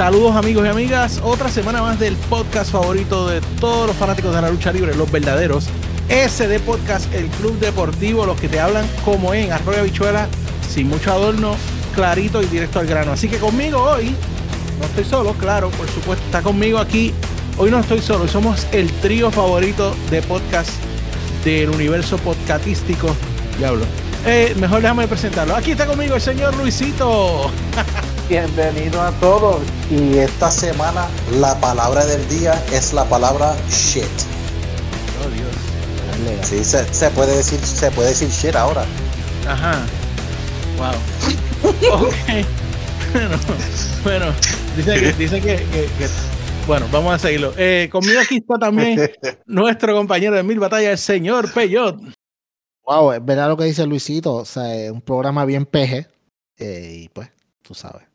Saludos amigos y amigas, otra semana más del podcast favorito de todos los fanáticos de la lucha libre, los verdaderos. SD Podcast, el club deportivo, los que te hablan como en Arroyo Bichuela, sin mucho adorno, clarito y directo al grano. Así que conmigo hoy, no estoy solo, claro, por supuesto, está conmigo aquí. Hoy no estoy solo, somos el trío favorito de podcast del universo podcastístico. Diablo. Eh, mejor déjame presentarlo. Aquí está conmigo el señor Luisito. Bienvenido a todos. Y esta semana la palabra del día es la palabra shit. Oh Dios. Sí, se, se puede decir, se puede decir shit ahora. Ajá. Wow. ok. Bueno, bueno dice que, dice que, que, que- bueno, vamos a seguirlo. Eh, conmigo aquí está también nuestro compañero de mil batallas, el señor Peyot. Wow, es verdad lo que dice Luisito. O sea, es un programa bien peje. eh, y pues, tú sabes.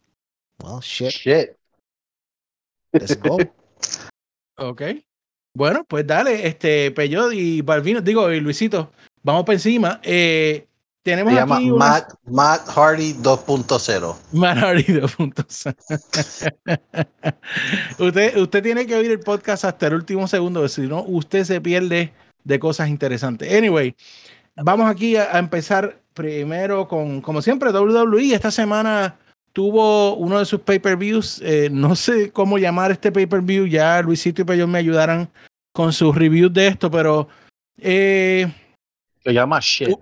Well, shit, Shit. let's go. Ok. Bueno, pues dale, este Peyot y Balvino, digo, y Luisito, vamos para encima. Eh, tenemos Se llama aquí Matt, Matt Hardy 2.0. Marido, puntos. usted, usted tiene que oír el podcast hasta el último segundo, si no, usted se pierde de cosas interesantes. Anyway, vamos aquí a, a empezar primero con, como siempre, WWE. Esta semana tuvo uno de sus pay-per-views. eh, no sé cómo llamar este pay-per-view. Ya Luisito y Peyón me ayudarán con sus reviews de esto, pero eh, Se llama shit.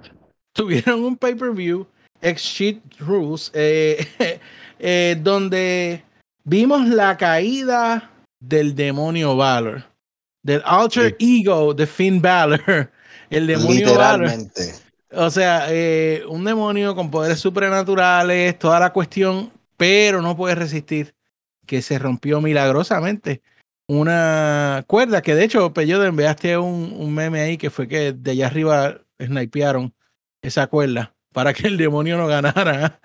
tuvieron un pay-per-view, Exit Rules, eh, eh, donde vimos la caída del demonio Valor, del alter ego de Finn Balor, el demonio Valor. O sea, eh, un demonio con poderes supernaturales, toda la cuestión, pero no puede resistir que se rompió milagrosamente una cuerda que de hecho, Peyote, enviaste un, un meme ahí que fue que de allá arriba snipearon esa cuerda para que el demonio no ganara.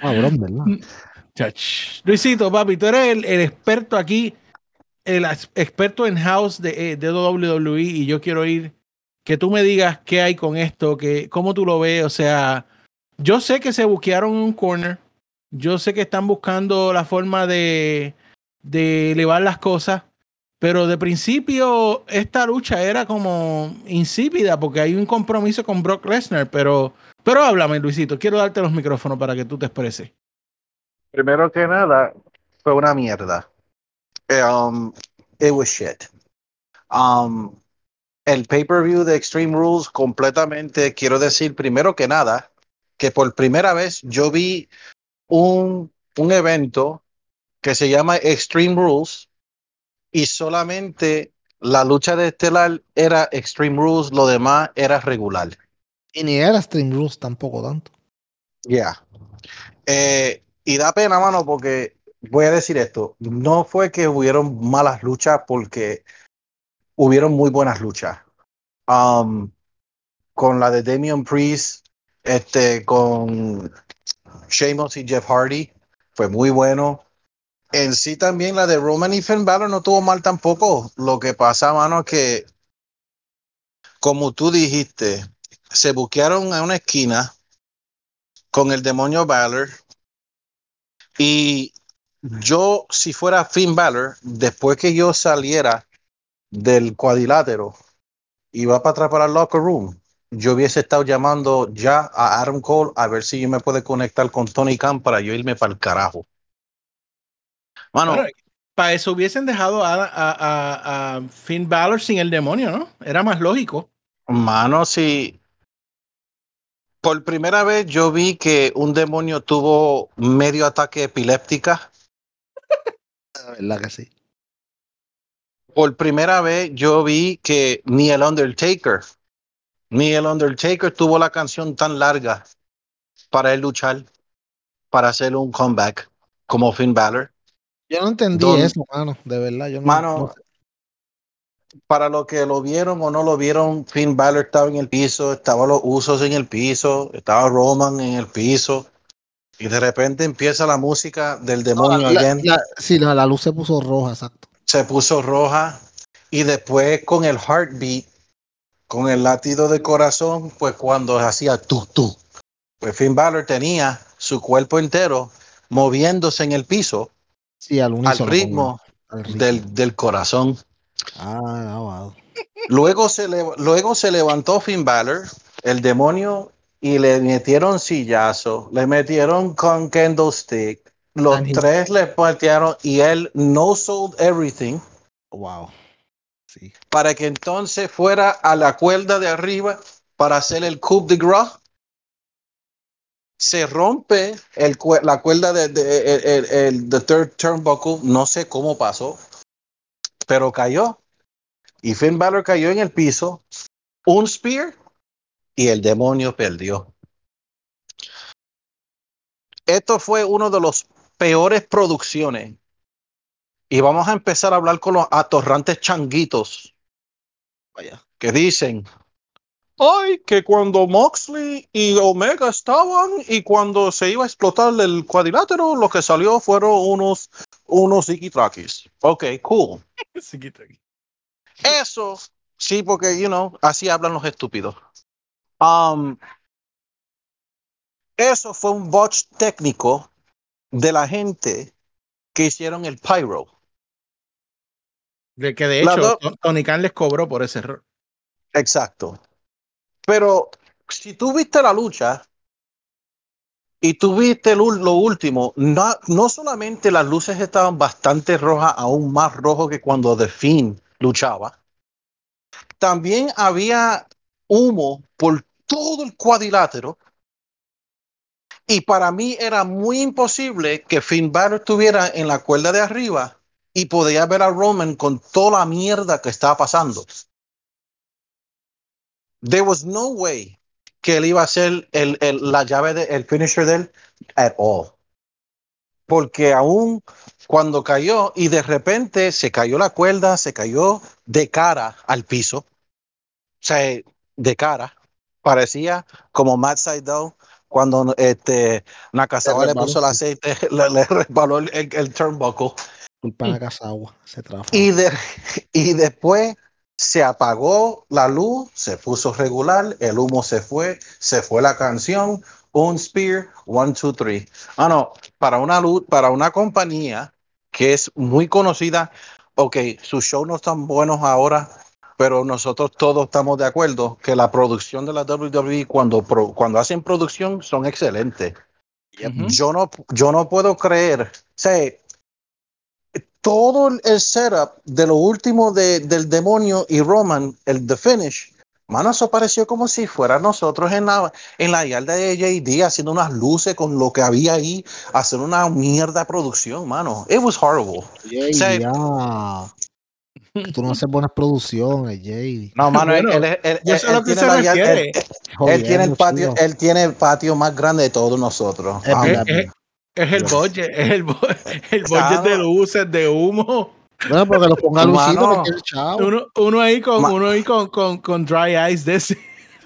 Cabrón, ¿verdad? Chach. Luisito, papi, tú eres el, el experto aquí, el experto en house de, eh, de WWE y yo quiero ir que tú me digas qué hay con esto, que, cómo tú lo ves. O sea, yo sé que se buquearon un corner, yo sé que están buscando la forma de, de elevar las cosas, pero de principio esta lucha era como insípida porque hay un compromiso con Brock Lesnar, pero, pero háblame, Luisito, quiero darte los micrófonos para que tú te expreses. Primero que nada, fue una mierda. Um, it was shit. Um, el pay-per-view de Extreme Rules completamente, quiero decir, primero que nada, que por primera vez yo vi un, un evento que se llama Extreme Rules y solamente la lucha de estelar era Extreme Rules, lo demás era regular. Y ni era Stream Rules tampoco tanto. Ya. Eh, y da pena, mano, porque voy a decir esto. No fue que hubieron malas luchas, porque hubieron muy buenas luchas. Um, con la de Damian Priest, este, con Sheamus y Jeff Hardy, fue muy bueno. En sí también la de Roman y Finn Balor no tuvo mal tampoco. Lo que pasa, mano, es que, como tú dijiste, se buquearon a una esquina con el demonio Balor. Y yo, si fuera Finn Balor, después que yo saliera del cuadrilátero y va para atrás para el locker room, yo hubiese estado llamando ya a Adam Cole a ver si yo me puedo conectar con Tony Khan para yo irme para el carajo. Mano, Bueno, para eso hubiesen dejado a, a, a- a Finn Balor sin el demonio, ¿no? Era más lógico. mano, si por primera vez yo vi que un demonio tuvo medio ataque epiléptica. La verdad que sí. Por primera vez yo vi que ni el Undertaker, ni el Undertaker tuvo la canción tan larga para él luchar, para hacer un comeback como Finn Balor. Yo no entendí Don- eso, mano. De verdad, yo no. Mano, no sé. para los que lo vieron o no lo vieron, Finn Balor estaba en el piso, estaban los usos en el piso, estaba Roman en el piso. Y de repente empieza la música del demonio La- again. la- sí, la, la luz se puso roja, exacto. Se puso roja y después con el heartbeat, con el latido de corazón, pues cuando hacía tú, tú, pues Finn Balor tenía su cuerpo entero moviéndose en el piso Sí, al ritmo con- al ritmo. del, del corazón. Ah, ah, wow. Luego se, le- luego se levantó Finn Balor, el demonio, y le metieron sillazo, le metieron con candlestick. Los And he- tres le patearon y él no sold everything Wow. Sí. para que entonces fuera a la cuerda de arriba para hacer el coup de gras. Se rompe el, la cuerda de, de- el, el- el- the third turnbuckle, no sé cómo pasó, pero cayó. Y Finn Balor cayó en el piso, un spear y el demonio perdió. Esto fue uno de los peores producciones. Y vamos a empezar a hablar con los atorrantes changuitos Vaya. que dicen, ay, que cuando Moxley y Omega estaban y cuando se iba a explotar el cuadrilátero, lo que salió fueron unos, unos Trakis. Ok, cool. Eso, sí, porque, you know, así hablan los estúpidos. Um, eso fue un botch técnico de la gente que hicieron el pyro. De que de hecho, do- Tony Khan les cobró por ese error. Exacto. Pero si tú viste la lucha y tú viste lo, lo último, no, no solamente las luces estaban bastante rojas, aún más rojo que cuando The Fiend luchaba, también había humo por todo el cuadrilátero. Y para mí era muy imposible que Finn Balor estuviera en la cuerda de arriba y podía ver a Roman con toda la mierda que estaba pasando. There was no way que él iba a ser el, la llave de el finisher de él at all. Porque aún cuando cayó y de repente se cayó la cuerda, se cayó de cara al piso. O sea, de cara. Parecía como Matt Sydal cuando este, Nakazawa Le puso el aceite, le, le resbaló el, el- el turnbuckle. Culpa a Casagua. Se. Y, de, y después se apagó la luz, se puso regular, el humo se fue, se fue la canción, un spear, one, two, three. Ah, no, para una luz, para una compañía que es muy conocida, ok, sus shows no están buenos ahora, pero nosotros todos estamos de acuerdo que la producción de la WWE cuando, cuando hacen producción son excelentes. Ujú. Yo no, yo no puedo creer. O sea, todo el- setup de lo último de, del demonio y Roman, el The Finish, mano, eso pareció como si fuera nosotros en la, en la yarda de JD haciendo unas luces con lo que había ahí, hacer una mierda producción, mano. It was horrible. Sea, ya. Tú no haces buenas producciones, Jay. No, mano, él- Bueno, él, él- yo él- él que tiene el patio, él tiene el patio más grande de todos nosotros. Es Ah, el budget, es el, bu- el Claro. de luces, de humo. Bueno, porque lo ponga Luisito, chavo. Uno, uno ahí con, Ma- uno ahí con, con, con dry ice de ese.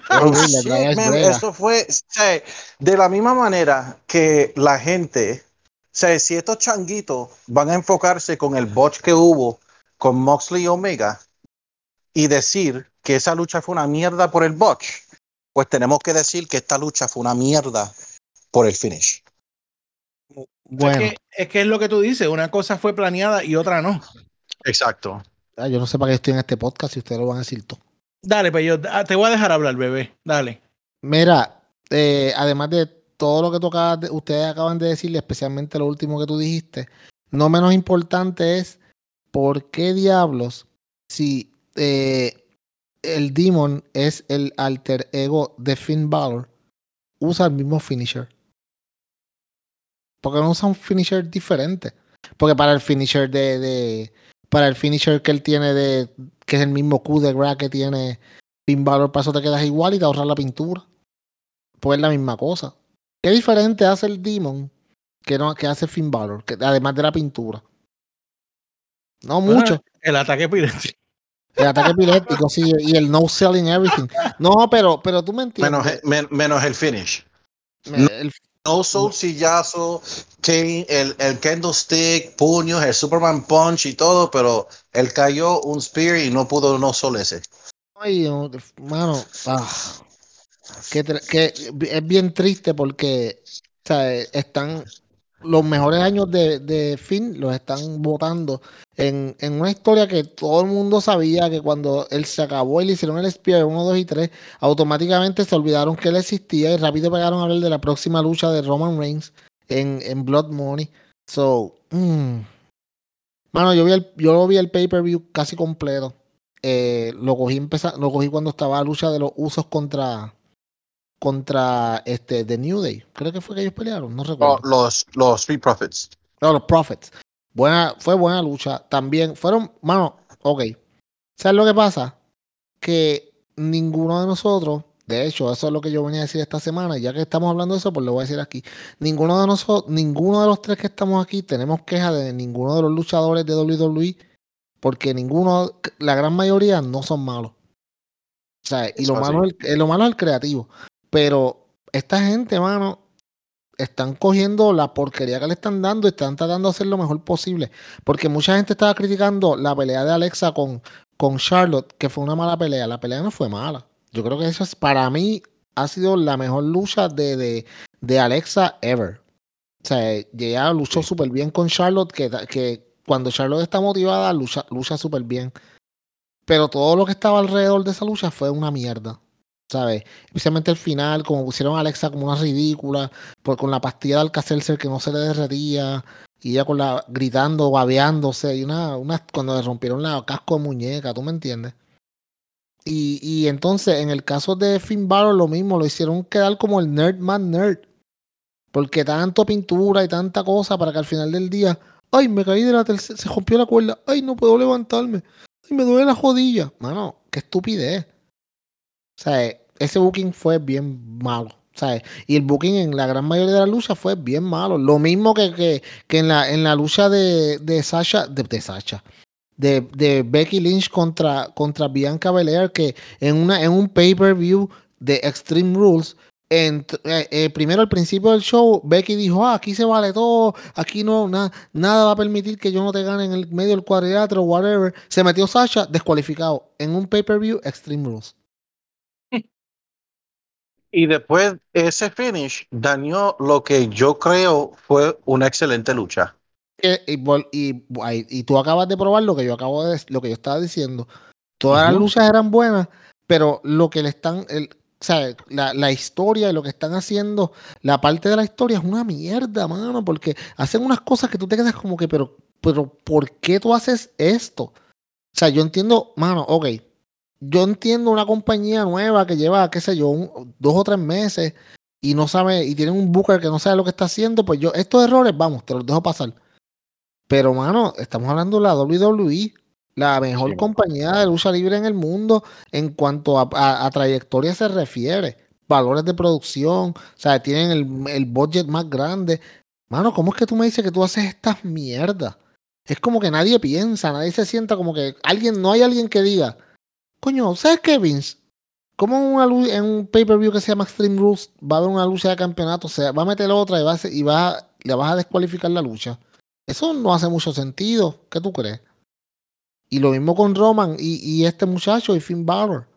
Oh, shit, man. Eso fue, o sea, de la misma manera que la gente, o sea, si estos changuitos van a enfocarse con el botch que hubo con Moxley y Omega y decir que esa lucha fue una mierda por el botch, pues tenemos que decir que esta lucha fue una mierda por el finish. Bueno, Es, que, es que es lo que tú dices, una cosa fue planeada y otra no. Exacto. ah, yo no sé para qué estoy en este podcast si ustedes lo van a decir todo. Dale, pues yo ah, te voy a dejar hablar, bebé. Dale. Mira, eh, además de todo lo que tú acabas de- ustedes acaban de decirle, especialmente lo último que tú dijiste, no menos importante es por qué diablos si eh, el Demon es el alter ego de Finn Balor, usa el mismo finisher. Porque no usa un finisher diferente. Porque para el finisher de, de- para el finisher que él tiene de que es el mismo Q de Gra que tiene Finn Balor, para eso te quedas igual y te ahorras la pintura. Pues es la misma cosa. ¿Qué diferente hace el Demon que, no, que hace Finn Balor? Que, además de la pintura. No Bueno, mucho. El ataque pirático. El ataque epiléptico, sí, y el no selling everything. No, pero, pero tú me entiendes. Menos, men- menos el finish. Me- el- No soul sillazo, el, el candlestick, puños, el Superman punch y todo, pero él cayó un spear y no pudo no solo ese. ay, no, mano, ah, que, que es bien triste porque o sea, están los mejores años de, de Finn los están votando en, en, una historia que todo el mundo sabía que cuando él se acabó y le hicieron el Spear 1, 2 y 3, automáticamente se olvidaron que él existía y rápido pegaron a hablar de la próxima lucha de Roman Reigns en, en Blood Money. So, mm. mano, yo, vi el, yo vi el pay-per-view casi completo. Eh, lo, cogí empezar, lo cogí cuando estaba la lucha de los usos contra contra este The New Day. Creo que fue que ellos pelearon, no recuerdo. Oh, los, los Street Profits. No, los Profits. Buena, fue buena lucha. También fueron, mano, ok. ¿Sabes lo que pasa? Que ninguno de nosotros, de hecho, eso es lo que yo venía a decir esta semana, ya que estamos hablando de eso, pues lo voy a decir aquí. Ninguno de nosotros, ninguno de los tres que estamos aquí tenemos queja de ninguno de los luchadores de WWE, porque ninguno, la gran mayoría no son malos. O sea, y lo malo, es, lo malo es el creativo. Pero esta gente, mano, están cogiendo la porquería que le están dando y están tratando de hacer lo mejor posible. Porque mucha gente estaba criticando la pelea de Alexa con, con Charlotte, que fue una mala pelea. La pelea no fue mala. Yo creo que eso es, para mí, ha sido la mejor lucha de, de, de Alexa ever. O sea, ella luchó súper bien con Charlotte, que, que cuando Charlotte está motivada, lucha, lucha súper bien. Pero todo lo que estaba alrededor de esa lucha fue una mierda. ¿Sabes? Especialmente el final, como pusieron a Alexa como una ridícula, por, con la pastilla de Alcacelser que no se le derretía, y ella con la gritando, babeándose, y una, una cuando le rompieron la casco de muñeca, ¿tú me entiendes? Y, y entonces, en el caso de Finn Balor, lo mismo, lo hicieron quedar como el nerd más nerd. Porque tanto pintura y tanta cosa para que al final del día, ay, me caí de la tercera, se rompió la cuerda, ay, no puedo levantarme, ay, me duele la jodilla. Mano, qué estupidez. Sea, ese booking fue bien malo. ¿sabes? Y el booking en la gran mayoría de la lucha fue bien malo. Lo mismo que, que, que en, la, en la lucha de, de Sasha, de, de Sasha, de, de, Becky Lynch contra, contra Bianca Belair, que en, una, en un pay-per-view de Extreme Rules, en, eh, eh, primero al principio del show, Becky dijo, ah, aquí se vale todo, aquí no, na, nada va a permitir que yo no te gane en el medio del cuadrilátero, whatever. Se metió Sasha descualificado en un pay-per-view Extreme Rules. Y después ese finish dañó lo que yo creo fue una excelente lucha. Y, y, y, tú acabas de probar lo que yo acabo de lo que yo estaba diciendo. Todas uh -huh. las luchas eran buenas, pero lo que le están, el, o sea, la, la, historia y lo que están haciendo, la parte de la historia es una mierda, mano, porque hacen unas cosas que tú te quedas como que, pero, pero, ¿por qué tú haces esto? O sea, yo entiendo, mano, ok, yo entiendo una compañía nueva que lleva, qué sé yo, un, dos o tres meses y no sabe, y tiene un booker que no sabe lo que está haciendo, pues yo, estos errores, vamos, te los dejo pasar. Pero, mano, estamos hablando de la WWE, la mejor sí. compañía de lucha libre en el mundo en cuanto a, a, a, trayectoria se refiere. Valores de producción, o sea, tienen el, el budget más grande. Mano, ¿cómo es que tú me dices que tú haces estas mierdas? Es como que nadie piensa, nadie se sienta como que alguien, no hay alguien que diga, Coño, ¿sabes qué, Vince? Una en un pay-per-view que se llama Extreme Rules va a haber una lucha de campeonato, o sea, va a meter otra y, va a, y va, le vas a descualificar la lucha. Eso no hace mucho sentido. ¿Qué tú crees? Y lo mismo con Roman y, este muchacho y Finn Balor.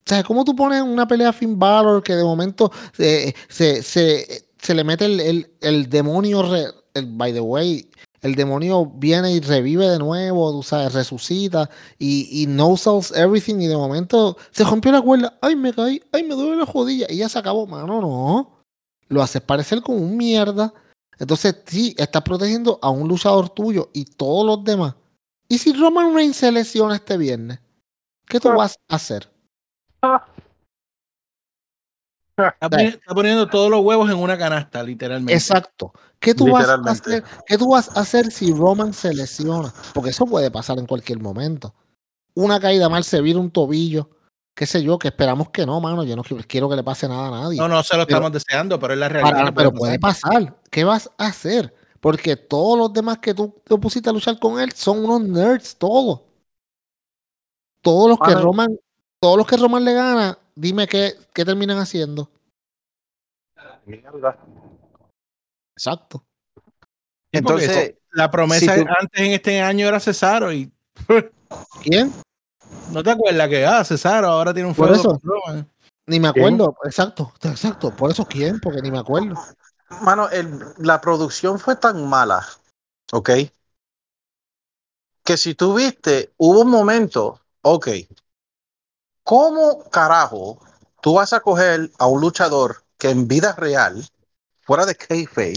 O sea, ¿cómo tú pones una pelea a Finn Balor que de momento se, se, se, le mete el, el, el demonio, re, el, by the way, el demonio viene y revive de nuevo, tú sabes, resucita y, y no sells everything y de momento se rompió la cuerda, ay me caí, ay me duele la jodilla y ya se acabó, mano, no. Lo haces parecer como un mierda. Entonces sí, estás protegiendo a un luchador tuyo y todos los demás. ¿Y si Roman Reigns se lesiona este viernes? ¿Qué tú vas a hacer? Está poniendo, está poniendo, todos los huevos en una canasta, literalmente. Exacto. ¿Qué tú, vas a hacer, ¿Qué tú vas a hacer si Roman se lesiona? Porque eso puede pasar en cualquier momento. Una caída mal, se vira un tobillo, qué sé yo, que esperamos que no, mano. Yo no quiero que le pase nada a nadie. No, no se lo pero, estamos deseando, pero es la realidad. Para, pero puede pasar. puede pasar. ¿Qué vas a hacer? Porque todos los demás que tú te pusiste a luchar con él son unos nerds, todos. Todos los que Roman, todos los que Roman le gana, dime qué, qué terminan haciendo. Mierda. Exacto. Entonces, eso, la promesa si tú... antes en este año era Cesaro y. ¿Quién? ¿No te acuerdas que ah, Cesaro ahora tiene un fuego? Por eso, ni me acuerdo, ¿Quién? exacto, exacto. Por eso quién, porque ni me acuerdo. mano, el- la producción fue tan mala, ¿ok? Que si tú viste, hubo un momento, ok, ¿cómo carajo tú vas a coger a un luchador que en vida real, fuera de kayfabe,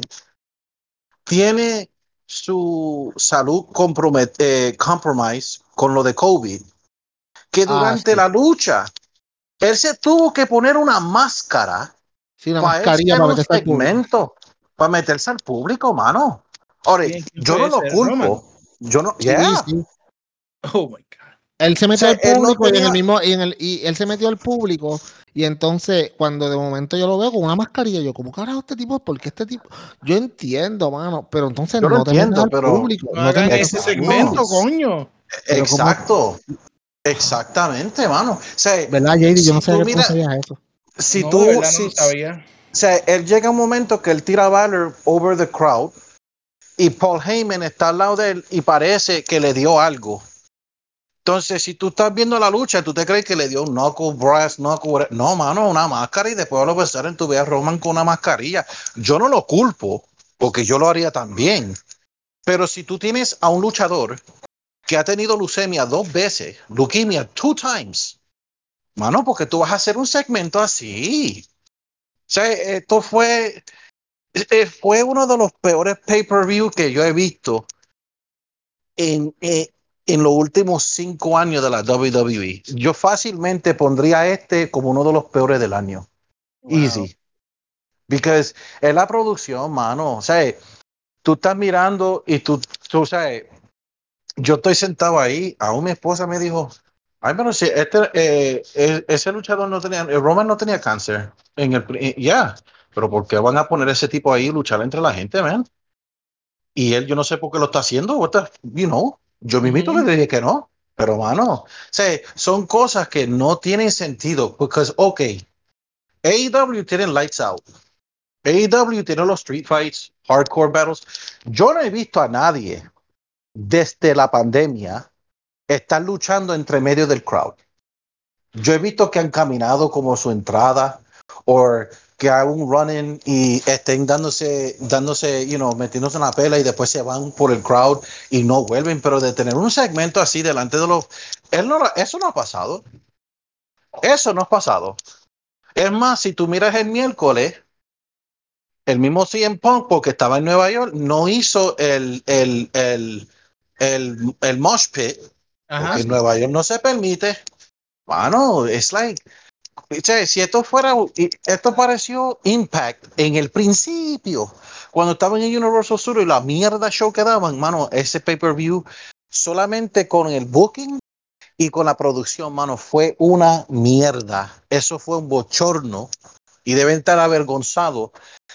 tiene su salud compromet eh, compromise con lo de COVID, que Ah, durante sí. la lucha, él se tuvo que poner una máscara Sí, una para mascarilla para meterse al público. segmento, para meterse al público, mano. Ahora, ¿Quién- quién yo no lo culpo. ¿Roman? Yo no, Sí, yeah. sí. Oh my God. Él se metió O sea, al no público y en el mismo, y en el, y él se metió al público y entonces cuando de momento yo lo veo con una mascarilla, yo como carajo este tipo, ¿por qué este tipo? Yo entiendo, mano, pero entonces Yo no entiendo, al público, No no te ese segmento, coño. Como- Exacto. Exactamente, mano. O sea, ¿Verdad, JD? Yo Si no sabía tú no miras- sabías eso. si no, tú, de verdad si- sabía. o sea, él llega un momento que él tira a Valor over the crowd y Paul Heyman está al lado de él y parece que le dio algo. Entonces, si tú estás viendo la lucha, tú te crees que le dio un knuckle, brass, knuckle, no, mano, una máscara y después lo pensar en tu vida Roman con una mascarilla. Yo no lo culpo, porque yo lo haría también. Pero si tú tienes a un luchador que ha tenido leucemia dos veces, leukemia two times, mano, porque tú vas a hacer un segmento así. O sea, esto fue, eh, fue uno de los peores pay-per-view que yo he visto en, eh, en los últimos cinco años de la WWE. Yo fácilmente pondría este como uno de los peores del año. Wow. Easy. Because es la producción, mano. O sea, tú estás mirando y tú, tú sabes, yo estoy sentado ahí, aún mi esposa me dijo, ay, pero si este, eh, ese luchador no tenía, eh, Roman no tenía cáncer en el, ya, pero ¿por qué van a poner ese tipo ahí y luchar entre la gente, man? Y él, yo no sé por qué lo está haciendo, what the- you know, yo mismito Ujú. le dije que no, pero mano, o sea, son cosas que no tienen sentido, porque, ok, AEW tiene Lights Out, AEW tiene los Street Fights, Hardcore Battles, yo no he visto a nadie desde la pandemia estar luchando entre medio del crowd. Yo he visto que han caminado como su entrada o que hay un running y estén dándose, dándose, you know, metiéndose en la pela y después se van por el crowd y no vuelven, pero de tener un segmento así delante de los... Él no, eso no ha pasado. Eso no ha pasado. Es más, si tú miras el miércoles, el mismo CM Punk, porque estaba en Nueva York, no hizo el, el, el, el, el mosh pit, Ajá. porque en Nueva York no se permite. Mano, es like, sea, si esto fuera, esto pareció Impact en el principio, cuando estaban en Universal Studios y la mierda show que daban, mano, ese pay-per-view solamente con el booking y con la producción, mano, fue una mierda. Eso fue un bochorno y deben estar avergonzados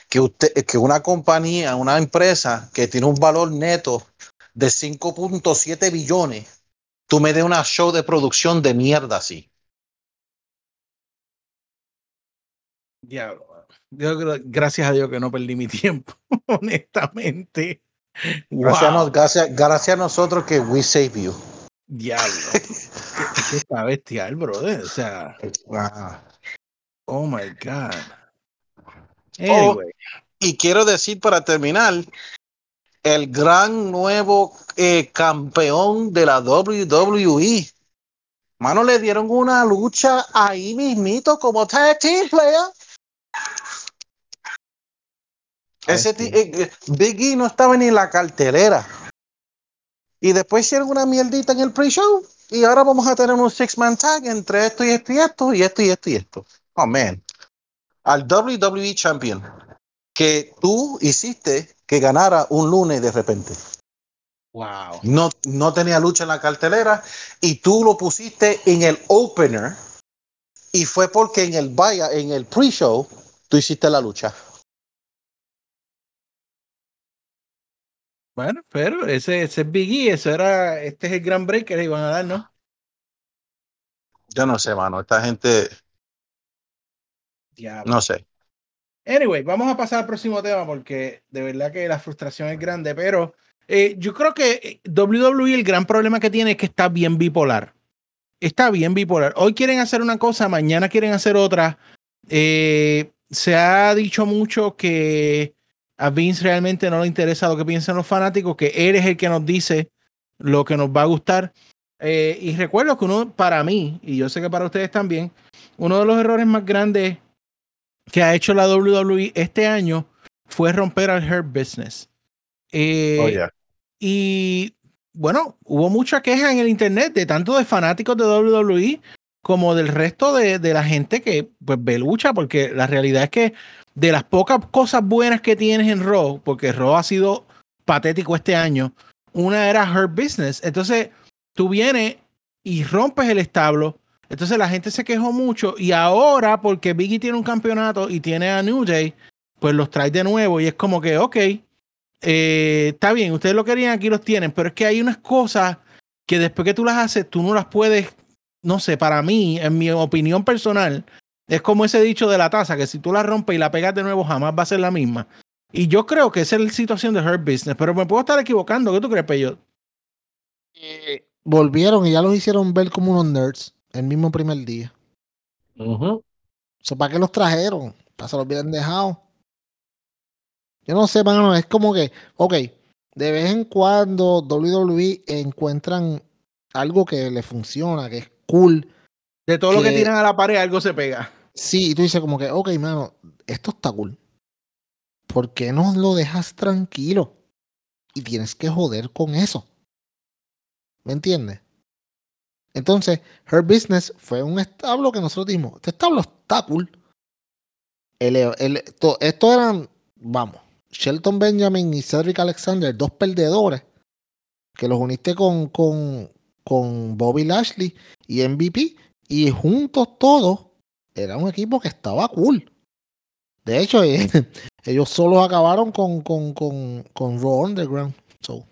que usted, que una compañía, una empresa que tiene un valor neto de 5.7 billones, tú me des una show de producción de mierda así. Diablo. mano. Yo creo- gracias a Dios que no perdí mi tiempo, honestamente. Gracias, a Wow. nos- gracias, gracias a nosotros que we save you. Diablo. Es que está bestial, brother. O sea, Ah. oh my God. Anyway. Y quiero decir para terminar, el gran nuevo eh, campeón de la WWE. Mano, le dieron una lucha ahí mismito como tag team player. Ese ti- eh, eh, Big E no estaba ni en la cartelera. Y después hicieron una mierdita en el pre-show. Y ahora vamos a tener un six-man tag entre esto y esto y esto y esto y esto y esto. Oh, man. Al WWE Champion que tú hiciste que ganara un lunes de repente. Wow. No, no tenía lucha en la cartelera y tú lo pusiste en el opener y fue porque en el vaya, en el pre-show, tú hiciste la lucha. Bueno, pero ese, ese es Big E, eso era, este es el gran break que le iban a dar, ¿no? Yo no sé, mano. Esta gente, Diablo. no sé. Anyway, vamos a pasar al próximo tema porque de verdad que la frustración es grande, pero eh, yo creo que eh, WWE el gran problema que tiene es que está bien bipolar. Está bien bipolar. Hoy quieren hacer una cosa, mañana quieren hacer otra. Eh, se ha dicho mucho que A Vince realmente no le interesa lo que piensan los fanáticos, que él es el que nos dice lo que nos va a gustar. Eh, y recuerdo que uno, para mí, y yo sé que para ustedes también, uno de los errores más grandes que ha hecho la WWE este año fue romper al Hurt Business. Eh, Oh, yeah. y bueno, hubo mucha queja en el internet de tanto de fanáticos de WWE como del resto de, de la gente que pues ve lucha, porque la realidad es que de las pocas cosas buenas que tienes en Raw, porque Raw ha sido patético este año, una era Her Business. Entonces, tú vienes y rompes el establo. Entonces la gente se quejó mucho y ahora porque Biggie tiene un campeonato y tiene a New Day, pues los trae de nuevo y es como que, ok, eh, está bien, ustedes lo querían, aquí los tienen, pero es que hay unas cosas que después que tú las haces, tú no las puedes, no sé, para mí, en mi opinión personal, es como ese dicho de la taza, que si tú la rompes y la pegas de nuevo, jamás va a ser la misma. Y yo creo que esa es la situación de Her Business, pero me puedo estar equivocando. ¿Qué tú crees, Peyo? Eh, volvieron y ya los hicieron ver como unos nerds el mismo primer día. O sea, ¿para qué los trajeron? ¿Para se los hubieran dejado? Yo no sé, mano, es como que, ok, de vez en cuando WWE encuentran algo que le funciona, que es cool. De todo lo Que- tiran a la pared, algo se pega. Sí, y tú dices como que, ok, mano, esto está cool. ¿Por qué no lo dejas tranquilo? Y tienes que joder con eso. ¿Me entiendes? Entonces, Her Business fue un establo que nosotros dijimos, este establo está cool. Estos eran, vamos, Shelton Benjamin y Cedric Alexander, dos perdedores, que los uniste con, con, con Bobby Lashley y MVP, y juntos todos era un equipo que estaba cool. De hecho, eh, ellos solos acabaron con, con, con, con Raw Underground. So,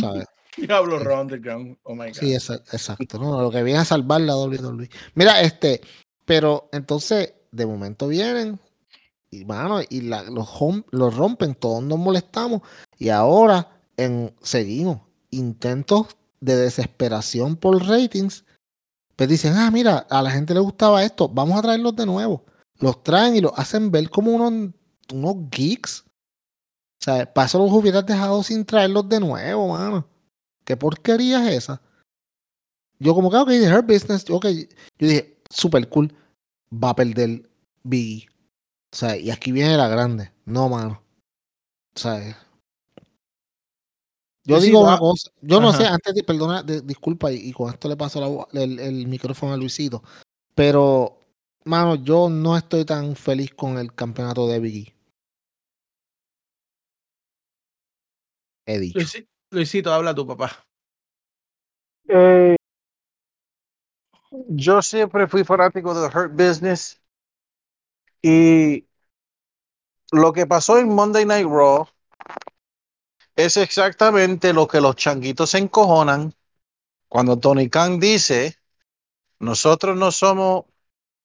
sabes. Diablo Raw Underground. Oh my God. Sí, exa- exacto. ¿no? Lo que viene a salvar la WWE. Mira, este, pero entonces, de momento vienen, y mano, y la- los, hom- los rompen, todos nos molestamos, y ahora en, seguimos. Intentos de desesperación por ratings. Pues dicen, ah, mira, a la gente le gustaba esto, vamos a traerlos de nuevo. Los traen y los hacen ver como unos, unos geeks. O sea, para eso los hubieras dejado sin traerlos de nuevo, mano. ¿Qué porquería es esa? Yo como que, ok, de Her Business, ok. Yo dije, super cool. Va a perder Biggie. O sea, y aquí viene la grande. No, mano. O sea, yo Sí, digo va- una cosa. Yo no sé, antes de, perdona, de- disculpa, y, y con esto le paso la el, el micrófono a Luisito. Pero, mano, yo no estoy tan feliz con el campeonato de Biggie. He dicho. Luisi- Luisito, habla tu papá. Eh, yo siempre fui fanático de Hurt Business y lo que pasó en Monday Night Raw es exactamente lo que los changuitos se encojonan cuando Tony Khan dice, nosotros no somos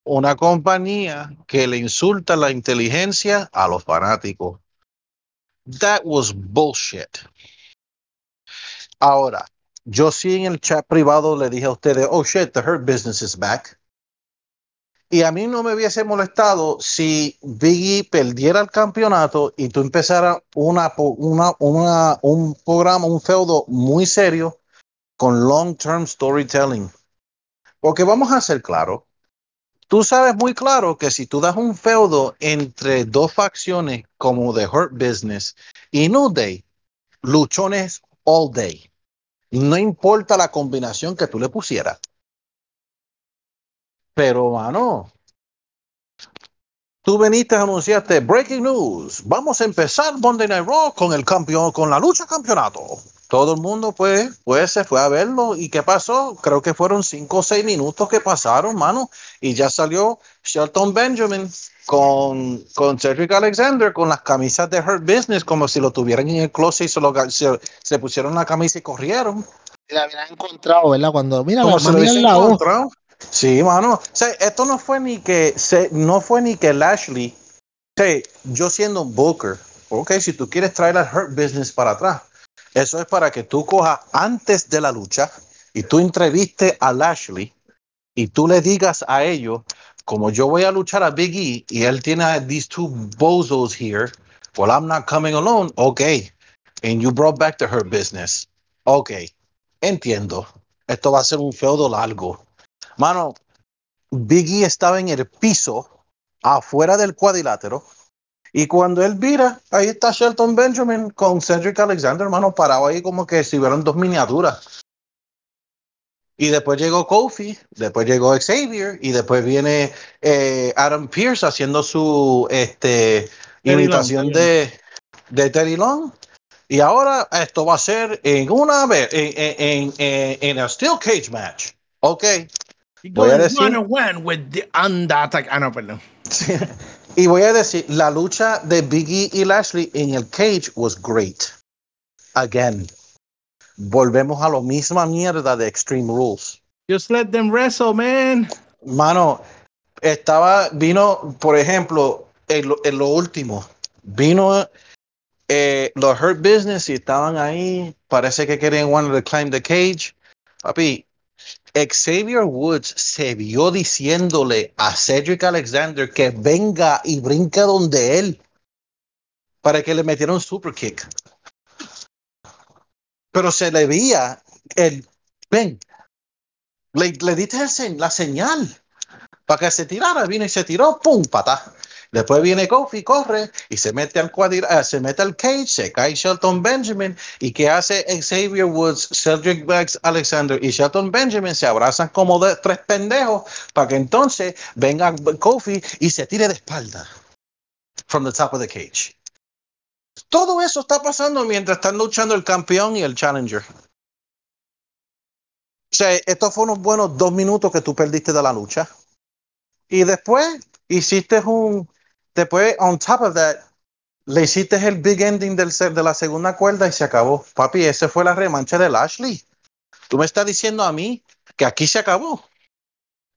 una compañía que le insulta la inteligencia a los fanáticos. That was bullshit. Ahora, yo sí en el chat privado le dije a ustedes, oh shit, the Hurt Business is back. Y a mí no me hubiese molestado si Biggie perdiera el campeonato y tú empezaras una, un programa, un feudo muy serio con long-term storytelling. Porque vamos a ser claros, tú sabes muy claro que si tú das un feudo entre dos facciones como The Hurt Business y New Day, luchones all day. No importa la combinación que tú le pusieras. Pero, mano, tú veniste a anunciarte breaking news. Vamos a empezar Monday Night Raw con el campeón, con la lucha campeonato. Todo el mundo, pues, pues se fue a verlo. ¿Y qué pasó? Creo que fueron cinco o seis minutos que pasaron, mano. Y ya salió Shelton Benjamin con, con Cedric Alexander con las camisas de Hurt Business, como si lo tuvieran en el closet y se, lo ga- se, se pusieron la camisa y corrieron. La habían encontrado, ¿verdad? Cuando, mira, la, se lo mira la. Sí, mano. O sea, esto no fue ni que se, no fue ni que Lashley. O yo siendo un booker, ok, si tú quieres traer al Hurt Business para atrás, eso es para que tú cojas antes de la lucha y tú entreviste a Lashley y tú le digas a ellos, como yo voy a luchar a Big E y él tiene a these two bozos here, Well, I'm not coming alone. Okay. And you brought back the Hurt Business. Okay. Entiendo. Esto va a ser un feudo largo. Mano, Biggie estaba en el piso, afuera del cuadrilátero. Y cuando él vira, ahí está Shelton Benjamin con Cedric Alexander, hermano, parado ahí como que si hubieran dos miniaturas. Y después llegó Kofi, después llegó Xavier y después viene eh, Adam Pierce haciendo su este, imitación Long, de, de Teddy Long. Y ahora esto va a ser en una vez, en, en, en, en el Steel Cage match. Ok. Voy a decir- One one with the. Ah, no, perdón. y voy a decir, la lucha de Biggie y Lashley en el cage was great. Again. Volvemos a la misma mierda de Extreme Rules. Just let them wrestle, man. Mano, estaba, vino, por ejemplo, en lo, en lo último, vino eh, los Hurt Business y estaban ahí, parece que querían wanted to climb the cage. Papi, Xavier Woods se vio diciéndole a Cedric Alexander que venga y brinca donde él para que le metiera un super kick. Pero se le veía el ven, le, le diste el la señal para que se tirara, vino y se tiró, pum, patá. Después viene Kofi, corre y se mete al eh, se mete al cage, se cae Shelton Benjamin y que hace Xavier Woods, Cedric Banks, Alexander y Shelton Benjamin se abrazan como de tres pendejos para que entonces venga Kofi y se tire de espalda from the top of the cage. Todo eso está pasando mientras están luchando el campeón y el challenger. O sea, estos fueron unos buenos dos minutos que tú perdiste de la lucha. Y después hiciste un. Después, on top of that, le hiciste el big ending del, de la segunda cuerda y se acabó. Papi, esa fue la remancha de Lashley. Tú me estás diciendo a mí que aquí se acabó.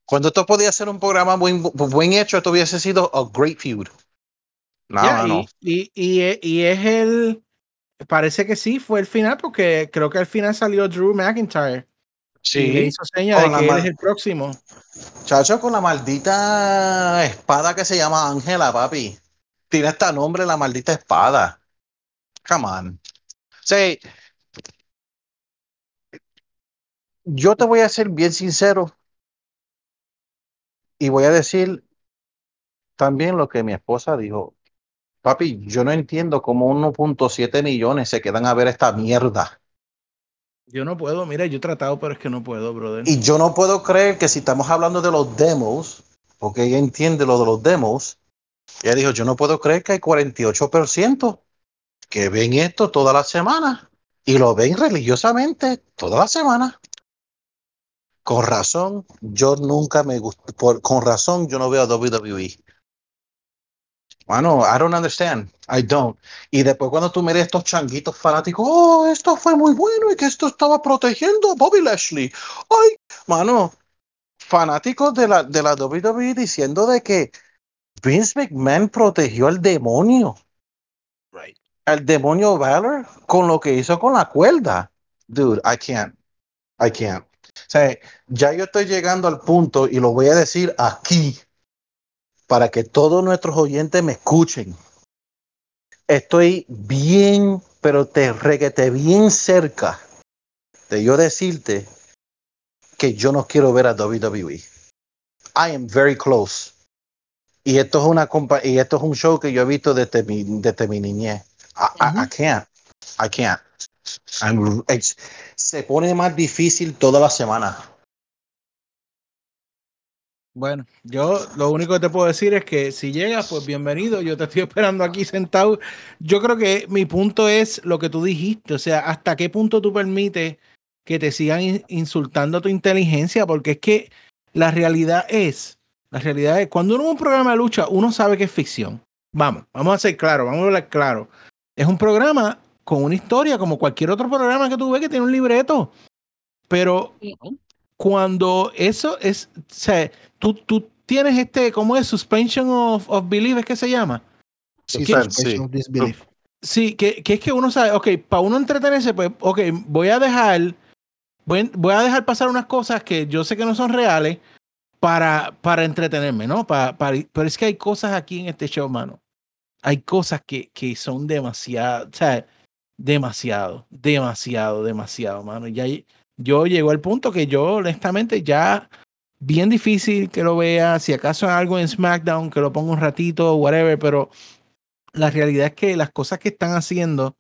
Cuando esto podía ser un programa buen, buen hecho, esto hubiese sido a great feud. No, y, y, y, y es el. Parece que sí, fue el final, porque creo que al final salió Drew McIntyre. Y le Sí, hizo seña de con la que él es el próximo. Chacho, con la maldita espada que se llama Ángela, papi. Tiene hasta nombre la maldita espada. Come on. Sí. Yo te voy a ser bien sincero y voy a decir también lo que mi esposa dijo. Papi, yo no entiendo cómo 1.7 millones se quedan a ver esta mierda. Yo no puedo, mira, yo he tratado, pero es que no puedo, brother. Y yo no puedo creer que si estamos hablando de los demos, porque ella entiende lo de los demos, ella dijo, yo no puedo creer que hay 48% que ven esto toda la semana y lo ven religiosamente toda la semana. Con razón, yo nunca me gusta, por, con razón yo no veo a WWE. Bueno, I don't understand. I don't. Y después cuando tú miras estos changuitos fanáticos, oh, esto fue muy bueno y que esto estaba protegiendo a Bobby Lashley. Ay, mano, fanáticos de la, de la WWE diciendo de que Vince McMahon protegió al demonio, Right. al demonio Valor, con lo que hizo con la cuerda. Dude, I can't. I can't. O sea, ya yo estoy llegando al punto y lo voy a decir aquí para que todos nuestros oyentes me escuchen. Estoy bien, pero te reguete bien cerca de yo decirte que yo no quiero ver a WWE. I am very close. Y esto es una compa y esto es un show que yo he visto desde mi, desde mi niñez. I, I- I can't. I can't. I'm- it's- se pone más difícil toda la semana. Bueno, yo lo único que te puedo decir es que si llegas, pues bienvenido. Yo te estoy esperando aquí sentado. Yo creo que mi punto es lo que tú dijiste. O sea, hasta qué punto tú permites que te sigan in- insultando tu inteligencia, porque es que la realidad es, la realidad es, cuando uno ve un programa de lucha, uno sabe que es ficción. Vamos, vamos a ser claros, vamos a hablar claro. Es un programa con una historia, como cualquier otro programa que tú ves que tiene un libreto. Pero cuando eso es, o sea, tú, tú tienes este, ¿cómo es? Suspension of, of belief, ¿es que se llama? Sí, Sí. of disbelief. Sí, que, que es que uno sabe, ok, para uno entretenerse, pues, ok, voy a dejar, voy, voy a dejar pasar unas cosas que yo sé que no son reales para, para entretenerme, ¿no? Para, para, pero es que hay cosas aquí en este show, mano, hay cosas que, que son demasiado, o sea, demasiado, demasiado, demasiado, mano. Ya yo llego al punto que yo, honestamente, ya bien difícil que lo vea. Si acaso algo en SmackDown, que lo ponga un ratito, whatever, pero la realidad es que las cosas que están haciendo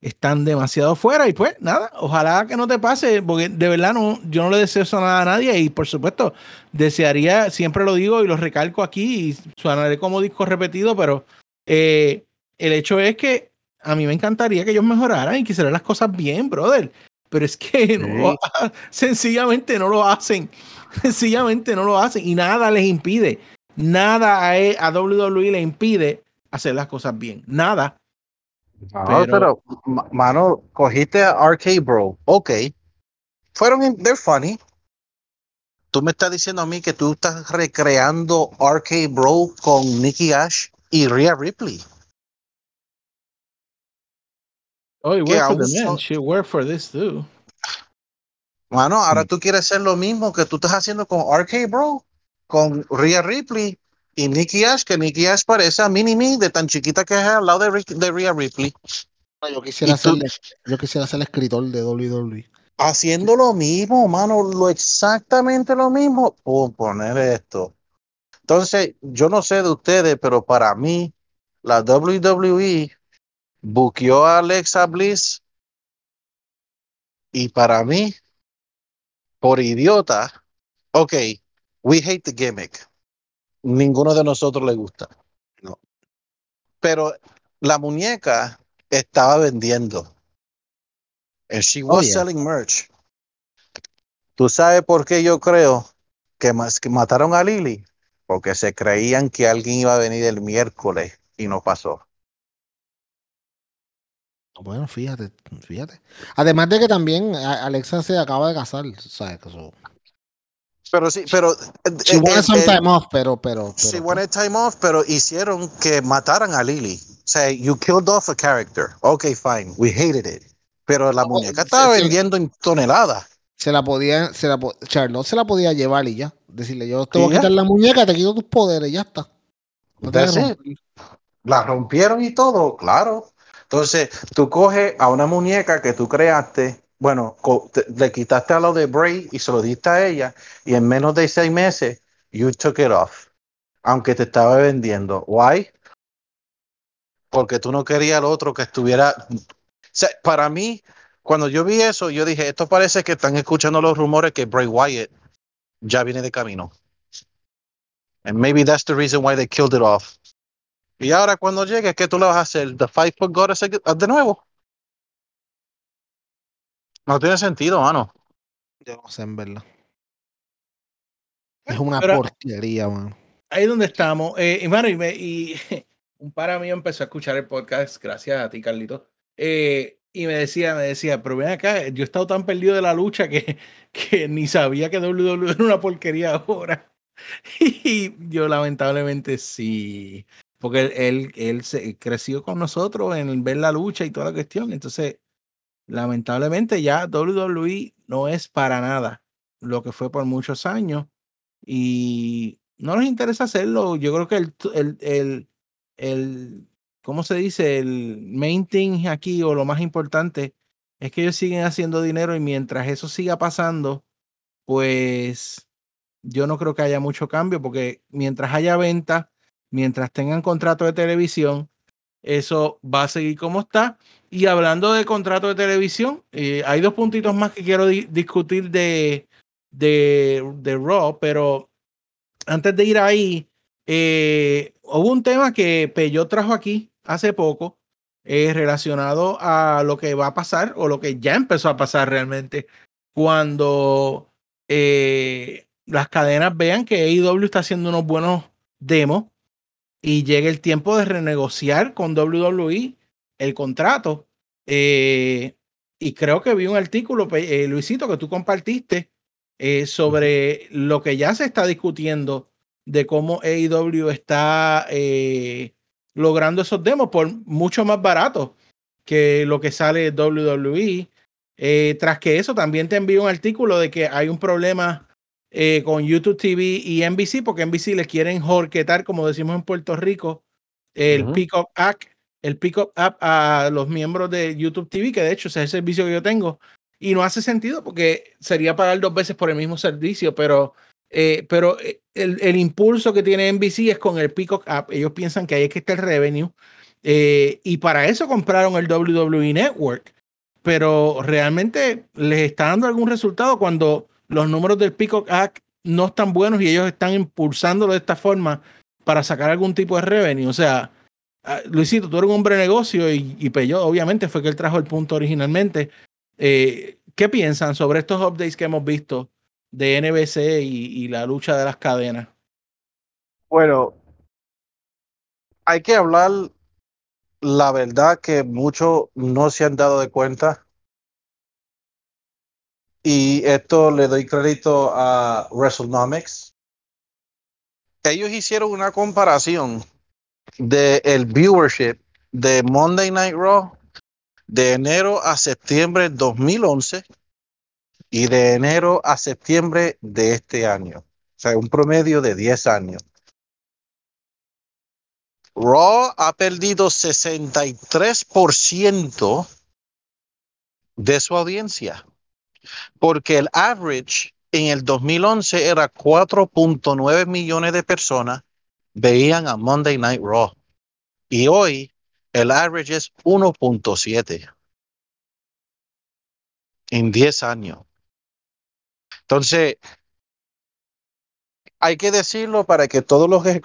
están demasiado fuera y pues nada, ojalá que no te pase, porque de verdad no, yo no le deseo eso nada a nadie y por supuesto desearía, siempre lo digo y lo recalco aquí y suenaré como disco repetido, pero eh, el hecho es que a mí me encantaría que ellos mejoraran y quisieran las cosas bien, brother, pero es que no, sencillamente no lo hacen, sencillamente no lo hacen y nada les impide, nada a, e, a WWE le impide hacer las cosas bien, nada no, pero, mano, cogiste a RK Bro. Ok. Fueron, they're funny. Tú me estás diciendo a mí que tú estás recreando RK Bro con Nicky Ash y Rhea Ripley. Oh, work for the man. She work for this too. Mano, ahora mm. tú quieres hacer lo mismo que tú estás haciendo con RK Bro, con Rhea Ripley y Nicky Ash, que Nicky Ash parece a Mini Me de tan chiquita que es al lado de, de Rhea Ripley. Yo quisiera, ser, yo quisiera ser escritor de WWE. Haciendo lo mismo, mano, lo exactamente lo mismo. Por poner esto. Entonces, yo no sé de ustedes, pero para mí, la WWE buqueó a Alexa Bliss y para mí, por idiota, ok, we hate the gimmick ninguno de nosotros le gusta. No. Pero la muñeca estaba vendiendo. And she oh, was selling merch. ¿Tú sabes por qué yo creo que, que mataron a Lily? Porque se creían que alguien iba a venir el miércoles y no pasó. Bueno, fíjate, fíjate. Además de que también Alexa se acaba de casar, ¿sabes? Que eso... Pero sí, pero. She wanted some time off, pero, pero. She wanted time off, pero hicieron que mataran a Lily. O sea, you killed off a character. Okay, fine. We hated it. Pero la muñeca estaba vendiendo en toneladas. Se la podía, se la, Charlotte se la podía llevar y ya. Decirle, yo te voy a quitar la muñeca, te quito tus poderes, ya está. la rompieron y todo, claro. Entonces, tú coges a una muñeca que tú creaste, bueno, le quitaste a lo de Bray y se lo diste a ella y en menos de seis meses, you took it off. Aunque te estaba vendiendo. Why? Porque tú no querías al otro que estuviera... para mí, cuando yo vi eso, yo dije, esto parece que están escuchando los rumores que Bray Wyatt ya viene de camino. And maybe that's the reason why they killed it off. Y ahora cuando llegue, ¿qué tú le vas a hacer? ¿The Five Foot Goddess de nuevo? No tiene sentido, mano. Yo no sé, en verdad. Es una porquería, mano. Ahí donde estamos. Eh, y, mano, y, un para mío empezó a escuchar el podcast, gracias a ti, Carlito. Eh, y me decía, me decía, pero ven acá, yo he estado tan perdido de la lucha que, que ni sabía que WWE era una porquería ahora. Y yo lamentablemente sí, porque él, él, se, creció con nosotros en ver la lucha y toda la cuestión. Entonces, lamentablemente ya WWE no es para nada lo que fue por muchos años y no nos interesa hacerlo. Yo creo que el, el, el, el ¿cómo se dice? El main thing aquí o lo más importante es que ellos siguen haciendo dinero y mientras eso siga pasando, pues yo no creo que haya mucho cambio porque mientras haya venta, mientras tengan contrato de televisión, eso va a seguir como está. Y hablando de contrato de televisión, eh, hay dos puntitos más que quiero discutir de, de, de, Raw, pero antes de ir ahí, eh, hubo un tema que Peyo trajo aquí hace poco eh, relacionado a lo que va a pasar o lo que ya empezó a pasar realmente cuando las cadenas vean que AEW está haciendo unos buenos demos y llegue el tiempo de renegociar con WWE el contrato. Eh, y creo que vi un artículo, eh, Luisito, que tú compartiste eh, sobre lo que ya se está discutiendo de cómo AEW está logrando esos demos por mucho más barato que lo que sale de WWE. tras que eso, también te envío un artículo de que hay un problema con YouTube TV y NBC, porque NBC les quieren jorquetar, como decimos en Puerto Rico, el Ujú. Peacock App, el Peacock App a los miembros de YouTube TV, que de hecho ese es el servicio que yo tengo. Y no hace sentido porque sería pagar dos veces por el mismo servicio, pero, eh, pero eh, el, el impulso que tiene NBC es con el Peacock App. Ellos piensan que ahí es que está el revenue. eh, y para eso compraron el WWE Network. Pero realmente les está dando algún resultado cuando los números del Peacock App no están buenos y ellos están impulsándolo de esta forma para sacar algún tipo de revenue. O sea, ah, Luisito, tú eres un hombre de negocio y, y Peyot, obviamente, fue que él trajo el punto originalmente. Eh, ¿Qué piensan sobre estos updates que hemos visto de NBC y, y la lucha de las cadenas? Bueno, hay que hablar la verdad que muchos no se han dado de cuenta. Y esto le doy crédito a WrestleNomics. Ellos hicieron una comparación de el viewership de Monday Night Raw de enero a septiembre 2011 y de enero a septiembre de este año. O sea, un promedio de 10 años. Raw ha perdido 63% de su audiencia, porque el average en el 2011 era 4.9 millones de personas veían a Monday Night Raw y hoy el average es 1.7 en 10 años. Entonces, hay que decirlo para que todos los que,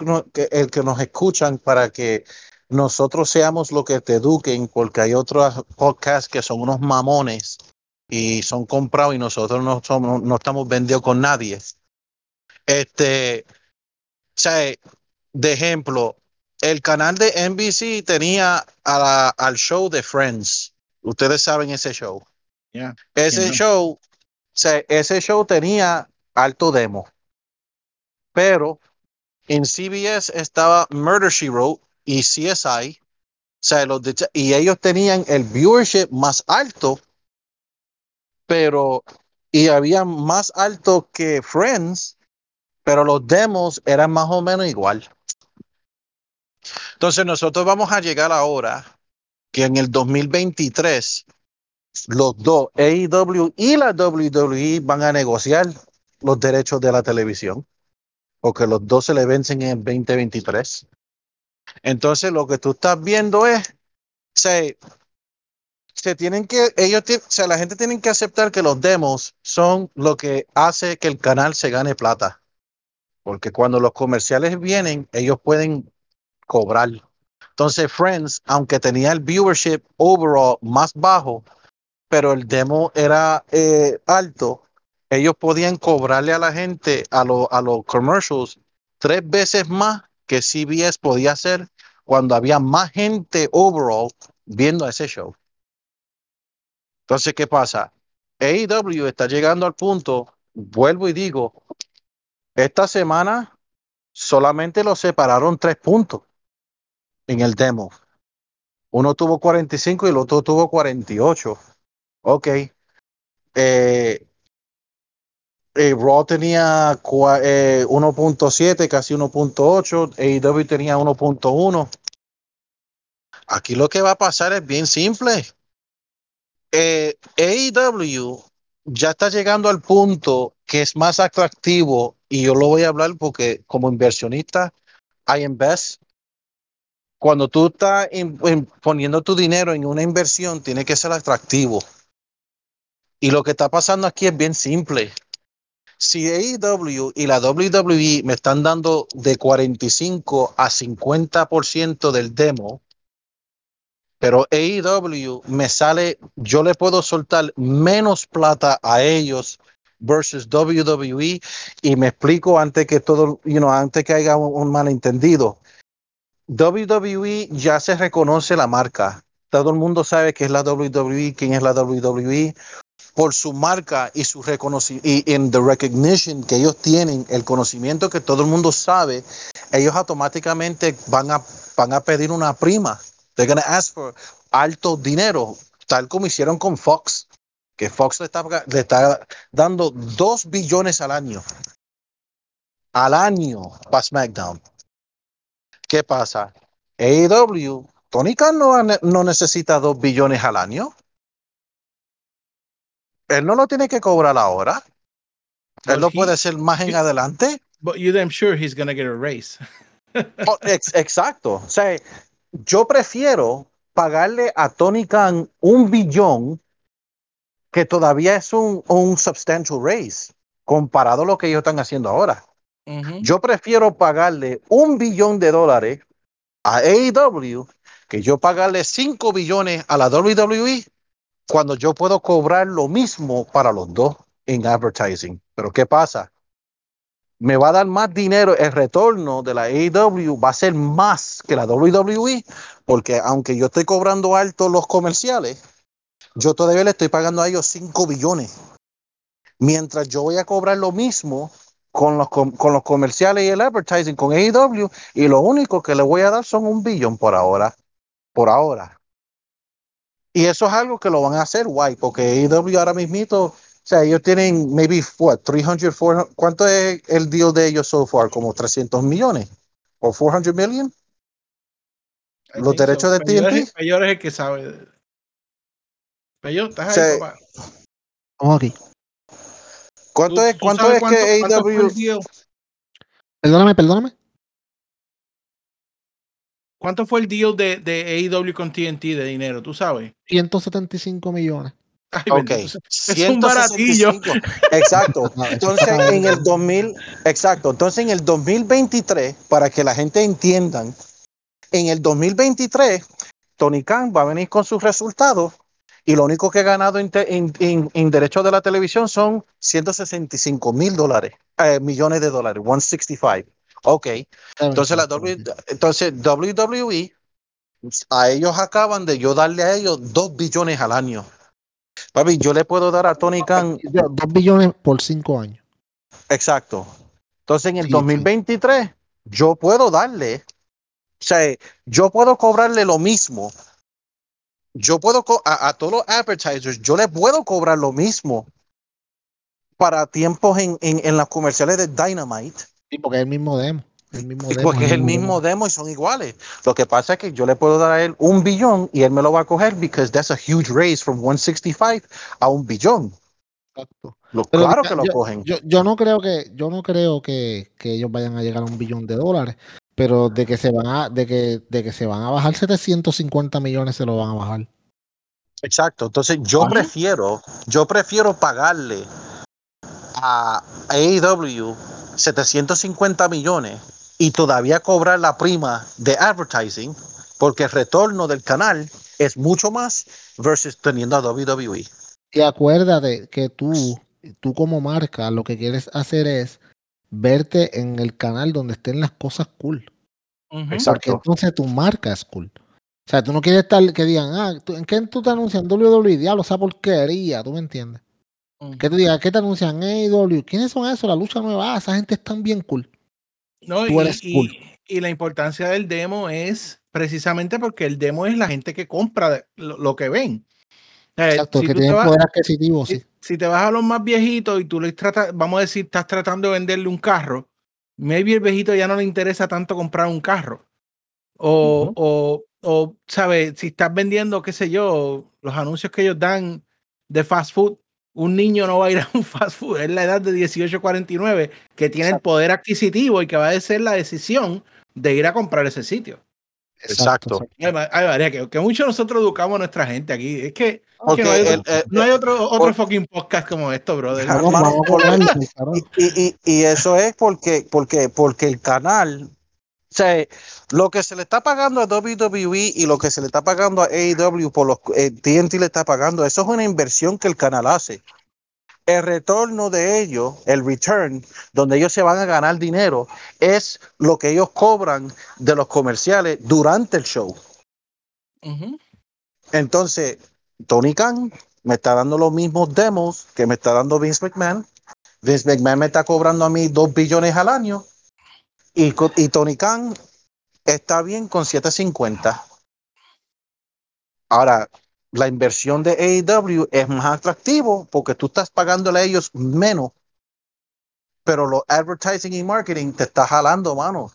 el que nos escuchan, para que nosotros seamos los que te eduquen, porque hay otros podcasts que son unos mamones y son comprados y nosotros no somos, no estamos vendidos con nadie. Este, o sea, de ejemplo, el canal de NBC tenía a la- al show de Friends. Ustedes saben ese show. Ese show, o sea, ese show tenía alto demo, pero en CBS estaba Murder She Wrote y CSI, o sea, los y ellos tenían el viewership más alto, pero y había más alto que Friends, pero los demos eran más o menos igual. Entonces nosotros vamos a llegar ahora que en el 2023 los dos, AEW y la WWE, van a negociar los derechos de la televisión, porque los dos se le vencen en el 2023. Entonces, lo que tú estás viendo es, se, tienen que, ellos, o sea, la gente tiene que aceptar que los demos son lo que hace que el canal se gane plata. Porque cuando los comerciales vienen, ellos pueden cobrar. Entonces, Friends, aunque tenía el viewership overall más bajo, pero el demo era eh, alto, ellos podían cobrarle a la gente, a, lo- a los commercials, tres veces más que CBS podía hacer cuando había más gente overall viendo ese show. Entonces, ¿qué pasa? AEW está llegando al punto, vuelvo y digo, esta semana solamente lo separaron tres puntos en el demo. Uno tuvo 45 y el otro tuvo 48. Ok. Eh, eh, Raw tenía eh, 1.7, casi 1.8. AEW tenía 1.1. Aquí lo que va a pasar es bien simple. Eh, AEW ya está llegando al punto que es más atractivo y yo lo voy a hablar porque como inversionista, I invest. Cuando tú estás poniendo tu dinero en una inversión, tiene que ser atractivo. Y lo que está pasando aquí es bien simple. Si AEW y la WWE me están dando de 45 a 50% del demo, pero AEW me sale, yo le puedo soltar menos plata a ellos versus WWE y me explico antes que todo, you know, antes que haya un, un malentendido. WWE ya se reconoce la marca. Todo el mundo sabe que es la WWE, quién es la WWE por su marca y su reconocimiento y en the recognition que ellos tienen, el conocimiento que todo el mundo sabe, ellos automáticamente van a, van a pedir una prima. They're gonna ask for alto dinero, tal como hicieron con Fox, que Fox le está, le está dando 2 billones al año. Al año para SmackDown. ¿Qué pasa? AEW, Tony Khan no, no necesita dos billones al año. Él no lo tiene que cobrar ahora. Él lo he- puede hacer más en adelante. But you damn sure he's gonna get a raise. Oh, ex- exacto. O sea, yo prefiero pagarle a Tony Khan un billón que todavía es un, un substantial raise comparado a lo que ellos están haciendo ahora. Yo prefiero pagarle un billón de dólares a AEW que yo pagarle 5 billones a la WWE cuando yo puedo cobrar lo mismo para los dos en advertising. Pero ¿qué pasa? Me va a dar más dinero, el retorno de la AEW va a ser más que la WWE, porque aunque yo estoy cobrando alto los comerciales, yo todavía le estoy pagando a ellos 5 billones. Mientras yo voy a cobrar lo mismo con los, los comerciales y el advertising con AEW, y lo único que le voy a dar son un billón por ahora. Por ahora. Y eso es algo que lo van a hacer, guay, porque AEW ahora mismito, sea, ellos tienen maybe, what, 300, 400, ¿cuánto es el deal de ellos so far? Como 300 millones o 400 million. I Los derechos de TNT. Peyor es el que sabe. Peyor, estás Sí. ahí, papá. Vamos aquí. ¿Cuánto ¿Tú- es, tú cuánto es cuánto- que cuánto fue AEW? el deal? Perdóname, perdóname. ¿Cuánto fue el deal de, de AEW con TNT de dinero? ¿Tú sabes? 175 millones. Ay, Ok, es un baratillo. 165. Exacto. Entonces, en el 2000, exacto. Entonces, en el 2023, para que la gente entiendan, en el 2023, Tony Khan va a venir con sus resultados y lo único que ha ganado en, en- en derechos de la televisión son 165 mil dólares, eh, millones de dólares, 165. Ok. Entonces, la W, entonces WWE, a ellos acaban de yo darle a ellos 2 billones al año. Papi, yo le puedo dar a Tony Khan Dos billones por cinco años. Exacto. Entonces en el Sí, sí. 2023 yo puedo darle, o sea, yo puedo cobrarle lo mismo. Yo puedo a, a todos los advertisers, yo les puedo cobrar lo mismo para tiempos en, en, en las comerciales de Dynamite, Sí, porque es el mismo demo. El mismo demo porque es el mismo demo y son iguales. Lo que pasa es que yo le puedo dar a él un billón y él me lo va a coger because that's a huge raise from 165 a un billón. Exacto. Lo, Pero claro que lo yo, cogen. Yo, yo no creo que, yo no creo que, que ellos vayan a llegar a un billón de dólares, pero de que se van a, de que, de que se van a bajar 750 millones se lo van a bajar. Exacto. Entonces yo prefiero, yo prefiero pagarle a AEW 750 millones y todavía cobrar la prima de advertising porque el retorno del canal es mucho más versus teniendo a. WWE. Y acuérdate que tú, tú como marca, lo que quieres hacer es verte en el canal donde estén las cosas cool. Exacto. Porque entonces tu marca es cool. O sea, tú no quieres estar que digan, ah, ¿tú- ¿en qué tú te anuncian WWE? Diablo, esa porquería, ¿tú me entiendes? Que tú digas, ¿qué te anuncian? AEW. ¿Quiénes son esos? La lucha nueva. Ah, esa gente es tan bien cool. No, Tú y, eres y- cool. y la importancia del demo es precisamente porque el demo es la gente que compra lo, lo que ven. Sea, Exacto, si que tienen vas- poder adquisitivo, sí. si, si te vas a los más viejitos y tú les tratas, vamos a decir, estás tratando de venderle un carro, maybe el viejito ya no le interesa tanto comprar un carro. O, o, o, ¿sabes? Si estás vendiendo, qué sé yo, los anuncios que ellos dan de fast food, un niño no va a ir a un fast food, es la edad de 18 a 49 que tiene el Exacto. poder adquisitivo y que va a ser la decisión de ir a comprar ese sitio. Exacto. Ma- ay, María, que, que mucho nosotros educamos a nuestra gente aquí. Es que, que no hay otro, el- el- no hay otro, otro por- fucking podcast como esto, brother. Claro, y- y- y eso es porque, porque, porque el canal, o sea, lo que se le está pagando a WWE y lo que se le está pagando a AEW por los eh, TNT le está pagando, eso es una inversión que el canal hace. El retorno de ellos, el return, donde ellos se van a ganar dinero, es lo que ellos cobran de los comerciales durante el show. Entonces, Tony Khan me está dando los mismos demos que me está dando Vince McMahon. Vince McMahon me está cobrando a mí 2 billones al año. Y, y Tony Khan está bien con 750. Ahora, la inversión de AEW es más atractivo porque tú estás pagándole a ellos menos. Pero los advertising y marketing te está jalando, mano.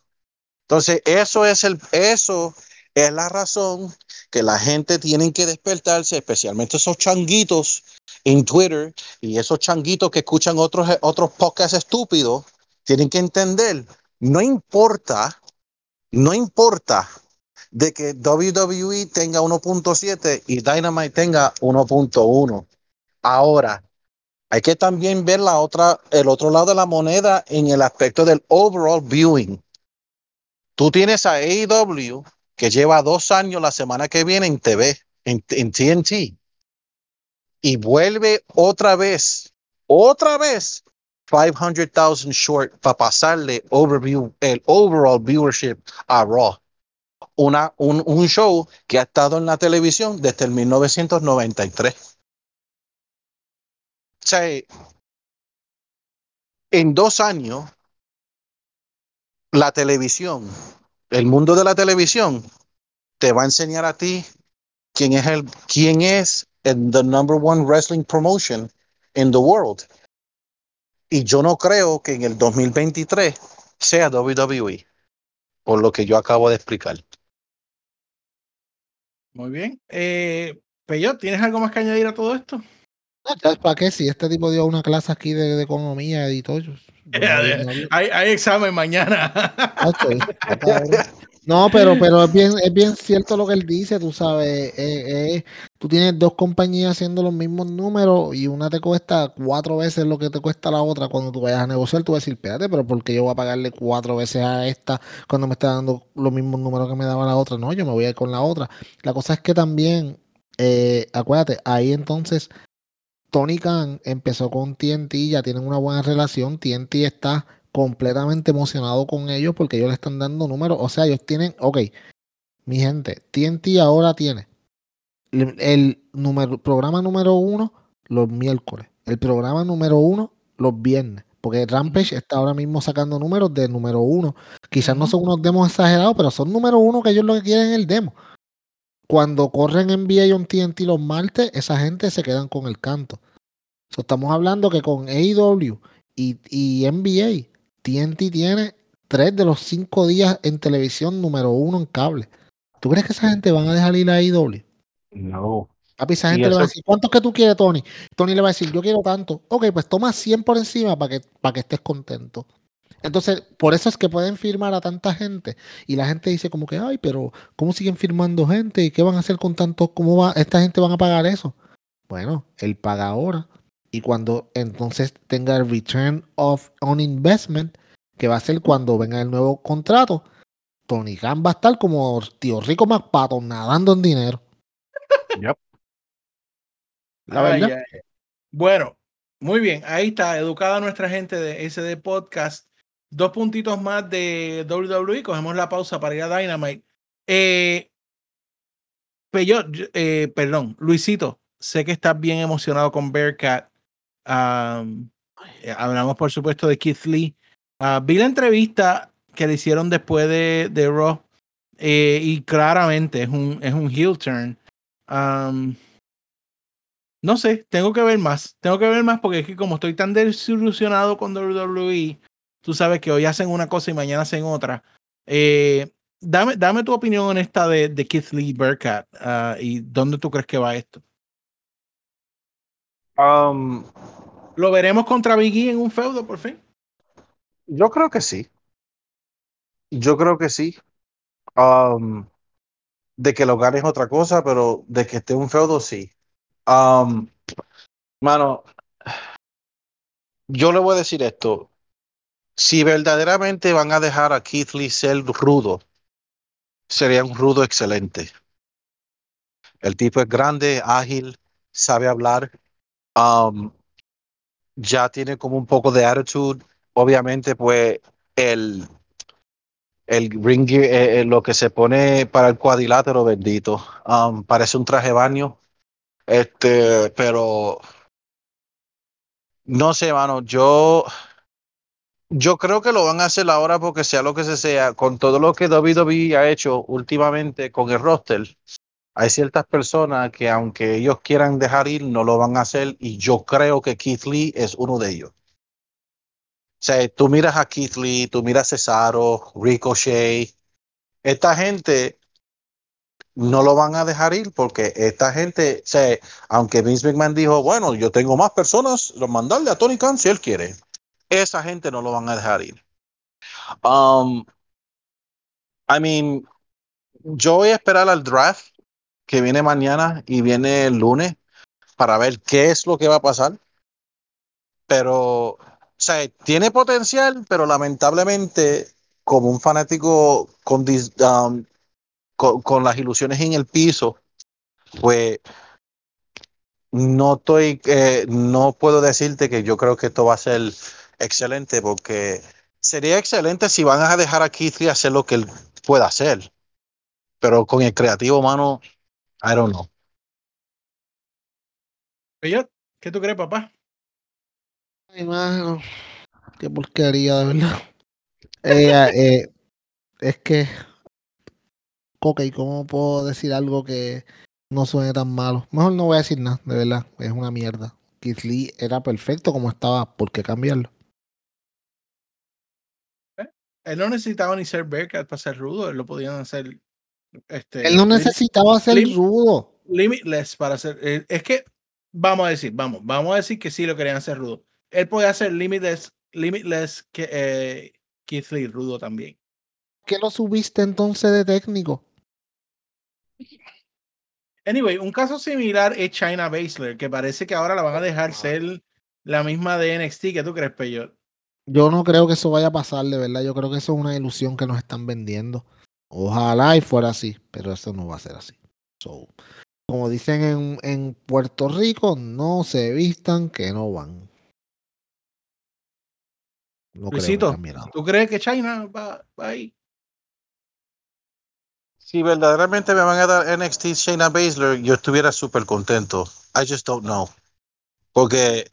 Entonces, eso es el, eso Es la razón que la gente tiene que despertarse, especialmente esos changuitos en Twitter y esos changuitos que escuchan otros, otros podcasts estúpidos, tienen que entender, no importa, no importa de que WWE tenga 1.7 y Dynamite tenga 1.1. Ahora, hay que también ver la otra, el otro lado de la moneda en el aspecto del overall viewing. Tú tienes a AEW que lleva dos años la semana que viene en TV, en, en TNT, y vuelve otra vez, otra vez, 500,000 short para pasarle overview, el overall viewership a Raw. Una, un, un show que ha estado en la televisión desde el 1993. O sea, en dos años, la televisión, el mundo de la televisión, te va a enseñar a ti quién es el, quién es el the number one wrestling promotion in the world. Y yo no creo que en el 2023 sea WWE, por lo que yo acabo de explicar. Muy bien. Eh, Peyo, ¿tienes algo más que añadir a todo esto? ¿Para qué? Si este tipo dio una clase aquí de, de economía y todo. hay, hay examen mañana. No, pero, pero es bien, es bien cierto lo que él dice, tú sabes, eh, eh, tú tienes dos compañías haciendo los mismos números y una te cuesta cuatro veces lo que te cuesta la otra. Cuando tú vayas a negociar, tú vas a decir, espérate, pero ¿por qué yo voy a pagarle cuatro veces a esta cuando me está dando los mismos números que me daba la otra? No, yo me voy a ir con la otra. La cosa es que también, eh, acuérdate, ahí entonces Tony Khan empezó con TNT, ya tienen una buena relación, TNT está completamente emocionado con ellos porque ellos le están dando números. O sea, ellos tienen, ok, mi gente, TNT ahora tiene el, el número, programa número uno los miércoles, el programa número uno los viernes, porque Rampage está ahora mismo sacando números de número uno. Quizás no son unos demos exagerados, pero son número uno que ellos lo que quieren es el demo. Cuando corren NBA on TNT los martes, esa gente se quedan con el canto. So, estamos hablando que con AEW y, y NBA, TNT tiene tres de los cinco días en televisión número uno en cable. ¿Tú crees que esa gente van a dejar ir a AEW? No. Papi, esa gente le va a decir, ¿cuántos que tú quieres, Tony? Tony le va a decir, yo quiero tanto. Ok, pues toma 100 por encima para que, para que estés contento. Entonces, por eso es que pueden firmar a tanta gente. Y la gente dice como que, ay, pero ¿cómo siguen firmando gente? ¿Y qué van a hacer con tanto? ¿Cómo va? ¿Esta gente van a pagar eso? Bueno, él paga ahora. Y cuando entonces tenga el return of on investment, que va a ser cuando venga el nuevo contrato, Tony Khan va a estar como tío Rico McPato nadando en dinero. Yep. La Ay, verdad. ay. Bueno, muy bien. Ahí está, educada nuestra gente de SD Podcast. Dos puntitos más de WWE. Cogemos la pausa para ir a Dynamite. Eh, yo- eh, perdón, Luisito, sé que estás bien emocionado con Bearcat. Eh, hablamos, por supuesto, de Keith Lee. Ah, vi la entrevista que le hicieron después de, de Raw. eh, y claramente es un, es un heel turn. No sé, tengo que ver más. Tengo que ver más porque es que como estoy tan desilusionado con WWE, tú sabes que hoy hacen una cosa y mañana hacen otra. Eh, dame, dame tu opinión en esta de, de Keith Lee Burkett ah, y dónde tú crees que va esto. ¿Lo veremos contra Biggie en un feudo por fin? yo creo que sí. Yo creo que sí. Um, de que lo gane es otra cosa, pero de que esté un feudo, sí. Um, mano, yo le voy a decir esto. Si verdaderamente van a dejar a Keith Lee ser rudo, sería un rudo excelente. El tipo es grande, ágil, sabe hablar. Um, ya tiene como un poco de attitude. Obviamente, pues el, el ring eh, eh, lo que se pone para el cuadrilátero bendito, um, parece un traje baño. Este, pero no sé, mano, yo, yo creo que lo van a hacer ahora porque sea lo que se sea, con todo lo que WWE ha hecho últimamente con el roster. Hay ciertas personas que aunque ellos quieran dejar ir, no lo van a hacer y yo creo que Keith Lee es uno de ellos. O sea, tú miras a Keith Lee, tú miras a Cesaro, Ricochet, esta gente no lo van a dejar ir porque esta gente, o sea, aunque Vince McMahon dijo, bueno, yo tengo más personas, mandarle a Tony Khan si él quiere. Esa gente no lo van a dejar ir. Um, I mean, yo voy a esperar al draft que viene mañana y viene el lunes para ver qué es lo que va a pasar. Pero, o sea, tiene potencial, pero lamentablemente, como un fanático con, um, con, con las ilusiones en el piso, pues no estoy, eh, no puedo decirte que yo creo que esto va a ser excelente, porque sería excelente si van a dejar a Keith Lee hacer lo que él pueda hacer. Pero con el creativo, mano, I don't know. Bellot, ¿qué tú crees, papá? Ay, mano, qué porquería, de verdad. Eh, eh, es que, ok, ¿cómo puedo decir algo que no suene tan malo? Mejor no voy a decir nada, de verdad, es una mierda. Keith Lee era perfecto como estaba, ¿por qué cambiarlo? Él no necesitaba ni ser Bearcat para ser rudo, él lo podían hacer. Este, Él no necesitaba ser Lim- rudo. Limitless para hacer. eh, Es que, vamos a decir, vamos, vamos a decir que sí lo querían hacer rudo. Él podía hacer Limitless, Limitless que, eh, Keith Lee rudo también. ¿Qué lo subiste entonces de técnico? Anyway, un caso similar es China Baszler, que parece que ahora la van a dejar ser la misma de NXT. ¿Qué tú crees, Peyot? Yo no creo que eso vaya a pasar, de verdad. Yo creo que eso es una ilusión que nos están vendiendo. Ojalá y fuera así, pero eso no va a ser así. So, como dicen en, en Puerto Rico, no se vistan que no van. No Luisito. ¿tú crees que China va, va ahí? Si verdaderamente me van a dar NXT Shayna Baszler, yo estuviera súper contento. I just don't know. Porque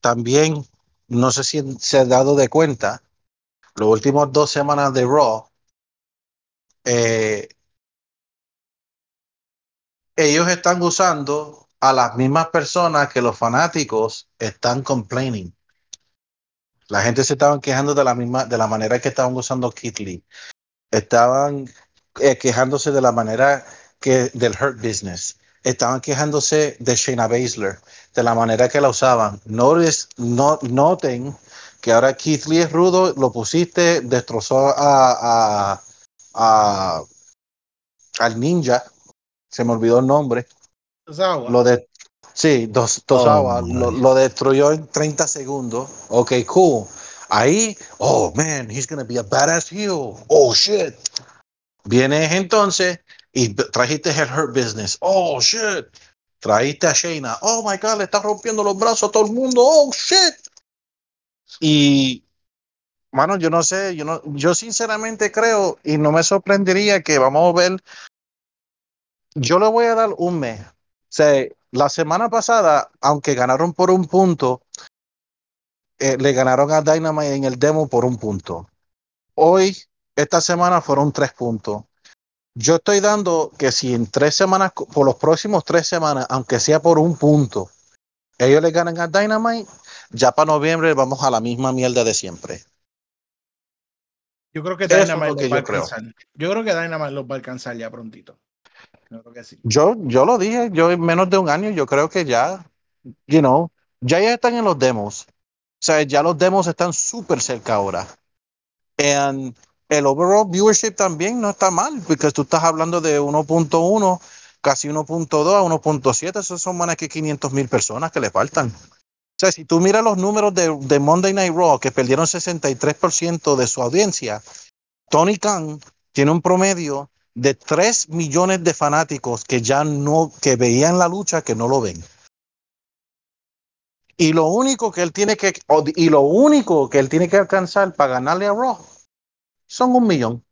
también, no sé si se ha dado de cuenta, las últimas dos semanas de Raw, eh, ellos están usando a las mismas personas que los fanáticos están complaining. La gente se estaban quejando de la misma, de la manera que estaban usando Kid Lee. Estaban eh, quejándose de la manera que del Hurt Business. Estaban quejándose de Shayna Baszler, de la manera que la usaban. Notice, no, noten que ahora Keith es rudo, lo pusiste, destrozó a, a, a- al ninja, se me olvidó el nombre, lo de sí, dos, Tozawa, Oh, lo, lo destruyó en 30 segundos. Ok, cool. Ahí, oh man, he's gonna be a badass heel. Oh shit. Vienes entonces y trajiste el Hurt Business. Oh shit. Trajiste a Shayna. Oh my god, le está rompiendo los brazos a todo el mundo. Oh shit. Y mano, yo no sé, yo no, yo sinceramente creo y no me sorprendería que vamos a ver. Yo le voy a dar un mes. O la semana pasada, aunque ganaron por un punto, eh, le ganaron a Dynamite en el demo por un punto. Hoy, esta semana fueron tres puntos. Yo estoy dando que si en tres semanas, por los próximos tres semanas, aunque sea por un punto, ellos le ganan a Dynamite, ya para noviembre vamos a la misma mierda de siempre. Yo creo que Dynamite lo que los va a alcanzar. Yo creo que Dynamite los va a alcanzar ya prontito. Yo creo que sí. Yo, yo lo dije, yo en menos de un año, yo creo que ya, you know, ya ya están en los demos. O sea, ya los demos están súper cerca ahora. And el overall viewership también no está mal, porque tú estás hablando de 1.1, casi 1.2 a 1.7, esos son más que 500 mil personas que le faltan. O sea, si tú miras los números de, de Monday Night Raw, que perdieron 63% de su audiencia, Tony Khan tiene un promedio de 3 millones de fanáticos que ya no, que veían la lucha, que no lo ven. Y lo único que él tiene que, y lo único que él tiene que alcanzar para ganarle a Raw son un millón.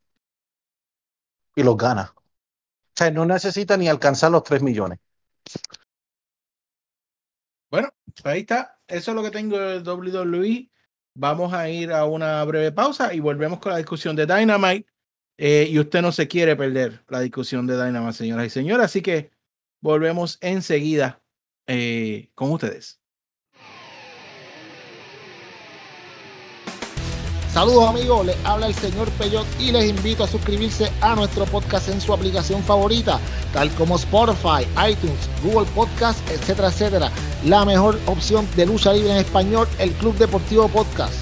Y los gana. O sea, no necesita ni alcanzar los 3 millones. Bueno, ahí está. Eso es lo que tengo de WWE. Vamos a ir a una breve pausa y volvemos con la discusión de Dynamite. Eh, y usted no se quiere perder la discusión de Dynamite, señoras y señores. Así que volvemos enseguida eh, con ustedes. Saludos amigos, les habla el señor Peyot y les invito a suscribirse a nuestro podcast en su aplicación favorita, tal como Spotify, iTunes, Google Podcast, etcétera, etcétera. La mejor opción de lucha libre en español, el Club Deportivo Podcast.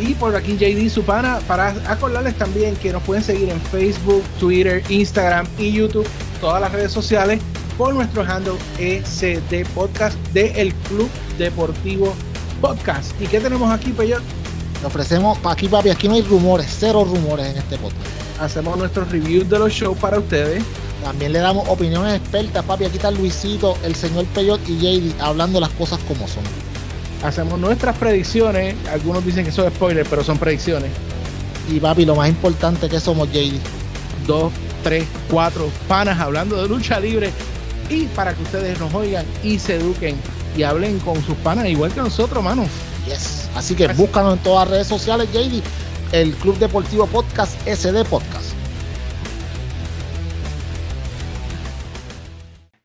Y por aquí JD Supana, para acordarles también que nos pueden seguir en Facebook, Twitter, Instagram y YouTube, todas las redes sociales, por nuestro handle ECD Podcast de El Club Deportivo Podcast. ¿Y qué tenemos aquí, Peyot? Le ofrecemos, aquí papi, aquí no hay rumores, cero rumores en este podcast. Hacemos nuestros reviews de los shows para ustedes. También le damos opiniones expertas, papi. Aquí está Luisito, el señor Peyot y JD hablando las cosas como son. Hacemos nuestras predicciones. Algunos dicen que son spoilers, pero son predicciones. Y papi, lo más importante que somos JD. Dos, tres, cuatro panas hablando de lucha libre. Y para que ustedes nos oigan y se eduquen y hablen con sus panas igual que nosotros, mano. Yes. Así que búscanos en todas las redes sociales, JD. El Club Deportivo Podcast, SD Podcast.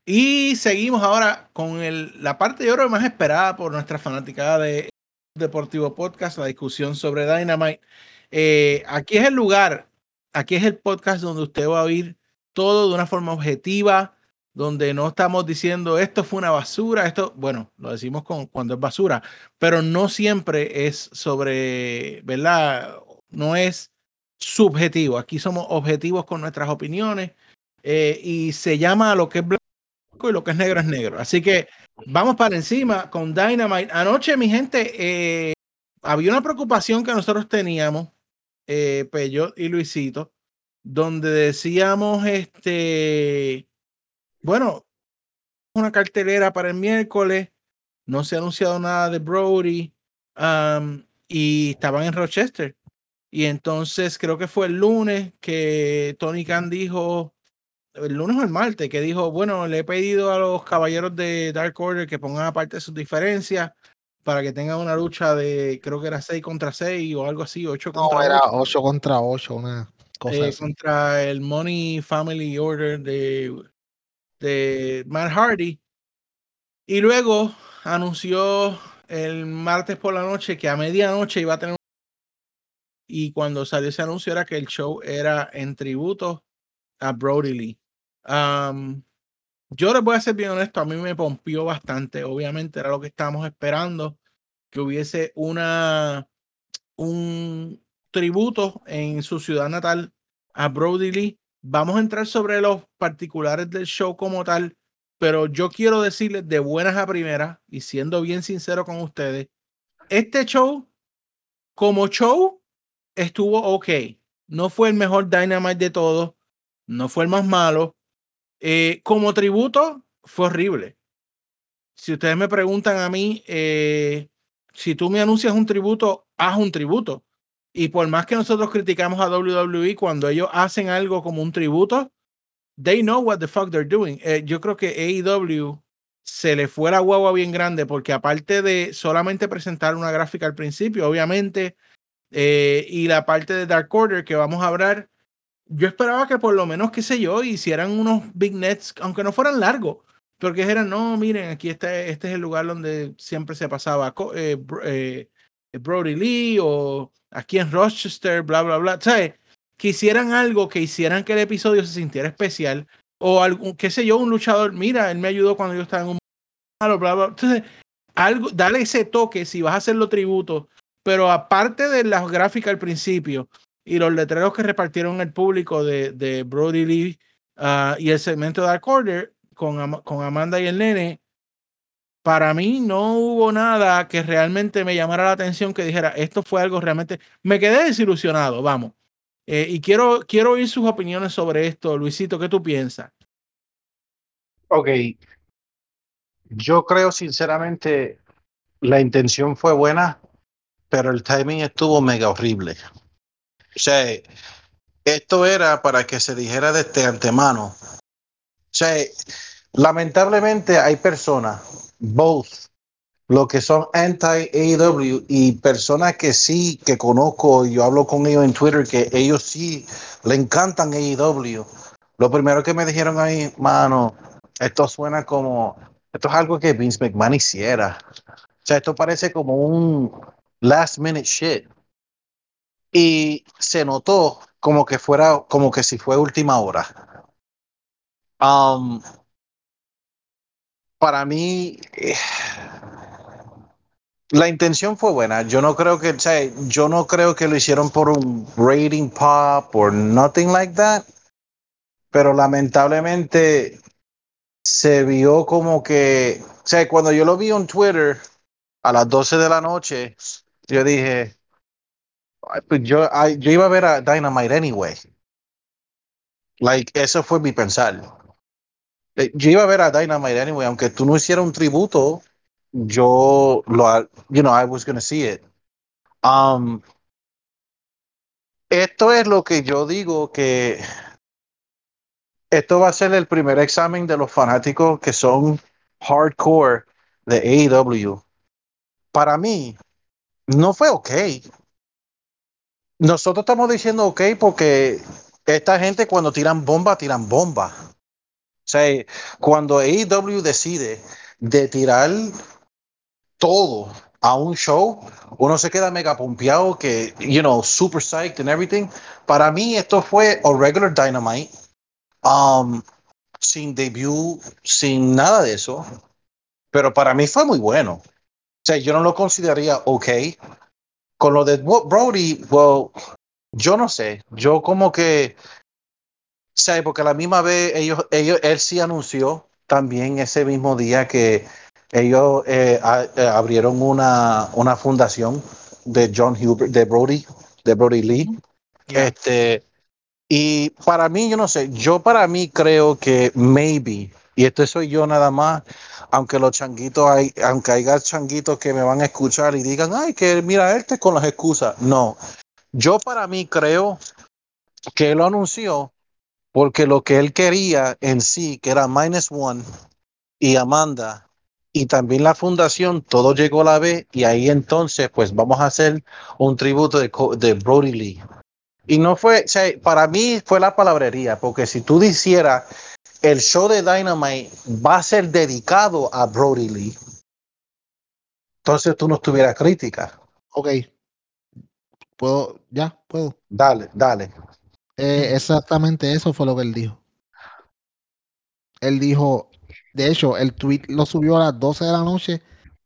Y seguimos ahora con el, la parte de oro más esperada por nuestra fanaticada de Deportivo Podcast, la discusión sobre Dynamite. Eh, aquí es el lugar, aquí es el podcast donde usted va a oír todo de una forma objetiva, donde no estamos diciendo esto fue una basura, esto, bueno, lo decimos con, cuando es basura, pero no siempre es sobre, ¿verdad? No es subjetivo. Aquí somos objetivos con nuestras opiniones eh, y se llama lo que es blanco y lo que es negro es negro. Así que vamos para encima con Dynamite. Anoche, mi gente, eh, había una preocupación que nosotros teníamos, eh, Peyot y Luisito, donde decíamos, este, bueno, una cartelera para el miércoles, no se ha anunciado nada de Brody um, y estaban en Rochester. Y entonces creo que fue el lunes que Tony Khan dijo, el lunes o el martes, que dijo, bueno, le he pedido a los caballeros de Dark Order que pongan aparte sus diferencias para que tengan una lucha de, creo que era 6 contra 6 o algo así, 8 contra No, era 8 contra 8, una cosa eh, así. contra el Money Family Order de, de Matt Hardy. Y luego anunció el martes por la noche que a medianoche iba a tener. Y cuando salió ese anuncio era que el show era en tributo a Brody Lee. Um, yo les voy a ser bien honesto, a mí me pompió bastante. Obviamente era lo que estábamos esperando, que hubiese una un tributo en su ciudad natal a Brody Lee. Vamos a entrar sobre los particulares del show como tal, pero yo quiero decirles de buenas a primeras y siendo bien sincero con ustedes, este show como show estuvo ok. No fue el mejor Dynamite de todos, no fue el más malo. Eh, como tributo fue horrible. Si ustedes me preguntan a mí, eh, si tú me anuncias un tributo, haz un tributo. Y por más que nosotros criticamos a WWE cuando ellos hacen algo como un tributo, they know what the fuck they're doing. Eh, yo creo que AEW se le fue la guagua bien grande porque aparte de solamente presentar una gráfica al principio, obviamente, eh, y la parte de Dark Order que vamos a hablar, yo esperaba que por lo menos, qué sé yo, hicieran unos big nets, aunque no fueran largos, porque dijeran, no, miren, aquí este, este es el lugar donde siempre se pasaba eh, eh, Brody Lee o aquí en Rochester, bla, bla, bla. ¿Sabes? Que hicieran algo que hicieran que el episodio se sintiera especial o algún, qué sé yo, un luchador, mira, él me ayudó cuando yo estaba en un malo, bla, bla. Entonces, algo, dale ese toque si vas a hacerlo tributo, pero aparte de las gráficas al principio y los letreros que repartieron el público de, de Brody Lee uh, y el segmento de Dark Order con, con Amanda y el nene, para mí no hubo nada que realmente me llamara la atención que dijera, esto fue algo realmente, me quedé desilusionado, vamos. Eh, y quiero, quiero oír sus opiniones sobre esto. Luisito, ¿qué tú piensas? Ok. Yo creo sinceramente la intención fue buena, pero el timing estuvo mega horrible. O sea, esto era para que se dijera desde antemano. O sea, lamentablemente hay personas, both, lo que son anti-AEW y personas que sí, que conozco, yo hablo con ellos en Twitter, que ellos sí le encantan AEW. Lo primero que me dijeron ahí, mano, esto suena como, esto es algo que Vince McMahon hiciera. O sea, esto parece como un last minute shit. y se notó como que fuera, como que si fue última hora. Um, para mí, eh, la intención fue buena. Yo no creo que, o sea, yo no creo que lo hicieron por un rating pop or nothing like that. Pero lamentablemente se vio como que, o sea, cuando yo lo vi en Twitter a las 12 de la noche, yo dije, "Ay, pues yo, yo iba a ver a Dynamite anyway. Like, eso fue mi pensar. Eh, Yo iba a ver a Dynamite anyway, aunque tú no hicieras un tributo, yo lo, you know, I was gonna see it. Um, esto es lo que yo digo que esto va a ser el primer examen de los fanáticos que son hardcore de AEW. Para mí, no fue ok. Nosotros estamos diciendo ok porque esta gente cuando tiran bomba, tiran bomba. O sea, cuando AEW decide de tirar todo a un show, uno se queda mega pompeado que, you know, super psyched and everything. Para mí esto fue a regular Dynamite, um, sin debut, sin nada de eso. Pero para mí fue muy bueno. O sea, yo no lo consideraría ok. Con lo de Brody, well, yo no sé. Yo como que, sea, porque a la misma vez ellos, ellos, él sí anunció también ese mismo día que ellos eh, a- eh, abrieron una, una fundación de John Hubert, de Brody, de Brody Lee. Yeah. Este, y para mí, yo no sé, yo para mí creo que maybe, y esto soy yo nada más, aunque los changuitos hay, aunque haya changuitos que me van a escuchar y digan, ay, que mira, este con las excusas. No, yo para mí creo que él lo anunció porque lo que él quería en sí, que era Minus One y Amanda, y también la fundación, todo llegó a la vez, y ahí entonces, pues vamos a hacer un tributo de, de Brody Lee. Y no fue, o sea, para mí fue la palabrería, porque si tú dijeras el show de Dynamite va a ser dedicado a Brody Lee, entonces tú no estuvieras crítica. Ok. Puedo, ya, puedo. Dale, dale. Eh, exactamente eso fue lo que él dijo. Él dijo, de hecho, el tweet lo subió a las 12 de la noche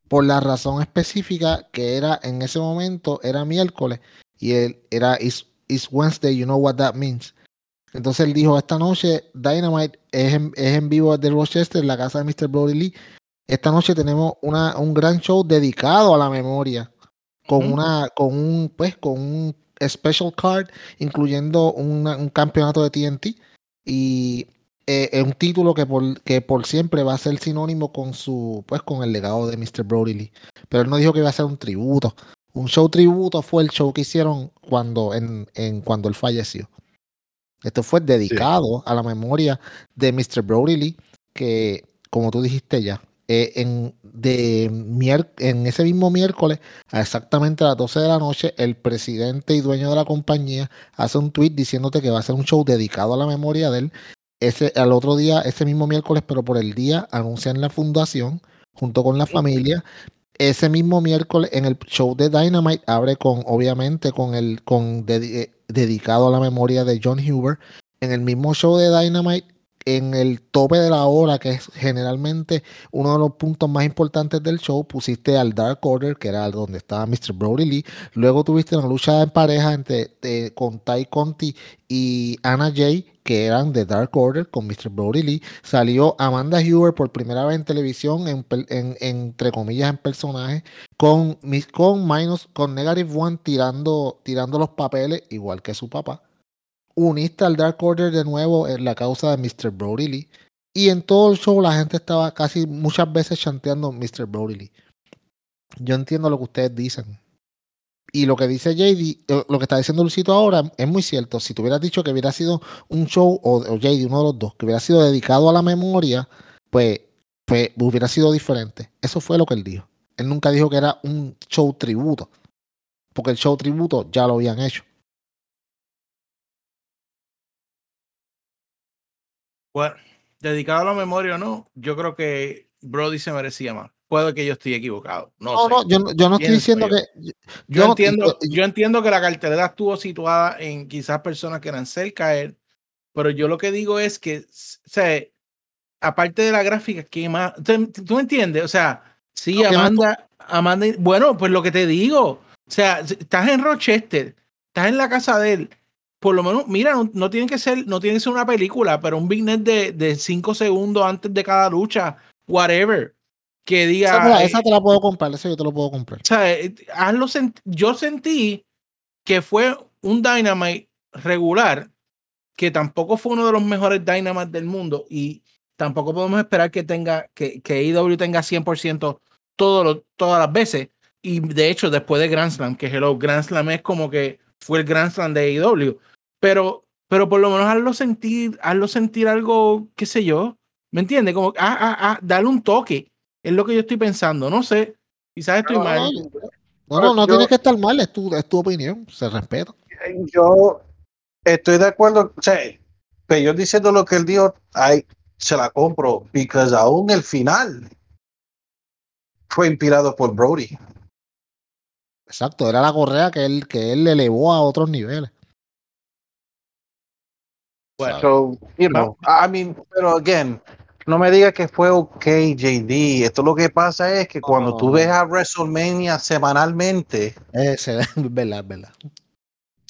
por la razón específica que era en ese momento, era miércoles, y él era is, Wednesday, you know what that means. Entonces él dijo, esta noche Dynamite es en, es en vivo de Rochester, en la casa de Mr. Brody Lee. Esta noche tenemos una, un gran show dedicado a la memoria, con una, con un, pues, con un special card, incluyendo una- un campeonato de TNT y eh, es un título que por, que por siempre va a ser sinónimo con su, pues, con el legado de Mr. Brody Lee. Pero él no dijo que iba a ser un tributo. Un show tributo fue el show que hicieron cuando, en, en cuando él falleció. Esto fue dedicado a la memoria de Mr. Brody Lee, que, como tú dijiste ya, eh, en, de en ese mismo miércoles, a exactamente a las 12 de la noche, el presidente y dueño de la compañía hace un tweet diciéndote que va a ser un show dedicado a la memoria de él. Ese, al otro día, ese mismo miércoles, pero por el día, anuncian la fundación junto con la familia. Ese mismo miércoles, en el show de Dynamite, abre con, obviamente, con el con dedi- eh, dedicado a la memoria de John Huber. En el mismo show de Dynamite, en el tope de la hora, que es generalmente uno de los puntos más importantes del show, pusiste al Dark Order, que era donde estaba Mr. Brody Lee. Luego tuviste una lucha en pareja entre eh, con Ty Conti y Anna Jay, que eran de Dark Order con Mr. Brody Lee. Salió Amanda Huber por primera vez en televisión, en, entre comillas, en personaje, con, con Minus, con Negative One tirando, tirando los papeles, igual que su papá. Uniste al Dark Order de nuevo en la causa de Mr. Brody Lee. Y en todo el show la gente estaba casi muchas veces chanteando Mr. Brody Lee. Yo entiendo lo que ustedes dicen. Y lo que dice JD, eh, lo que está diciendo Lucito ahora es muy cierto. Si tú hubieras dicho que hubiera sido un show, o, o JD, uno de los dos, que hubiera sido dedicado a la memoria, pues, pues hubiera sido diferente. Eso fue lo que él dijo. Él nunca dijo que era un show tributo. Porque el show tributo ya lo habían hecho. Bueno, dedicado a la memoria o no, yo creo que Brody se merecía más. puede que yo esté equivocado. No, No, sé. no, yo, no- yo no estoy diciendo yo. que. Yo, yo- entiendo, yo entiendo que la cartelera estuvo situada en quizás personas que eran cerca a él, pero yo lo que digo es que, o sea, aparte de la gráfica, ¿qué más? ¿Tú, me entiendes? O sea, sí, No, ¿qué más tú- Amanda, Amanda, bueno, pues lo que te digo, o sea, estás en Rochester, estás en la casa de él, por lo menos, mira, no, no tiene que ser, no tiene que ser una película, pero un big net de, de cinco segundos antes de cada lucha, whatever, que diga. la- eh, esa te la puedo comprar, eso yo te lo puedo comprar. o sea, eh, hazlo sent- yo sentí que fue un Dynamite regular, que tampoco fue uno de los mejores Dynamites del mundo y tampoco podemos esperar que tenga que, que AEW tenga 100% todo lo- todas las veces. Y de hecho, después de Grand Slam, que Hello, Grand Slam es como que fue el Grand Slam de AEW, pero, pero por lo menos hazlo sentir, hazlo sentir algo, qué sé yo, ¿me entiendes? Como, ah, ah, ah, darle un toque, es lo que yo estoy pensando, no sé, quizás estoy No, mal. no, No, no, Yo- que estar mal, es tu, es tu opinión, se respeta. Yo estoy de acuerdo, o sea, pero yo diciendo lo que él dijo, ay, se la compro, porque aún el final fue inspirado por Brody. Exacto, era la correa que él, que él elevó a otros niveles. Bueno, So, you know, I mean, pero again, no me digas que fue ok, JD. Esto lo que pasa es que cuando no, tú ves a WrestleMania semanalmente, es verdad, verdad.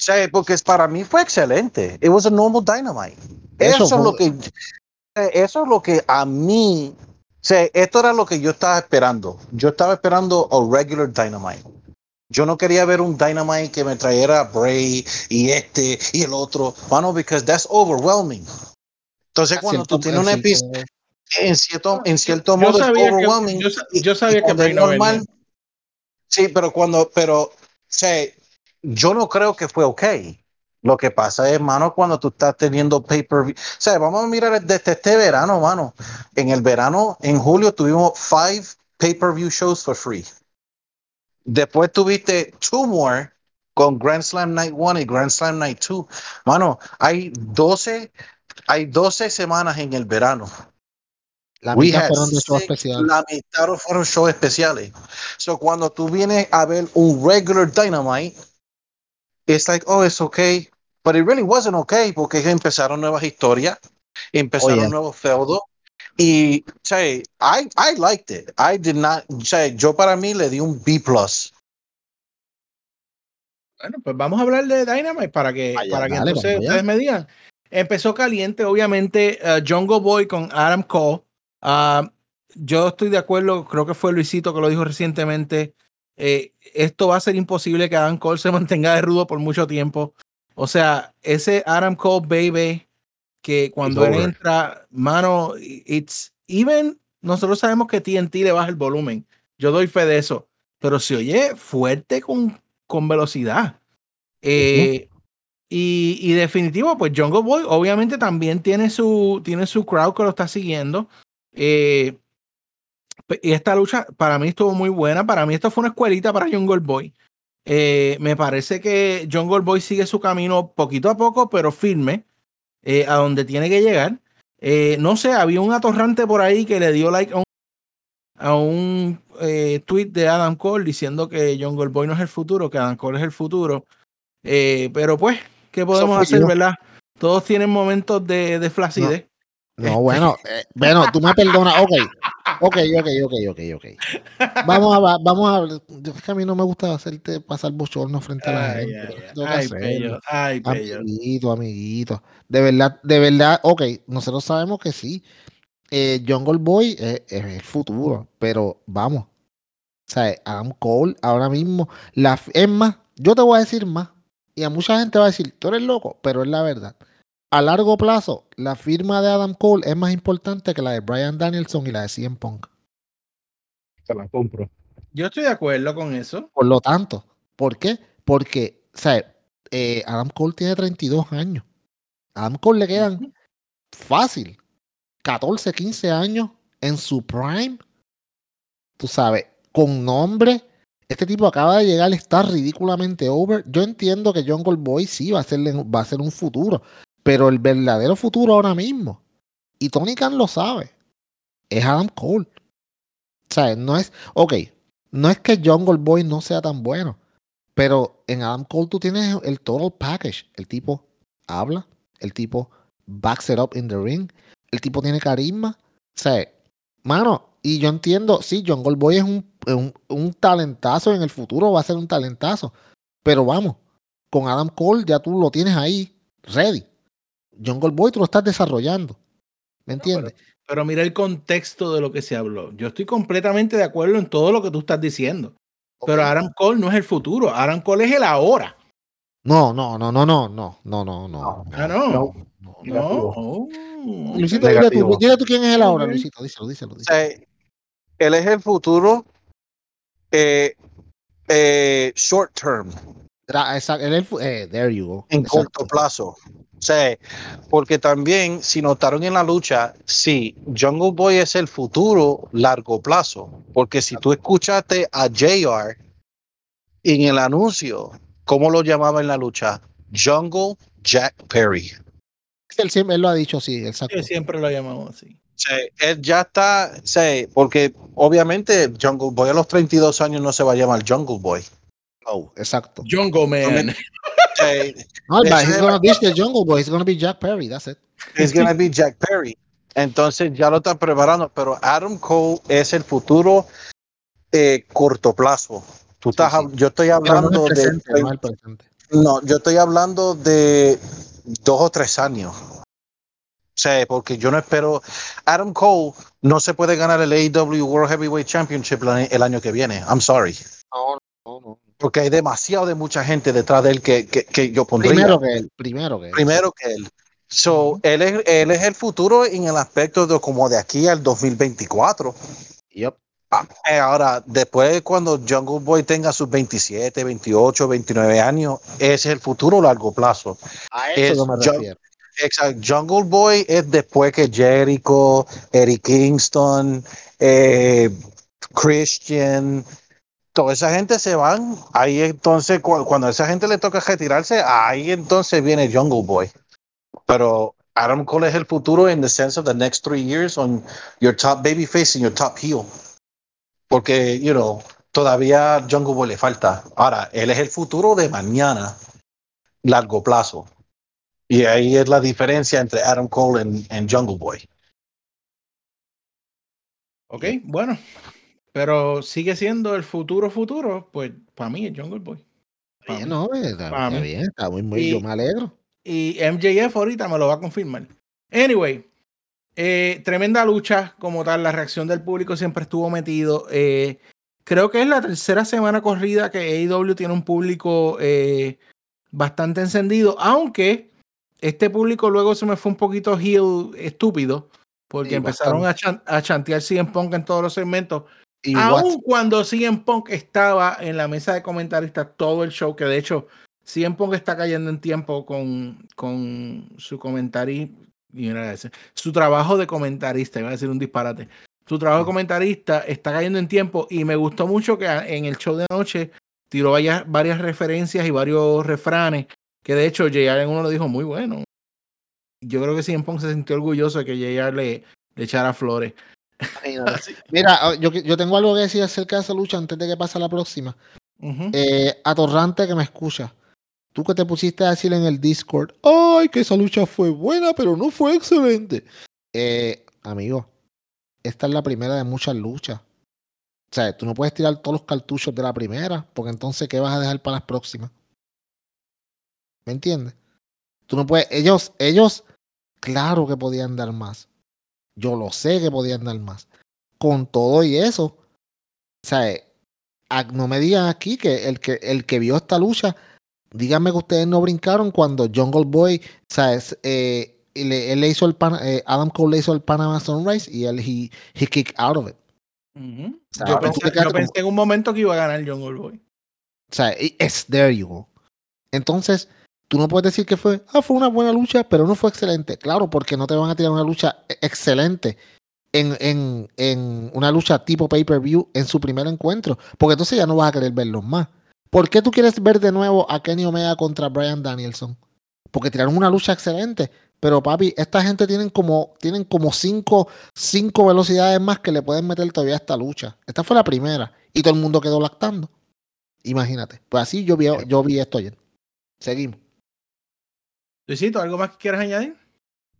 sea, porque para mí fue excelente. It was a normal dynamite. Eso Eso, es lo que, eso es lo que a mí, o sea, esto era lo que yo estaba esperando. Yo estaba esperando a regular dynamite. Yo no quería ver un dynamite que me trajera Bray y este y el otro, mano, because that's overwhelming. Entonces, cuando tú tienes un episodio en cierto, en cierto modo es sabía que, overwhelming. yo, y- yo y sabía que cuando Bray no normal. venía. Sí, pero cuando, pero, o sea, yo no creo que fue ok. Lo que pasa es, mano, cuando tú estás teniendo pay-per-view. O sea, vamos a mirar desde este verano, mano. En el verano, en julio, tuvimos five pay-per-view shows for free. Después tuviste two more con Grand Slam Night 1 y Grand Slam Night 2. Mano, hay 12, hay 12 semanas en el verano. La mitad fueron de show six- especial. La mitad fueron shows especiales. So cuando tú vienes a ver un regular Dynamite, it's like, oh, it's okay. But it really wasn't okay porque empezaron nuevas historias, empezaron yeah. nuevos feudos. Y, sea, I, I liked it. I did not, sea, yo para mí le di un B+. Bueno, pues vamos a hablar de Dynamite para que, Vaya, para que dale, entonces vamos allá. ustedes me digan. Empezó caliente, obviamente, uh, Jungle Boy con Adam Cole. Ah, yo estoy de acuerdo, creo que fue Luisito que lo dijo recientemente. eh, esto va a ser imposible que Adam Cole se mantenga de rudo por mucho tiempo. O sea, ese Adam Cole baby que cuando él entra, mano, it's even, nosotros sabemos que TNT le baja el volumen. Yo doy fe de eso, pero se oye fuerte con, con velocidad. Eh, y, y definitivo, pues Jungle Boy obviamente también tiene su, tiene su crowd que lo está siguiendo. Eh, y esta lucha para mí estuvo muy buena. Para mí esto fue una escuelita para Jungle Boy. Eh, me parece que Jungle Boy sigue su camino poquito a poco, pero firme eh, a donde tiene que llegar. Eh, no sé, había un atorrante por ahí que le dio like a un, a un eh, tweet de Adam Cole diciendo que Jungle Boy no es el futuro, que Adam Cole es el futuro. Eh, pero pues, ¿qué podemos hacer, yo. verdad? Todos tienen momentos de, de flacidez. No, bueno, eh, bueno, tú me perdonas. Ok, ok, ok, ok, ok, ok. Vamos a, va- vamos a, es que a mí no me gusta hacerte pasar bochorno frente a la Ay, gente. ay, ay, bello, ay, bello. Amiguito, amiguito. De verdad, de verdad, ok, nosotros sabemos que sí. Eh, Jungle Boy es, es el futuro, pero vamos. O sea, Adam Cole ahora mismo, la, es más, yo te voy a decir más. Y a mucha gente va a decir, tú eres loco, pero es la verdad. A largo plazo, la firma de Adam Cole es más importante que la de Brian Danielson y la de CM Punk. Se la compro. Yo estoy de acuerdo con eso. Por lo tanto, ¿por qué? Porque, o sea, eh, Adam Cole tiene 32 años. A Adam Cole le quedan fácil 14, 15 años en su prime. Tú sabes, con nombre. Este tipo acaba de llegar, está ridículamente over. Yo entiendo que Jungle Boy sí va a, ser, va a ser un futuro, pero el verdadero futuro ahora mismo, y Tony Khan lo sabe, es Adam Cole. sea, no es, ok, no es que Jungle Boy no sea tan bueno, pero en Adam Cole tú tienes el total package. El tipo habla, el tipo backs it up in the ring, el tipo tiene carisma. O mano, y yo entiendo, sí, Jungle Boy es un, un, un talentazo en el futuro, va a ser un talentazo. Pero vamos, con Adam Cole ya tú lo tienes ahí, ready. Jungle Boy tú lo estás desarrollando. ¿Me entiendes? Pero mira el contexto de lo que se habló. Yo estoy completamente de acuerdo en todo lo que tú estás diciendo. Pero. Adam Cole no es el futuro. Adam Cole es el ahora. No, no, no, no, no, no, no, no, no. Ah, no. no. Oh, Luisito, dile tú, dile tú quién es él ahora, Ok. Luisito, díselo, díselo. O díselo. sea, él es el futuro eh, eh, short term, exacto, él es el fu- eh, there you go. en Exacto. corto plazo. Sea, porque también, si notaron en la lucha, sí, Jungle Boy es el futuro largo plazo. Porque si tú escuchaste a JR en el anuncio, ¿cómo lo llamaba en la lucha? Jungle Jack Perry. Él, siempre, él lo ha dicho, sí, exacto. Yo siempre lo llamamos así. O sea, él ya está, sea, porque obviamente Jungle Boy a los 32 años no se va a llamar Jungle Boy. No, exacto. Jungle Man. O sea, No, but he's es gonna be the Jungle Boy. He's gonna be Jack Perry. That's it. it's gonna be Jack Perry. Entonces ya lo están preparando, pero Adam Cole es el futuro eh, corto plazo. Tú estás, sí. hab- yo estoy hablando es de, presente, no presente. yo estoy hablando de dos o tres años. O sea, porque yo no espero. Adam Cole no se puede ganar el AEW World Heavyweight Championship el, año que viene. I'm sorry. No. Porque hay demasiado de mucha gente detrás de él que, que, que yo pondría. Primero que él, primero que él. primero que él. So, él, es, él es el futuro en el aspecto de como de aquí al 2024. Yup. Ah, eh, Ahora, después cuando Jungle Boy tenga sus 27, 28, 29 años, ese es el futuro a largo plazo. A Es eso yo me refiero. Exacto. Jungle Boy es después que Jericho, Eric Kingston, eh, Christian, toda esa gente se van. Ahí entonces, cu- cuando a esa gente le toca retirarse, ahí entonces viene Jungle Boy. Pero Adam Cole es el futuro in the sense of the next three years on your top babyface and your top heel. Porque, you know, todavía Jungle Boy le falta. Ahora, él es el futuro de mañana, largo plazo. Y ahí es la diferencia entre Adam Cole y Jungle Boy. Ok, bueno. Pero sigue siendo el futuro futuro. Pues para mí es Jungle Boy. Bien, mí. no, está, Pa' está mí. bien, está muy, muy, Y- yo me alegro. Y MJF ahorita me lo va a confirmar. Anyway, eh, tremenda lucha como tal. La reacción del público siempre estuvo metido. Eh, creo que es la tercera semana corrida que AEW tiene un público eh, bastante encendido. Aunque este público luego se me fue un poquito heel estúpido. Porque Sí, empezaron a, chan- a chantear CM Punk en todos los segmentos. Aún cuando CM Punk estaba en la mesa de comentaristas todo el show, que de hecho CM Punk está cayendo en tiempo con, con su comentario, su trabajo de comentarista, iba a decir un disparate. Su trabajo de comentarista está cayendo en tiempo y me gustó mucho que en el show de anoche tiró varias, referencias y varios refranes, que de hecho JR uno lo dijo muy bueno. Yo creo que CM Punk se sintió orgulloso de que JR le, le echara flores. Mira, ah, yo, yo tengo algo que decir acerca de esa lucha antes de que pase la próxima. Eh, atorrante que me escucha. Tú que te pusiste a decir en el Discord, ay, que esa lucha fue buena, pero no fue excelente. Eh, amigo, esta es la primera de muchas luchas. O sea, tú no puedes tirar todos los cartuchos de la primera, porque entonces, ¿qué vas a dejar para las próximas? ¿Me entiendes? Tú no puedes, ellos, ellos, claro que podían dar más. Yo lo sé que podían dar más. Con todo y eso, o sea, a- no me digan aquí que el que, el que vio esta lucha, díganme que ustedes no brincaron cuando Jungle Boy, ¿sabes? Eh, le- él le hizo el pan, eh, Adam Cole le hizo el Panama Sunrise y él he, he kicked out of it. Sea, yo pensé, yo en un momento que iba a ganar Jungle Boy. O sea, es there you go. Entonces, tú no puedes decir que fue, ah, fue una buena lucha, pero no fue excelente. Claro, porque no te van a tirar una lucha e- excelente en, en, en una lucha tipo pay-per-view en su primer encuentro, porque entonces ya no vas a querer verlos más. ¿Por qué tú quieres ver de nuevo a Kenny Omega contra Brian Danielson? Porque tiraron una lucha excelente. Pero papi, esta gente tienen como, tienen como cinco, cinco velocidades más que le pueden meter todavía a esta lucha. Esta fue la primera. Y todo el mundo quedó lactando. Imagínate. Pues así yo vi, yo vi esto ayer. Seguimos. Luisito, ¿algo más que quieras añadir?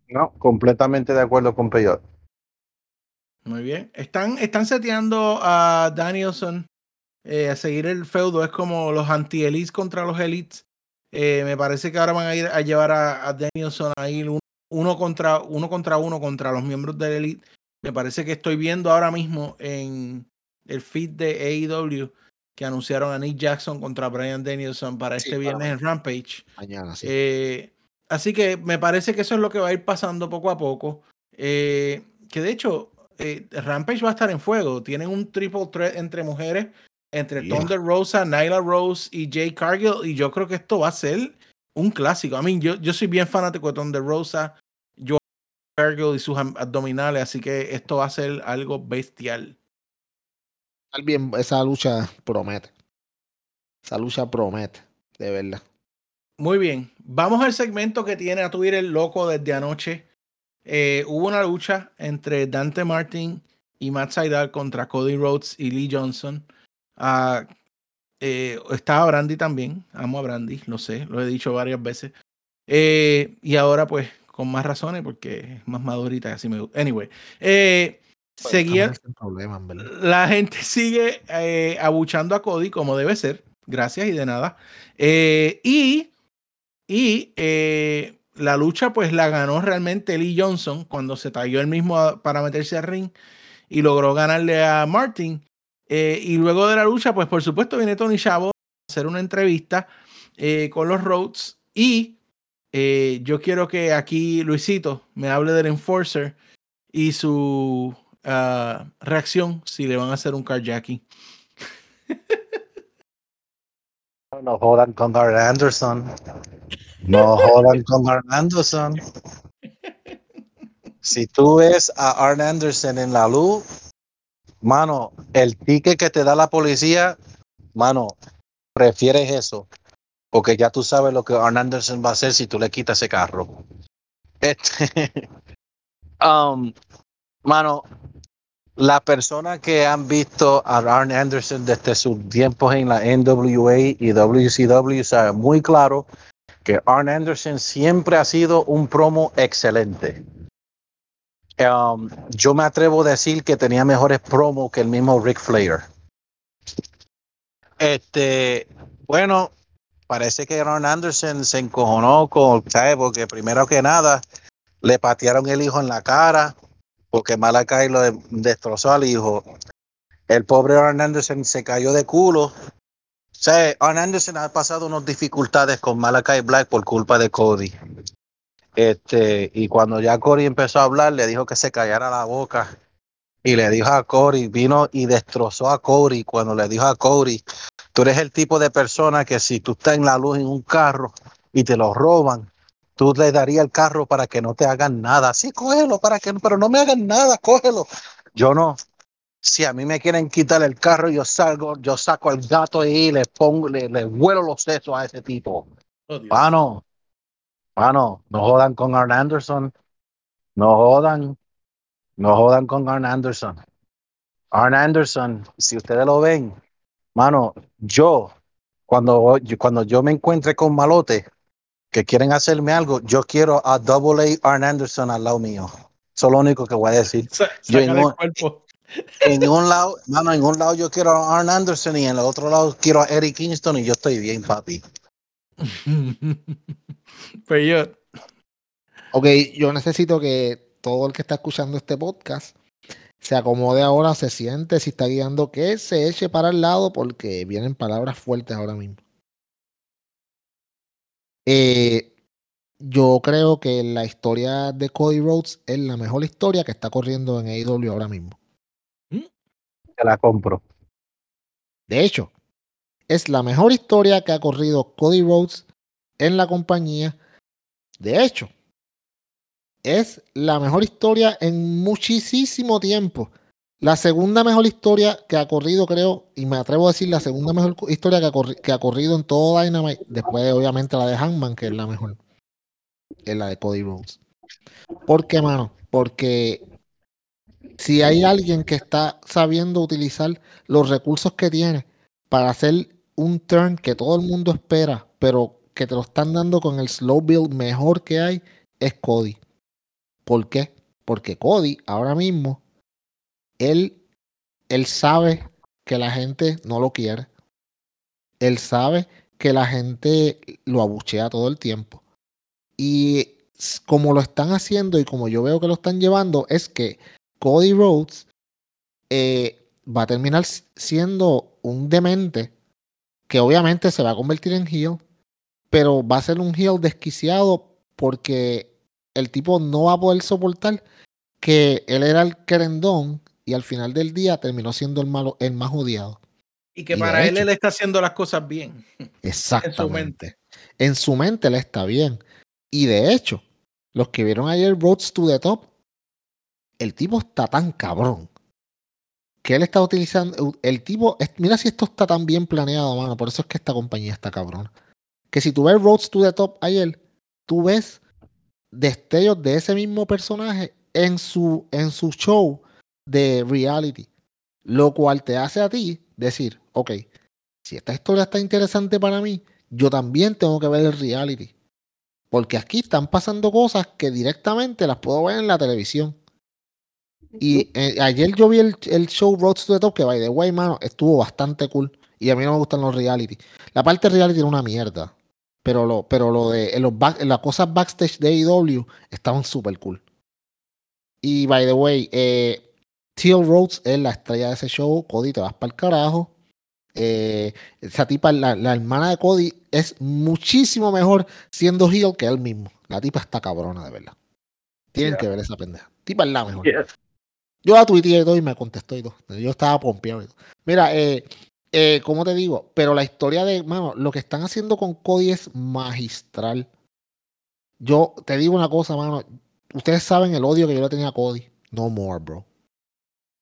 No, completamente de acuerdo con Peyot. Muy bien. Están, están seteando a Danielson eh, a seguir el feudo. Es como los anti-elites contra los elites. Eh, me parece que ahora van a ir a llevar a, a Danielson a ir uno, contra, uno contra uno contra los miembros del elite. Me parece que estoy viendo ahora mismo en el feed de AEW que anunciaron a Nick Jackson contra Brian Danielson para este viernes en Rampage. Mañana, sí. Eh, así que me parece que eso es lo que va a ir pasando poco a poco. Eh, que de hecho, eh, Rampage va a estar en fuego. Tienen un triple threat entre mujeres, entre Yeah. Thunder Rosa, Nyla Rose y Jay Cargill. Y yo creo que esto va a ser un clásico. A mí, yo, yo soy bien fanático de Thunder Rosa, yo Cargill y sus abdominales. Así que esto va a ser algo bestial. Bien, esa lucha promete. Esa lucha promete, de verdad. Muy bien, vamos al segmento que tiene a Twitter loco desde anoche. Eh, hubo una lucha entre Dante Martin y Matt Seidel contra Cody Rhodes y Lee Johnson. Ah, eh, estaba Brandy también, amo a Brandy, lo sé, lo he dicho varias veces. Eh, y ahora pues con más razones porque es más madurita así me gusta. Anyway, eh, seguía, problemas, en verdad. la gente sigue abuchando a Cody como debe ser. Gracias y de nada. Y y eh, la lucha pues la ganó realmente Lee Johnson cuando se talló él mismo para meterse al ring y logró ganarle a Martin. Eh, y luego de la lucha pues por supuesto viene Tony Chavo a hacer una entrevista eh, con los Rhodes y yo quiero que aquí Luisito me hable del Enforcer y su ah, reacción si le van a hacer un carjacking. No jodan con Arn Anderson. No jodan con Arn Anderson. Si tú ves a Arn Anderson en la luz, mano, el ticket que te da la policía, mano, prefieres eso. Porque ya tú sabes lo que Arn Anderson va a hacer si tú le quitas ese carro. Este, um, mano, la persona que han visto a Arn Anderson desde sus tiempos en la NWA y WCW sabe muy claro que Arn Anderson siempre ha sido un promo excelente. Um, yo me atrevo a decir que tenía mejores promos que el mismo Ric Flair. Este, bueno, parece que Arn Anderson se encojonó con, ¿sabes? Porque primero que nada le patearon el hijo en la cara porque Malakai lo de- destrozó al hijo. El pobre Arn Anderson se cayó de culo. O sea, Arn Anderson ha pasado unas dificultades con Malakai Black por culpa de Cody. Este, y cuando ya Cody empezó a hablar, le dijo que se callara la boca. Y le dijo a Cody, vino y destrozó a Cody. Cuando le dijo a Cody, tú eres el tipo de persona que si tú estás en la luz en un carro y te lo roban, tú le darías el carro para que no te hagan nada. Sí, cógelo, para que, pero no me hagan nada, cógelo. Yo no. Si a mí me quieren quitar el carro, yo salgo, yo saco al gato y le pongo, le, le vuelo los sesos a ese tipo. Oh. Mano, mano, no jodan con Arn Anderson. No jodan. No jodan con Arn Anderson. Arn Anderson, si ustedes lo ven, mano, yo, cuando, yo- cuando yo me encuentre con malote que quieren hacerme algo, yo quiero a Double A Arn Anderson al lado mío. Eso es lo único que voy a decir. Sa- yo. En un lado, mano, en un lado yo quiero a Arn Anderson y en el otro lado quiero a Eric Kingston y yo estoy bien, papi. Pero yo, Ok, yo necesito que todo el que está escuchando este podcast se acomode ahora, se siente, si está guiando, que se eche para el lado porque vienen palabras fuertes ahora mismo. Eh, yo creo que la historia de Cody Rhodes es la mejor historia que está corriendo en AEW ahora mismo. Te la compro. De hecho, es la mejor historia que ha corrido Cody Rhodes en la compañía. De hecho, es la mejor historia en muchísimo tiempo. La segunda mejor historia que ha corrido, creo, y me atrevo a decir la segunda mejor historia que ha, corri- que ha corrido en todo Dynamite. Después, obviamente, la de Hangman, que es la mejor. Es la de Cody Rhodes. ¿Por qué, mano? Porque si hay alguien que está sabiendo utilizar los recursos que tiene para hacer un turn que todo el mundo espera, pero que te lo están dando con el slow build mejor que hay, es Cody. ¿Por qué? Porque Cody ahora mismo, él, él sabe que la gente no lo quiere. Él sabe que la gente lo abuchea todo el tiempo. Y como lo están haciendo y como yo veo que lo están llevando, es que Cody Rhodes eh, va a terminar siendo un demente que obviamente se va a convertir en heel, pero va a ser un heel desquiciado porque el tipo no va a poder soportar que él era el querendón y al final del día terminó siendo el malo, el más odiado. Y que para él él está haciendo las cosas bien. Exactamente. En su mente. él está bien. Y de hecho, los que vieron ayer Roads to the Top, el tipo está tan cabrón que él está utilizando. El tipo, mira si esto está tan bien planeado, mano. Por eso es que esta compañía está cabrón. Que si tú ves Roads to the Top ayer, tú ves destellos de ese mismo personaje en su, en su show de reality. Lo cual te hace a ti decir, ok, si esta historia está interesante para mí, yo también tengo que ver el reality. Porque aquí están pasando cosas que directamente las puedo ver en la televisión. Y eh, ayer yo vi el, show Roads to the Top, que by the way, mano, estuvo bastante cool. Y a mí no me gustan los reality. La parte reality era una mierda. Pero lo, pero lo de los las cosas backstage de AEW estaban súper cool. Y by the way, eh, Teal Rhodes es la estrella de ese show. Cody, te vas para el carajo. Eh, esa tipa, la, la, hermana de Cody, es muchísimo mejor siendo heel que él mismo. La tipa está cabrona, de verdad. Tienen que ver esa pendeja. Tipa es la mejor. Yo la tuiteé y todo y me contestó y todo. Yo estaba pompeado. Mira, eh, eh, ¿cómo te digo? Pero la historia de, mano, lo que están haciendo con Cody es magistral. Yo te digo una cosa, mano. Ustedes saben el odio que yo le tenía a Cody. No more, bro.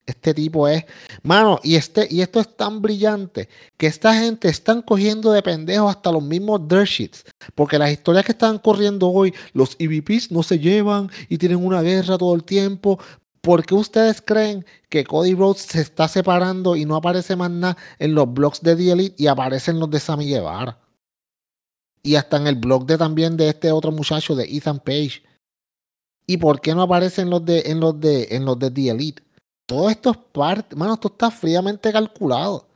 Este tipo es, mano, y este y esto es tan brillante que esta gente están cogiendo de pendejos hasta los mismos dirt sheets, porque las historias que están corriendo hoy, los EVPs no se llevan y tienen una guerra todo el tiempo. ¿Por qué ustedes creen que Cody Rhodes se está separando y no aparece más nada en los blogs de The Elite y aparecen los de Sammy Guevara? Y hasta en el blog de también de este otro muchacho de Ethan Page. ¿Y por qué no aparecen los de en los de en los de The Elite? Todo esto es parte, mano, esto está fríamente calculado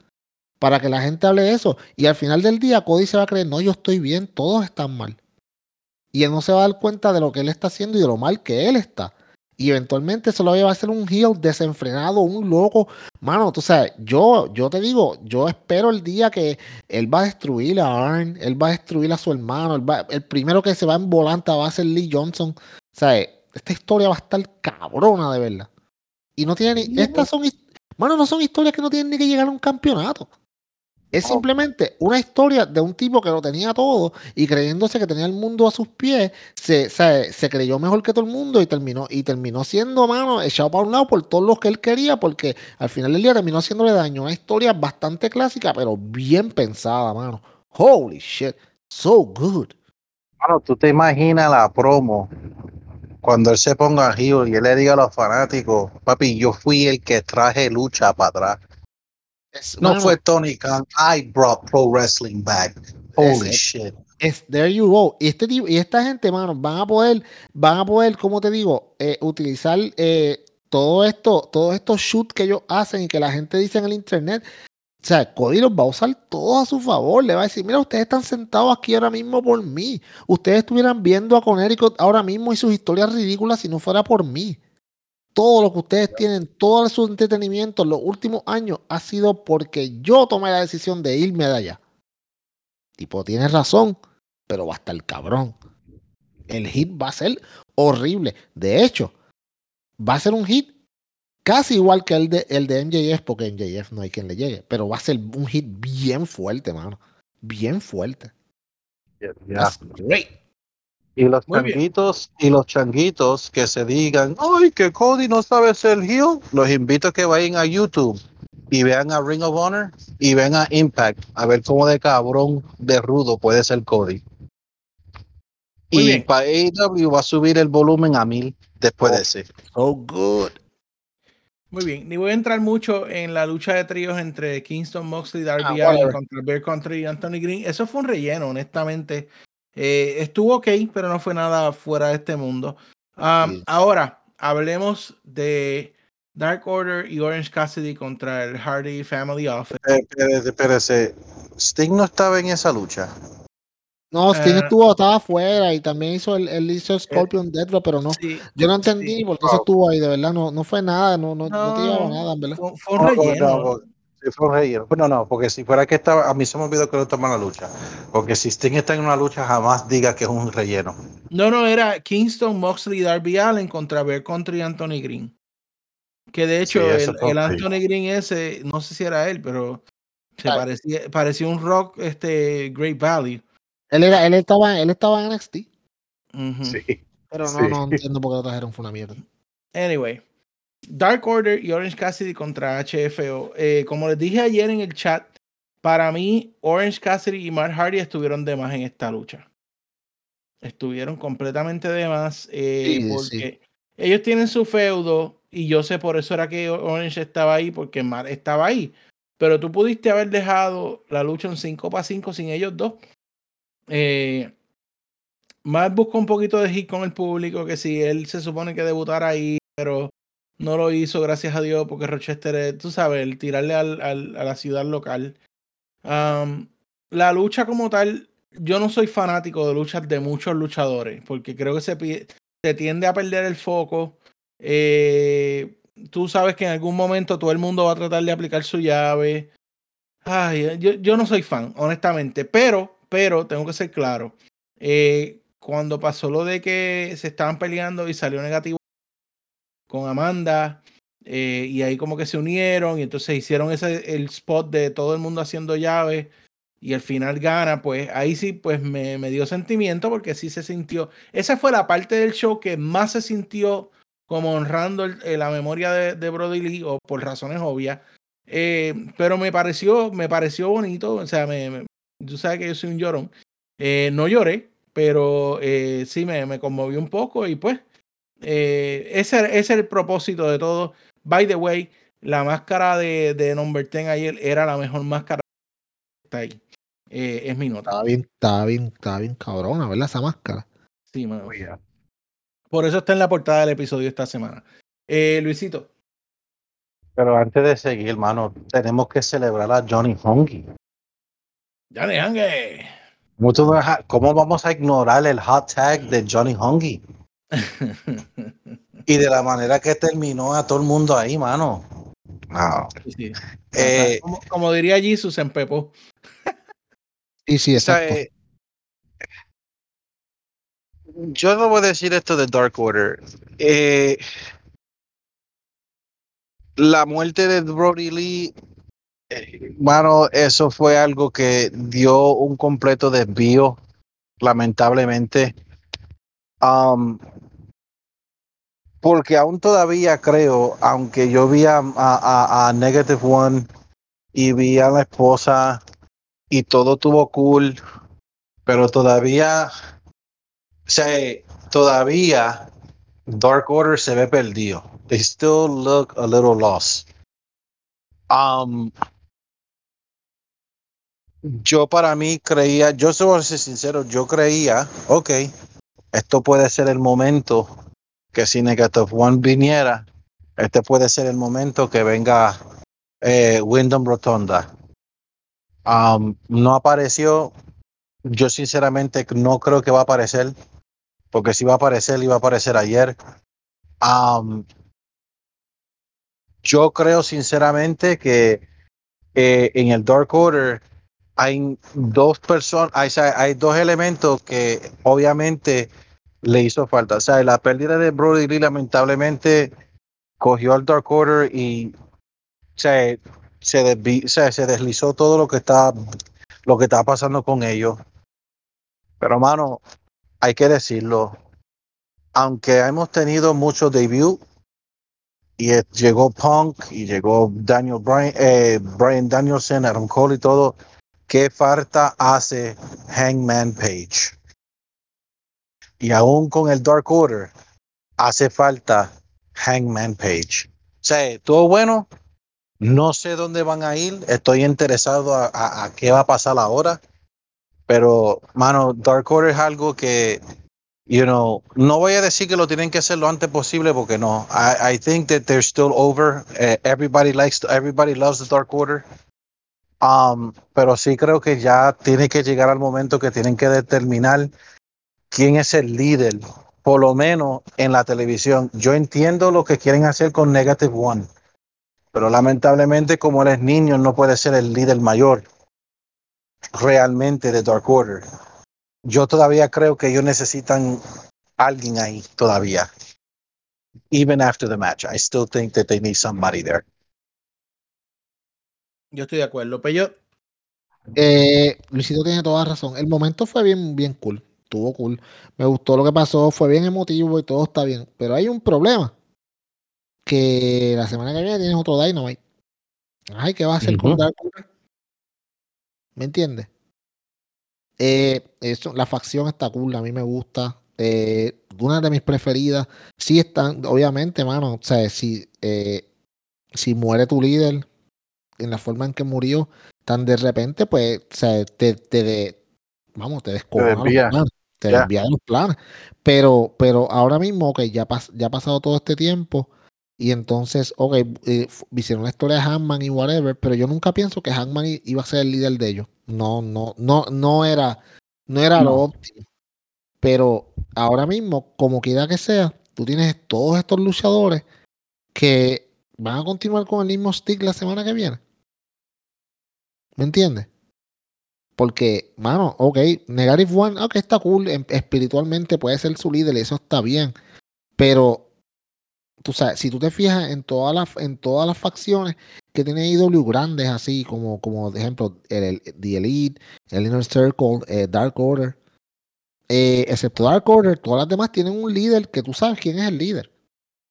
para que la gente hable de eso. Y al final del día, Cody se va a creer, no, yo estoy bien, todos están mal. Y él no se va a dar cuenta de lo que él está haciendo y de lo mal que él está. Y eventualmente se lo va a ser un heel desenfrenado, un loco. Mano, tú sabes, yo, yo te digo, yo espero el día que él va a destruir a Arn, él va a destruir a su hermano, el primero que se va en volanta va a ser Lee Johnson. O sea, esta historia va a estar cabrona de verdad. Y no tiene ni. Estas son. Bueno, no son historias que no tienen ni que llegar a un campeonato. Es simplemente una historia de un tipo que lo tenía todo y creyéndose que tenía el mundo a sus pies, se, se, creyó mejor que todo el mundo y terminó, y terminó siendo, mano, echado para un lado por todos los que él quería, porque al final del día terminó haciéndole daño. Una historia bastante clásica, pero bien pensada, mano. Holy shit, so good. Mano, tú te imaginas la promo cuando él se ponga heel y él le diga a los fanáticos, papi, yo fui el que traje lucha para atrás. no fue Tony Khan, I brought pro wrestling back. Holy shit. Es, there you go. Y, este y esta gente, mano, van a poder, van a poder, como te digo, eh, utilizar eh, todo esto, todos estos shoots que ellos hacen y que la gente dice en el internet, o sea, Cody los va a usar todos a su favor. Le va a decir, mira, ustedes están sentados aquí ahora mismo por mí. Ustedes estuvieran viendo a Conérico ahora mismo y sus historias ridículas si no fuera por mí. Todo lo que ustedes tienen, todo su entretenimiento en los últimos años ha sido porque yo tomé la decisión de irme de allá. Tipo, tienes razón, pero va a estar cabrón. El hit va a ser horrible. De hecho, va a ser un hit Casi igual que el de, el de MJF, porque MJF no hay quien le llegue. Pero va a ser un hit bien fuerte, mano. Bien fuerte. That's great. Y los changuitos, y los changuitos que se digan, ay, que Cody no sabe ser heel, los invito a que vayan a YouTube y vean a Ring of Honor y vean a Impact, a ver cómo de cabrón de rudo puede ser Cody. Muy y bien. para AEW va a subir el volumen a mil después Oh. de ese. So good. Muy bien, ni voy a entrar mucho en la lucha de tríos entre Kingston Moxley, Darby Ah, whatever. contra Bear Country y Anthony Green. Eso fue un relleno, honestamente. Eh, estuvo ok, pero no fue nada fuera de este mundo. Um, Sí. Ahora, hablemos de Dark Order y Orange Cassidy contra el Hardy Family Office. Espérese, espérese. Sting no estaba en esa lucha. No, Sting Eh, estuvo, estaba afuera y también hizo el, él hizo Scorpion Death Drop, pero no. Sí, Yo no entendí sí. por qué eso estuvo ahí, de verdad, no, no fue nada, no, no, no, te llevaba No, nada, en verdad. fue, fue un No, no, relleno. no, sí, fue un relleno. No, no, porque si fuera que estaba, a mí se me olvidó que no estaba en la lucha. Porque si Sting está en una lucha, jamás diga que es un relleno. No, no, era Kingston, Moxley, Darby Allen contra Bear Country y Anthony Green. Que de hecho, el, fue el ok. Anthony Green ese, no sé si era él, pero se Ah. parecía, parecía un rock este Great Value. Él, era, él, estaba, él estaba en NXT, Ujú. pero no, Sí. no entiendo por qué lo trajeron, fue una mierda. Anyway, Dark Order y Orange Cassidy contra HFO. Eh, como les dije ayer en el chat, para mí, Orange Cassidy y Mark Hardy estuvieron de más en esta lucha. Estuvieron completamente de más eh, Sí, porque ellos tienen su feudo y yo sé por eso era que Orange estaba ahí, porque Mark estaba ahí. Pero tú pudiste haber dejado la lucha en 5 para 5 sin ellos dos. Eh, buscó un poquito de hit con el público, que si él se supone que debutara ahí, pero no lo hizo, gracias a Dios, porque Rochester es, tú sabes, el tirarle al, al- a la ciudad local. La lucha como tal, yo no soy fanático de luchas de muchos luchadores, porque creo que se, se tiende a perder el foco. Eh, tú sabes que en algún momento todo el mundo va a tratar de aplicar su llave. Ay, yo, yo no soy fan, honestamente, pero, pero tengo que ser claro. Eh, cuando pasó lo de que se estaban peleando y salió negativo con Amanda, eh, y ahí como que se unieron y entonces hicieron ese el spot de todo el mundo haciendo llaves y al final gana, pues ahí sí pues me, me dio sentimiento porque sí se sintió, esa fue la parte del show que más se sintió como honrando eh, la memoria de, Brody Lee o por razones obvias, pero me pareció, me pareció bonito, o sea, me- tú sabes que yo soy un llorón, Eh, no lloré, pero eh, sí me, me conmovió un poco y pues eh, ese, ese es el propósito de todo. By the way, la máscara de, de Number 10 ayer era la mejor máscara que está ahí. Eh, es mi nota. Estaba bien, estaba bien, estaba bien cabrona, ¿verdad? Esa máscara. Sí, mano. Por eso está en la portada del episodio esta semana. Eh, Luisito. Pero antes de seguir, hermano, tenemos que celebrar a Johnny Honky. De Hangue. ¿Cómo, vamos a ignorar el hot tag de Johnny Honky? Y de la manera que terminó a todo el mundo ahí, mano. No. Sí, sí. Eh, como, como diría Jesus en Pepo. Sí, sí, o sea, exacto. eh, yo no voy a decir esto de Dark Order. Eh, la muerte de Brody Lee, mano, eso fue algo que dio un completo desvío, lamentablemente. Um, porque aún todavía creo, aunque yo vi a- a Negative One y vi a la esposa y todo tuvo cool, pero todavía, o sea, todavía Dark Order se ve perdido. They still look a little lost. Um, yo para mí creía, yo soy sincero, yo creía, ok, esto puede ser el momento que si Negative One viniera, este puede ser el momento que venga eh, Wyndham Rotonda. Um, no apareció. Yo sinceramente no creo que va a aparecer, porque si va a aparecer, iba a aparecer ayer. Um, yo creo sinceramente que eh, en el Dark Order hay dos personas, hay, dos elementos que obviamente le hizo falta. O sea, la pérdida de Brody Lee lamentablemente cogió al Dark Order y o sea, se, desvi- se deslizó todo lo que está lo que está pasando con ellos. Pero mano, hay que decirlo. Aunque hemos tenido muchos debut y llegó Punk y llegó Daniel Bryan, eh, Brian Danielson, Adam Cole y todo, ¿qué falta hace Hangman Page? Y aún con el Dark Order, hace falta Hangman Page. O sea, todo bueno. No sé dónde van a ir. Estoy interesado a, qué va a pasar ahora. Pero, mano, Dark Order es algo que, you know, no voy a decir que lo tienen que hacer lo antes posible porque no. I, I think that they're still over. Eh, everybody likes, everybody loves the Dark Order. Um, pero sí creo que ya tiene que llegar al momento que tienen que determinar quién es el líder, por lo menos en la televisión. Yo entiendo lo que quieren hacer con Negative One, pero lamentablemente como él es niño, no puede ser el líder mayor realmente de Dark Order. Yo todavía creo que ellos necesitan alguien ahí todavía. Even after the match, I still think that they need somebody there. Yo estoy de acuerdo. Pero yo, Eh, Luisito tiene toda razón. El momento fue bien, bien cool. Estuvo cool. Me gustó lo que pasó. Fue bien emotivo y todo está bien. Pero hay un problema. Que la semana que viene tienes otro Dynamite. Ay, ¿qué va a hacer con Ujú. Dark Order? ¿Me entiendes? Eh, eso, la facción está cool. A mí me gusta. Eh, una de mis preferidas. Sí están, obviamente, mano. O sea, si, eh, si muere tu líder en la forma en que murió, tan de repente, pues, o sea, te, te de- vamos, te planes, te ya. desvía de los planes. Pero, pero ahora mismo, ok, ya, pas- ya ha pasado todo este tiempo, y entonces, ok, eh, hicieron la historia de Hangman y whatever, pero yo nunca pienso que Hangman i- iba a ser el líder de ellos. No, no, no, no era, no era lo óptimo. Pero ahora mismo, como quiera que sea, tú tienes todos estos luchadores que van a continuar con el mismo stick la semana que viene. ¿Me entiendes? Porque, mano, ok, Negative One, ok, está cool, em- espiritualmente puede ser su líder, eso está bien. Pero, tú sabes, si tú te fijas en todas las, en todas las facciones que tiene IW grandes, así como, como de ejemplo, el, el- The Elite, el Inner Circle, eh, Dark Order, eh, excepto Dark Order, todas las demás tienen un líder que tú sabes quién es el líder.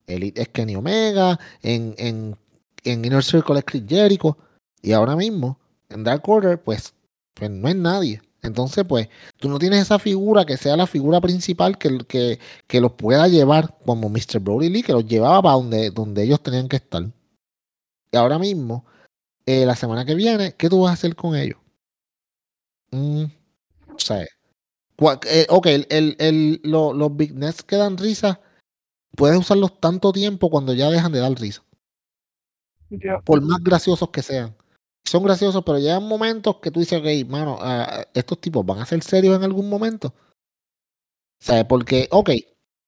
Elite es Kenny Omega, en, en, en Inner Circle es Chris Jericho, y ahora mismo, en Dark Order, pues, pues no es nadie. Entonces, pues, tú no tienes esa figura que sea la figura principal que, que, que los pueda llevar, como Mr. Brody Lee, que los llevaba para donde, donde ellos tenían que estar. Y ahora mismo, eh, la semana que viene, ¿qué tú vas a hacer con ellos? Mm, o sea, eh, ok, el, el, el- lo- los Big Nets que dan risa, puedes usarlos tanto tiempo cuando ya dejan de dar risa. Por más graciosos que sean. Son graciosos, pero llegan momentos que tú dices, ok, mano, ah, estos tipos van a ser serios en algún momento. ¿Sabes? Porque, ok,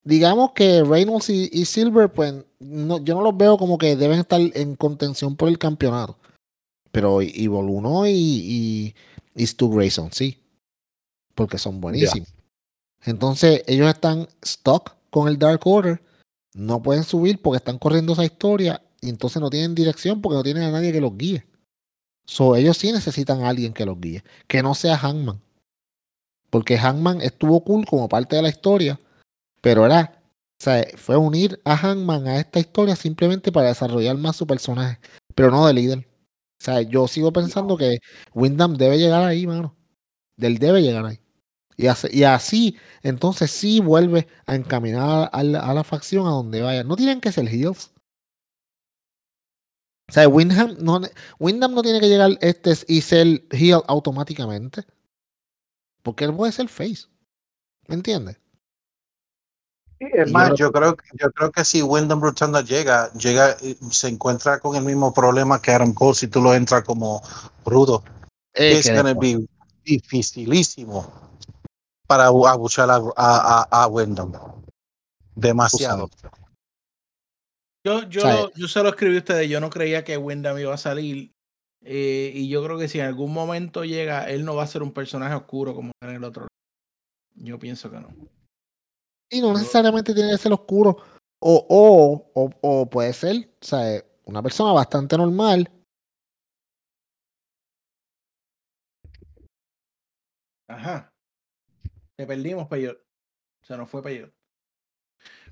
digamos que Reynolds y, y Silver, pues no, yo no los veo como que deben estar en contención por el campeonato. Pero y Voluno y, y, y Stu Grayson, sí. Porque son buenísimos. Entonces, ellos están stuck con el Dark Order. No pueden subir porque están corriendo esa historia. Y entonces no tienen dirección porque no tienen a nadie que los guíe. So, ellos sí necesitan a alguien que los guíe. Que no sea Hangman. Porque Hangman estuvo cool como parte de la historia. Pero era. O sea, fue unir a Hangman a esta historia simplemente para desarrollar más su personaje. Pero no de líder. O sea, yo sigo pensando que Wyndham debe llegar ahí, mano. Él debe llegar ahí. Y así, y así, entonces sí vuelve a encaminar a la, a la facción a donde vaya. No tienen que ser heels. O sea, Wyndham no, Wyndham no tiene que llegar este y ser heel automáticamente. Porque él puede ser face. ¿Me entiendes? Es Y más, yo yo creo, que- yo creo que si Wyndham Rotunda llega, llega, y se encuentra con el mismo problema que Adam Cole si tú lo entras como rudo. Es gonna be dificilísimo para abu- abuchar a, a, a, a Wyndham. Demasiado. Yo, yo, yo se lo escribí a ustedes. Yo no creía que Wyndham iba a salir. eh, y yo creo que si en algún momento llega, él no va a ser un personaje oscuro como en el otro. Yo pienso que no. Y no necesariamente tiene que ser oscuro. O, o, o, o puede ser, o sea, una persona bastante normal. Ajá. Te perdimos, Peyot. Se nos fue Peyot.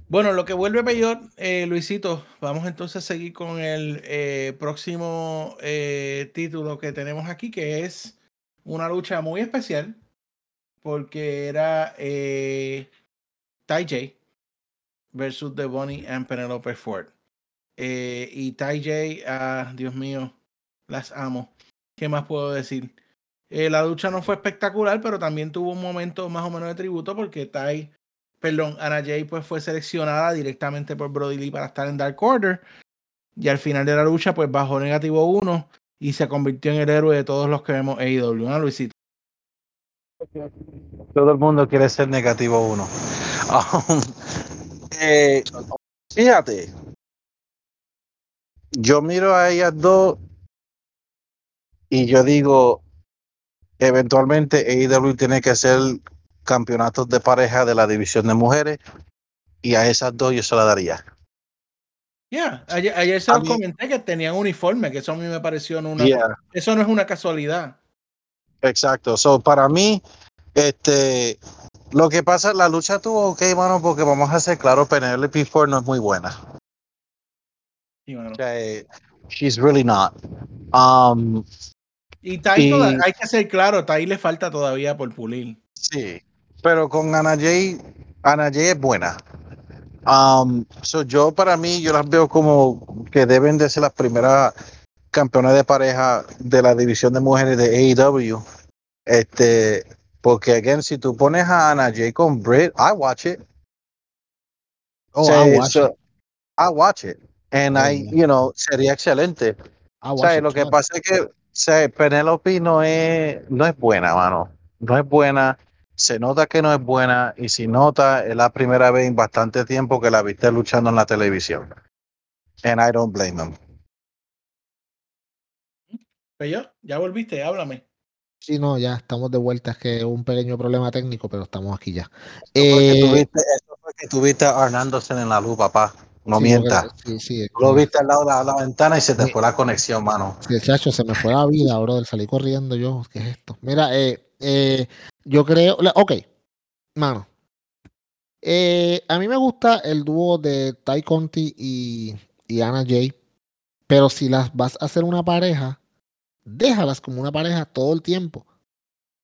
Bueno, lo que vuelve Peyot, eh, Luisito, vamos entonces a seguir con el eh, próximo eh, título que tenemos aquí, que es una lucha muy especial, porque era eh, Ty J versus The Bonnie and Penelope Ford. Eh, y Ty J, ah, Dios mío, las amo. ¿Qué más puedo decir? La lucha no fue espectacular, pero también tuvo un momento más o menos de tributo porque Ty, perdón, Ana Jay pues fue seleccionada directamente por Brody Lee para estar en Dark Order. Y al final de la lucha, pues bajó negativo uno y se convirtió en el héroe de todos los que vemos AEW. ¿no, Luisito? Todo el mundo quiere ser negativo uno. Um, eh, fíjate, yo miro a ellas dos y yo digo, eventualmente AEW tiene que hacer campeonatos de pareja de la división de mujeres y a esas dos yo se la daría. Yeah, ayer, ayer se A los mí- comenté que tenían uniforme, que eso a mí me pareció una, Yeah. eso no es una casualidad. Exacto. So, para mí, este, lo que pasa, la lucha tuvo ok, mano, porque vamos a ser claros, Penelope Ford no es muy buena. Sí, mano. O sea, eh, she's really not. Um, Y Tai, y- toda- hay que ser claro, Tai le falta todavía por pulir. sí, pero con Ana Jay, Ana Jay es buena. Um, so yo para mí, yo las veo como que deben de ser las primeras campeonas de pareja de la división de mujeres de AEW. Este, porque again, si tú pones a Ana Jay con Britt, I watch it. Oh, I watch so, it. I watch it. And I, you know, sería excelente. I O sea, lo que pasa es que o sea, Penelope no es, no es buena, mano. No es buena. Se nota que no es buena. Y si nota, es la primera vez en bastante tiempo que la viste luchando en la televisión. And I don't blame him. Pero ya volviste, háblame. Sí, no, ya estamos de vuelta. Es que un pequeño problema técnico, pero estamos aquí ya. Eh, tuviste, eso fue que tuviste a Arnándosen en la luz, papá. No sí, mientas. Sí, sí. Lo viste al lado de la, la ventana y se te Sí. fue la conexión, mano. Sí, chacho, se me fue la vida, brother. Salí corriendo yo. ¿Qué es esto? Mira, eh, eh, yo creo. Ok, mano. Eh, a mí me gusta el dúo de Ty Conti y, y Anna Jay. Pero si las vas a hacer una pareja, déjalas como una pareja todo el tiempo.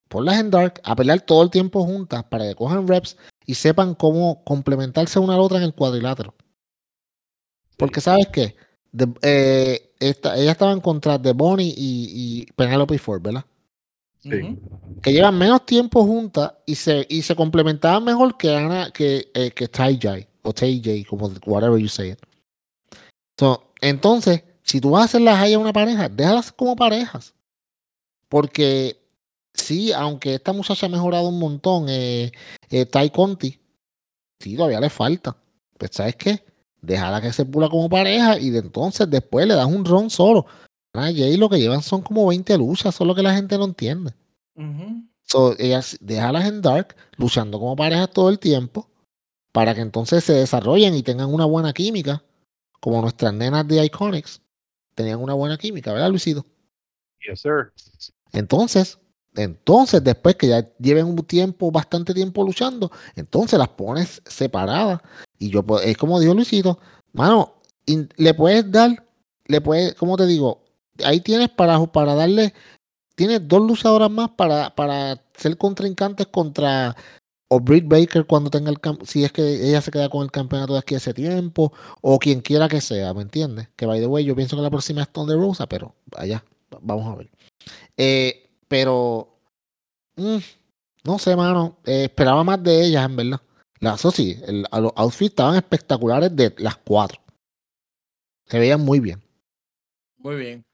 Ponlas en Dark a pelear todo el tiempo juntas para que cojan reps y sepan cómo complementarse una a la otra en el cuadrilátero. Porque, ¿sabes qué? De- eh, esta- ellas estaban contra The Bonnie y, y Penelope Ford, ¿verdad? Que llevan menos tiempo juntas y se, y se complementaban mejor que Ana, que, eh, que Ty J o TJ, como whatever you say entonces, si tú vas a hacerlas a una pareja, déjalas como parejas. Porque sí, aunque esta muchacha ha mejorado un montón, eh, eh, Ty Conti, sí, todavía le falta. Pues, ¿sabes qué? Déjala que se pula como pareja y de entonces después le das un ron solo. Ana Jay lo que llevan son como 20 luchas, solo que la gente no entiende. Ujú. So, ellas déjalas en Dark luchando como parejas todo el tiempo para que entonces se desarrollen y tengan una buena química, como nuestras nenas de Iconics tenían una buena química, ¿verdad, Luisito? Yes, sir. Entonces, entonces después que ya lleven un tiempo, bastante tiempo luchando, entonces las pones separadas y yo pues, es como dijo Luisito, mano, le puedes dar, le puedes, ¿cómo te digo? Ahí tienes para, para darle, tienes dos luchadoras más para, para ser contrincantes contra o Britt Baker cuando tenga el si es que ella se queda con el campeonato de aquí ese tiempo, o quien quiera que sea, ¿me entiendes? Que by the way, yo pienso que la próxima es Thunder Rosa, pero allá, vamos a ver. Eh, pero mm, no sé, mano. eh, esperaba más de ellas, en verdad. La, eso sí, los outfits estaban espectaculares de las cuatro. Se veían muy bien. Muy bien.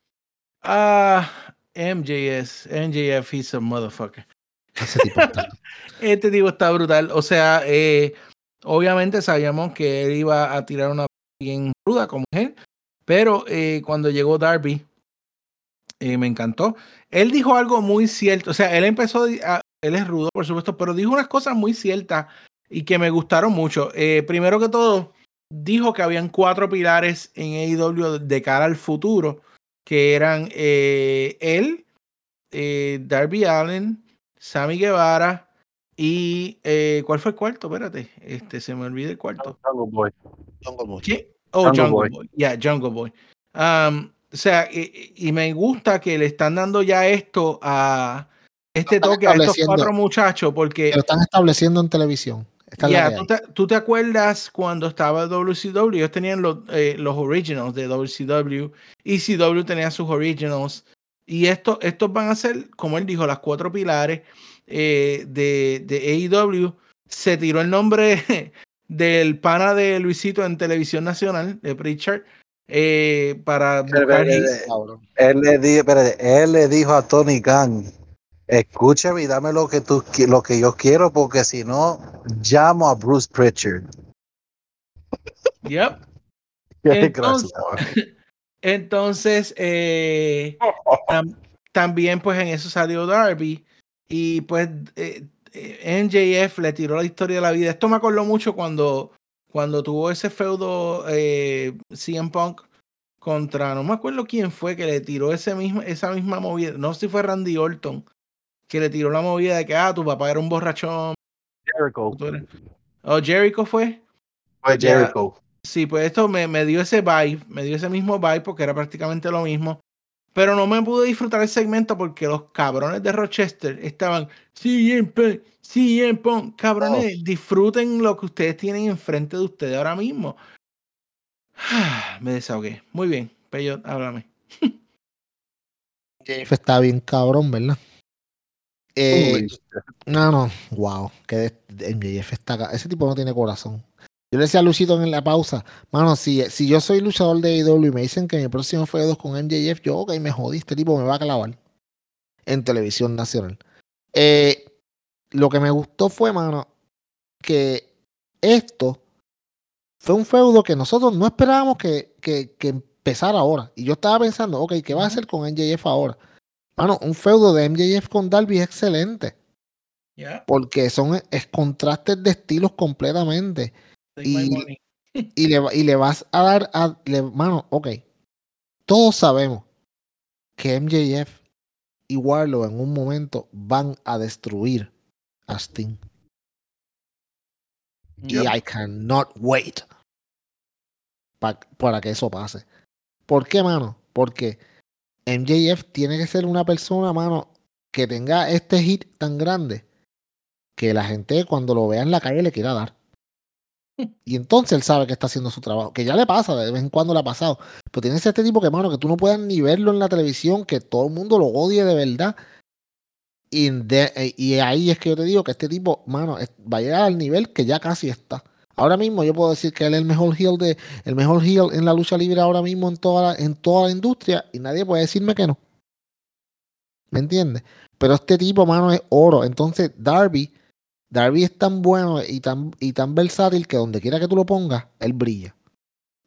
Ah, MJS, MJF, he's a motherfucker. Ese tipo está- Este tipo está brutal. O sea, eh, obviamente sabíamos que él iba a tirar una bien ruda como él, pero eh, cuando llegó Darby, eh, me encantó. Él dijo algo muy cierto. O sea, él empezó, a- él es rudo, por supuesto, pero dijo unas cosas muy ciertas y que me gustaron mucho. Primero que todo, dijo que habían cuatro pilares en AEW de cara al futuro, que eran eh, él, eh, Darby Allen, Sammy Guevara y eh, ¿cuál fue el cuarto? Espérate, este se me olvida el cuarto. Jungle Boy. ¿Qué? Oh, Jungle Jungle, Boy. Boy. Yeah, Jungle Boy. Um, o sea, y, y me gusta que le están dando ya esto a este toque a estos cuatro muchachos que porque lo están estableciendo en televisión. Esta que ¿tú, te, tú te acuerdas cuando estaba WCW? Ellos tenían los, eh, los originals de WCW. ECW tenía sus originals. Y esto, estos van a ser, como él dijo, las cuatro pilares eh, de, de AEW. Se tiró el nombre del pana de Luisito en Televisión Nacional, de Pritchard, eh, para. Espérate, Cabrón. Él le, di- él le dijo a Tony Khan, escúchame y dame lo que, tú, lo que yo quiero porque si no, llamo a Bruce Pritchard. Yep. Entonces-. Entonces, eh, tam- también pues en eso salió Darby y pues eh, eh, MJF le tiró la historia de la vida. Esto me acordó mucho cuando, cuando tuvo ese feudo eh, CM Punk contra, no me acuerdo quién fue que le tiró ese mismo, esa misma movida, no sé si fue Randy Orton, que le tiró la movida de que, ah, tu papá era un borrachón. Jericho. O Jericho fue. Fue Ya. Jericho. Sí, pues esto me, me dio ese vibe, me dio ese mismo vibe porque era prácticamente lo mismo. Pero no me pude disfrutar el segmento porque los cabrones de Rochester estaban, CM Punk, cabrones, disfruten lo que ustedes tienen enfrente de ustedes ahora mismo. me desahogué. Muy bien, Peyot, háblame. MJF está bien cabrón, ¿verdad? Eh, no, no, wow, que MJF está Ese tipo no tiene corazón. Yo le decía a Luchito en la pausa, mano, si, si yo soy luchador de AEW y me dicen que mi próximo feudo con MJF, yo, ok, me jodí, este tipo me va a clavar en televisión nacional. Eh, lo que me gustó fue, mano, que esto fue un feudo que nosotros no esperábamos que, que, que empezara ahora. Y yo estaba pensando, ok, ¿qué va a hacer con MJF ahora? Mano, un feudo de MJF con Darby es excelente. Porque son es contrastes de estilos completamente. Y- Y le, y le vas a dar a. le- mano, ok. Todos sabemos que MJF y Warlow en un momento van a destruir a Sting. Y I cannot wait pa- para que eso pase. ¿Por qué, mano? Porque MJF tiene que ser una persona, mano, que tenga este hit tan grande que la gente cuando lo vea en la calle le quiera dar. Y entonces él sabe que está haciendo su trabajo, que ya le pasa, de vez en cuando le ha pasado. Pero tienes este tipo que, mano, que tú no puedas ni verlo en la televisión, que todo el mundo lo odie de verdad. Y, de- eh, y ahí es que yo te digo que este tipo, mano, va a llegar al nivel que ya casi está. Ahora mismo yo puedo decir que él es el mejor heel de, el mejor heel en la lucha libre ahora mismo en toda la, en toda la industria y nadie puede decirme que no. ¿Me entiendes? Pero este tipo, mano, es oro. Entonces, Darby, Darby es tan bueno y tan, y tan versátil que donde quiera que tú lo pongas, él brilla.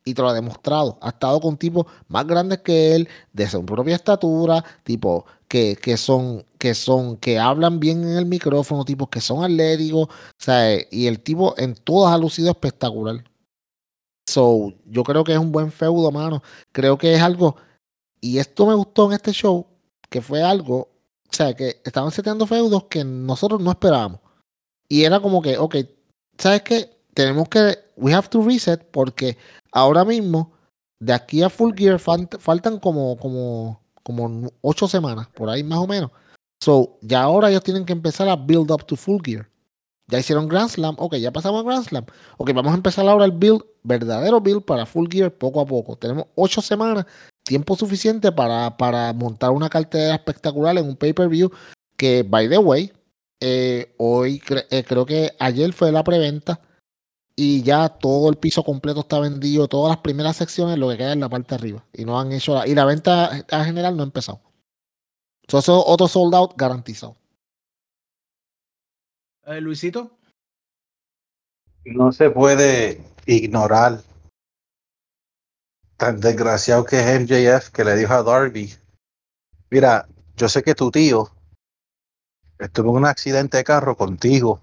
Y te lo ha demostrado. Ha estado con tipos más grandes que él, de su propia estatura, tipos que, que son, que son, que hablan bien en el micrófono, tipos que son atléticos. Eh, y el tipo en todas ha lucido espectacular. So, yo creo que es un buen feudo, mano. Creo que es algo. Y esto me gustó en este show, que fue algo. O sea, que estaban seteando feudos que nosotros no esperábamos. Y era como que, ok, ¿sabes qué? Tenemos que, we have to reset porque ahora mismo, de aquí a Full Gear, falt- faltan como, como, como ocho semanas, por ahí más o menos. So, ya ahora ellos tienen que empezar a build up to Full Gear. Ya hicieron Grand Slam, ok, ya pasamos a Grand Slam. Ok, vamos a empezar ahora el build, verdadero build para Full Gear poco a poco. Tenemos ocho semanas, tiempo suficiente para, para montar una cartera espectacular en un pay-per-view que, by the way, eh, hoy cre- eh, creo que ayer fue la preventa y ya todo el piso completo está vendido, todas las primeras secciones, lo que queda en la parte de arriba. Y no han hecho la, y la venta a general no ha empezado. So, eso es otro sold out garantizado. Eh, Luisito. no se puede ignorar tan desgraciado que es MJF que le dijo a Darby, mira, yo sé que tu tío estuvo en un accidente de carro contigo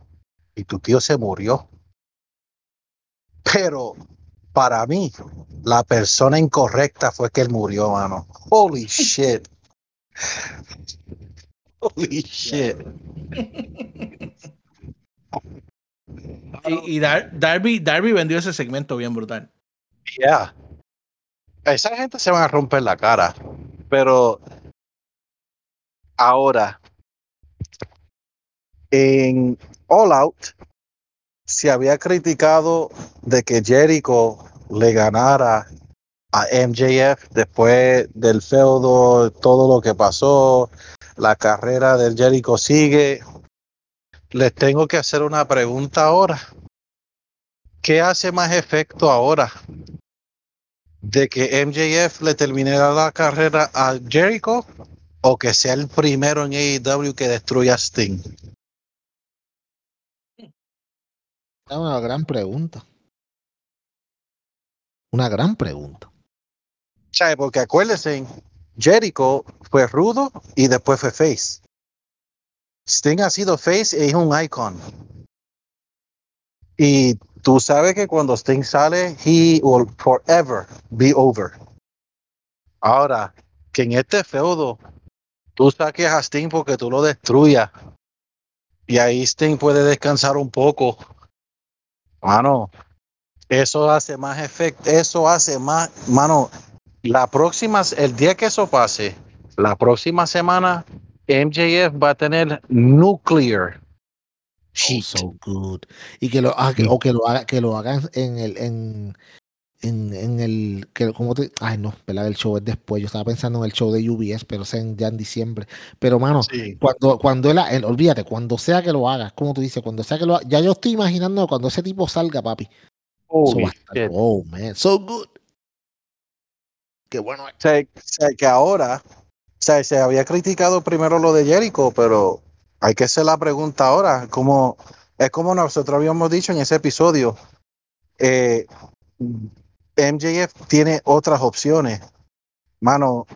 y tu tío se murió. Pero para mí, la persona incorrecta fue que él murió, mano. Holy shit. Holy shit. Y, y Dar- Darby, Darby vendió ese segmento bien brutal. Yeah. Esa gente se van a romper la cara. Pero ahora, en All Out, se había criticado de que Jericho le ganara a MJF después del feudo, todo lo que pasó, la carrera del Jericho sigue. Les tengo que hacer una pregunta ahora. ¿Qué hace más efecto ahora? ¿De que MJF le termine la carrera a Jericho o que sea el primero en AEW que destruya a Sting? Es una gran pregunta. Una gran pregunta. ¿Sabe? Porque acuérdense, Jericho fue rudo y después fue face. Sting ha sido face y es un icon. Y tú sabes que cuando Sting sale, he will forever be over. Ahora, que en este feudo tú saques a Sting porque tú lo destruyas. Y ahí Sting puede descansar un poco. Mano, eso hace más efecto, eso hace más, mano, la próxima, el día que eso pase, la próxima semana, MJF va a tener nuclear. Oh, so good. Y que lo, ah, que- o que lo haga, que lo hagan en el, en, en, en el, que, ¿cómo te? Ay, no, ¿verdad? El show es después. Yo estaba pensando en el show de UBS, pero es en, ya en diciembre. Pero, mano, Sí. cuando, cuando él, él- olvídate, cuando sea que lo haga, como tú dices, cuando sea que lo haga, ya yo estoy imaginando cuando ese tipo salga, papi. Estar, oh, man, so good. Qué bueno. O sea, o sea, que ahora, o sea, se había criticado primero lo de Jericho, pero hay que hacer la pregunta ahora, como es como nosotros habíamos dicho en ese episodio, eh, MJF tiene otras opciones. Mano,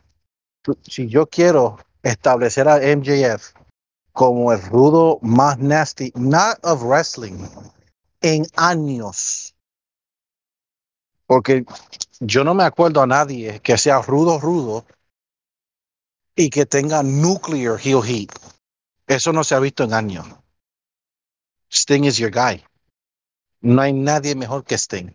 si yo quiero establecer a MJF como el rudo más nasty, not of wrestling, en años. Porque yo no me acuerdo a nadie que sea rudo, rudo y que tenga nuclear heel heat. Eso no se ha visto en años. Sting is your guy. No hay nadie mejor que Sting.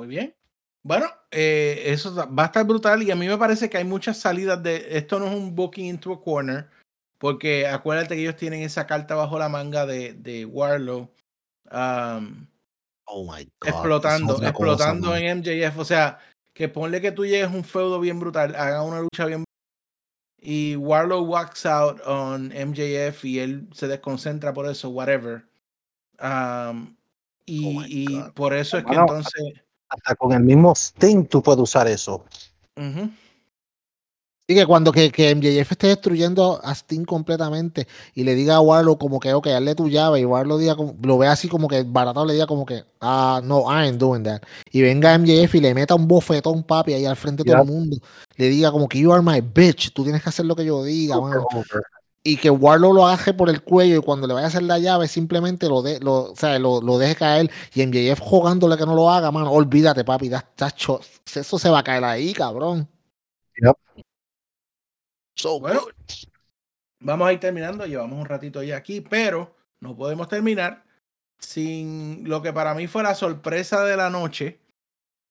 Muy bien. Bueno, eh, eso va a estar brutal y a mí me parece que hay muchas salidas de esto no es un booking into a corner porque acuérdate que ellos tienen esa carta bajo la manga de, de Warlow um, Oh my God. explotando, es otra cosa, explotando en MJF, o sea, que ponle que tú llegues un feudo bien brutal, haga una lucha bien y Warlow walks out on MJF y él se desconcentra por eso, whatever. Um, y, Oh y por eso es que Bueno, entonces Hasta con el mismo Sting tú puedes usar eso. ujú, Y que cuando que, que MJF esté destruyendo a Sting completamente y le diga a Warlow como que, ok, hazle tu llave y Warlow diga como, lo ve así como que baratado le diga como que, ah, no, I ain't doing that. Y venga MJF y le meta un bofetón, papi, ahí al frente de todo el mundo. Le diga como que you are my bitch, tú tienes que hacer lo que yo diga, mano. Y que Warlow lo agarre por el cuello y cuando le vaya a hacer la llave simplemente lo, de, lo, o sea, lo, lo deje caer y MJF jugándole que no lo haga, mano. Olvídate, papi, cho- eso se va a caer ahí, cabrón. Yep. So Bueno, good. vamos a ir terminando. Llevamos un ratito ya aquí, pero no podemos terminar sin lo que para mí fue la sorpresa de la noche.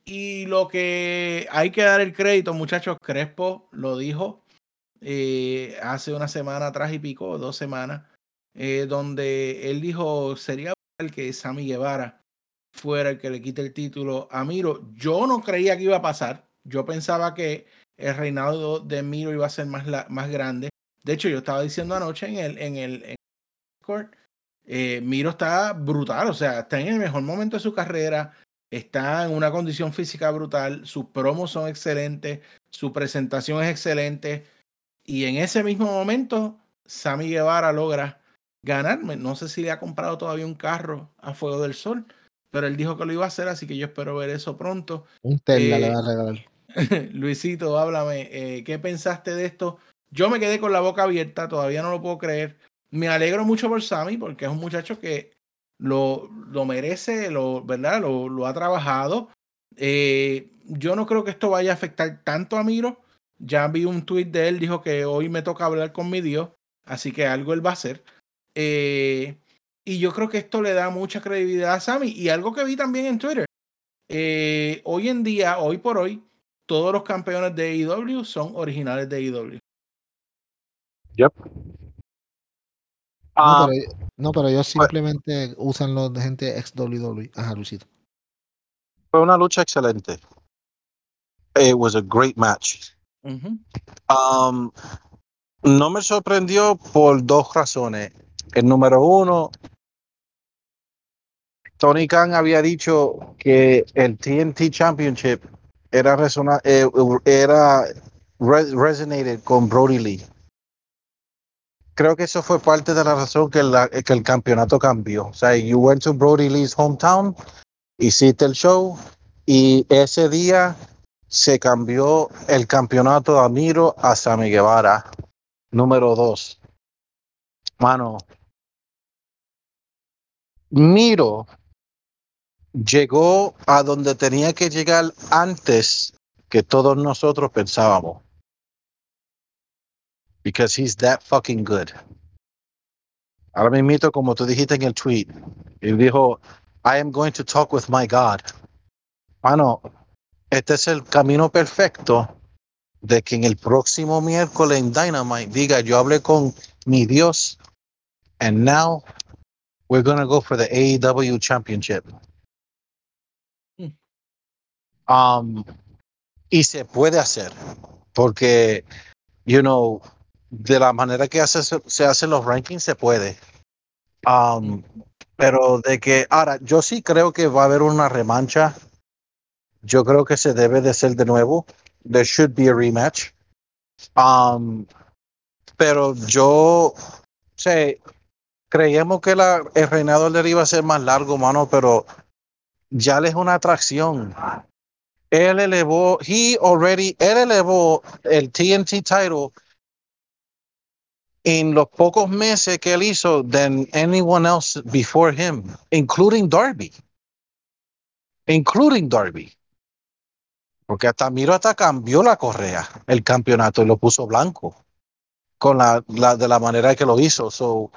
Y lo que hay que dar el crédito, muchachos, Crespo lo dijo eh, hace una semana atrás y pico, dos semanas, eh, donde él dijo, sería el que Sammy Guevara fuera el que le quite el título a Miro. Yo no creía que iba a pasar. Yo pensaba que el reinado de Miro iba a ser más, la- más grande. De hecho, yo estaba diciendo anoche en el, en el, en Discord, eh, Miro está brutal, o sea, está en el mejor momento de su carrera, está en una condición física brutal, sus promos son excelentes, su presentación es excelente, y en ese mismo momento, Sammy Guevara logra ganarme. No sé si le ha comprado todavía un carro a Fuego del Sol, pero él dijo que lo iba a hacer, así que yo espero ver eso pronto. Un Tesla Eh, le va a regalar. Luisito, háblame, eh, ¿qué pensaste de esto? Yo me quedé con la boca abierta, todavía no lo puedo creer. Me alegro mucho por Sammy porque es un muchacho que lo, lo merece, lo, ¿verdad? Lo, lo ha trabajado. Eh, yo no creo que esto vaya a afectar tanto a Miro. Ya vi un tweet de él, dijo que hoy me toca hablar con mi Dios, así que algo él va a hacer. Eh, y yo creo que esto le da mucha credibilidad a Sammy. Y algo que vi también en Twitter. eh, hoy en día, hoy por hoy, todos los campeones de AEW son originales de AEW. Yep. Ah, pero, no, pero ellos simplemente usan los de gente ex WWE. Ajá, Luisito. fue una lucha excelente. It was a great match. No me sorprendió por dos razones. El número uno, Tony Khan había dicho que el TNT Championship era, resona- eh, era re- resonated con Brody Lee. Creo que eso fue parte de la razón que, que el campeonato cambió. O sea, you went to Brody Lee's hometown, hiciste el show y ese día se cambió el campeonato a Miro a Sammy Guevara. Número dos. Mano. Miro llegó a donde tenía que llegar antes que todos nosotros pensábamos. Because he's that fucking good. Ahora mismo, como tú dijiste en el tweet, dijo, I am going to talk with my God. Mano, este es el camino perfecto de que en el próximo miércoles en Dynamite diga, yo hablé con mi Dios, and now we're gonna go for the AEW Championship. Um, y se puede hacer, porque, you know, de la manera que se hacen los rankings se puede. Um, pero de que, ahora, yo sí creo que va a haber una remancha. Yo creo que se debe de ser de nuevo. There should be a rematch. Um, pero yo sé, creíamos que la, el reinado de iba a ser más largo, mano, pero ya le es una atracción. Él elevó, he already, él elevó el TNT title en los pocos meses que él hizo than anyone else before him, including Darby. Including Darby. Porque hasta Miro hasta cambió la correa, el campeonato, y lo puso blanco. Con la, la de la manera que lo hizo. So,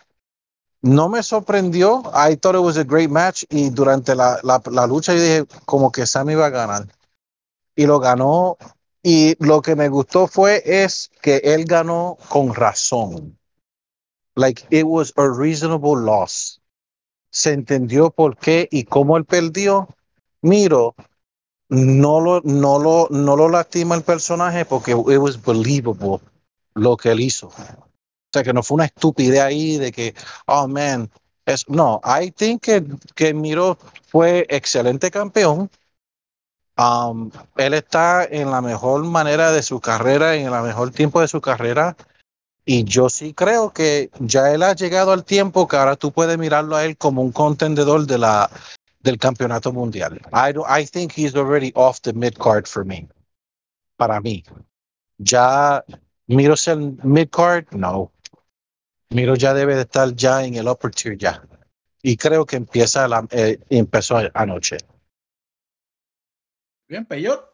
no me sorprendió. I thought it was a great match. Y durante la, la, la lucha yo dije como que Sammy iba a ganar. Y lo ganó. Y lo que me gustó fue es que él ganó con razón. Like it was a reasonable loss. Se entendió por qué y cómo él perdió. Miro, no lo, no lo, no lo lastima el personaje porque it was believable lo que él hizo. O sea, que no fue una estupidez ahí de que, oh man, es, no, I think que, que Miro fue excelente campeón. Um, él está en la mejor manera de su carrera, en el mejor tiempo de su carrera. Y yo sí creo que ya él ha llegado al tiempo que ahora tú puedes mirarlo a él como un contendedor de la, del campeonato mundial. I, don't- I think he's already off the mid card for me. Para mí. Ya Miro ser mid card, no. Miro ya debe de estar ya en el upper tier ya. Y creo que empieza la, eh, empezó anoche. Bien, Peyot.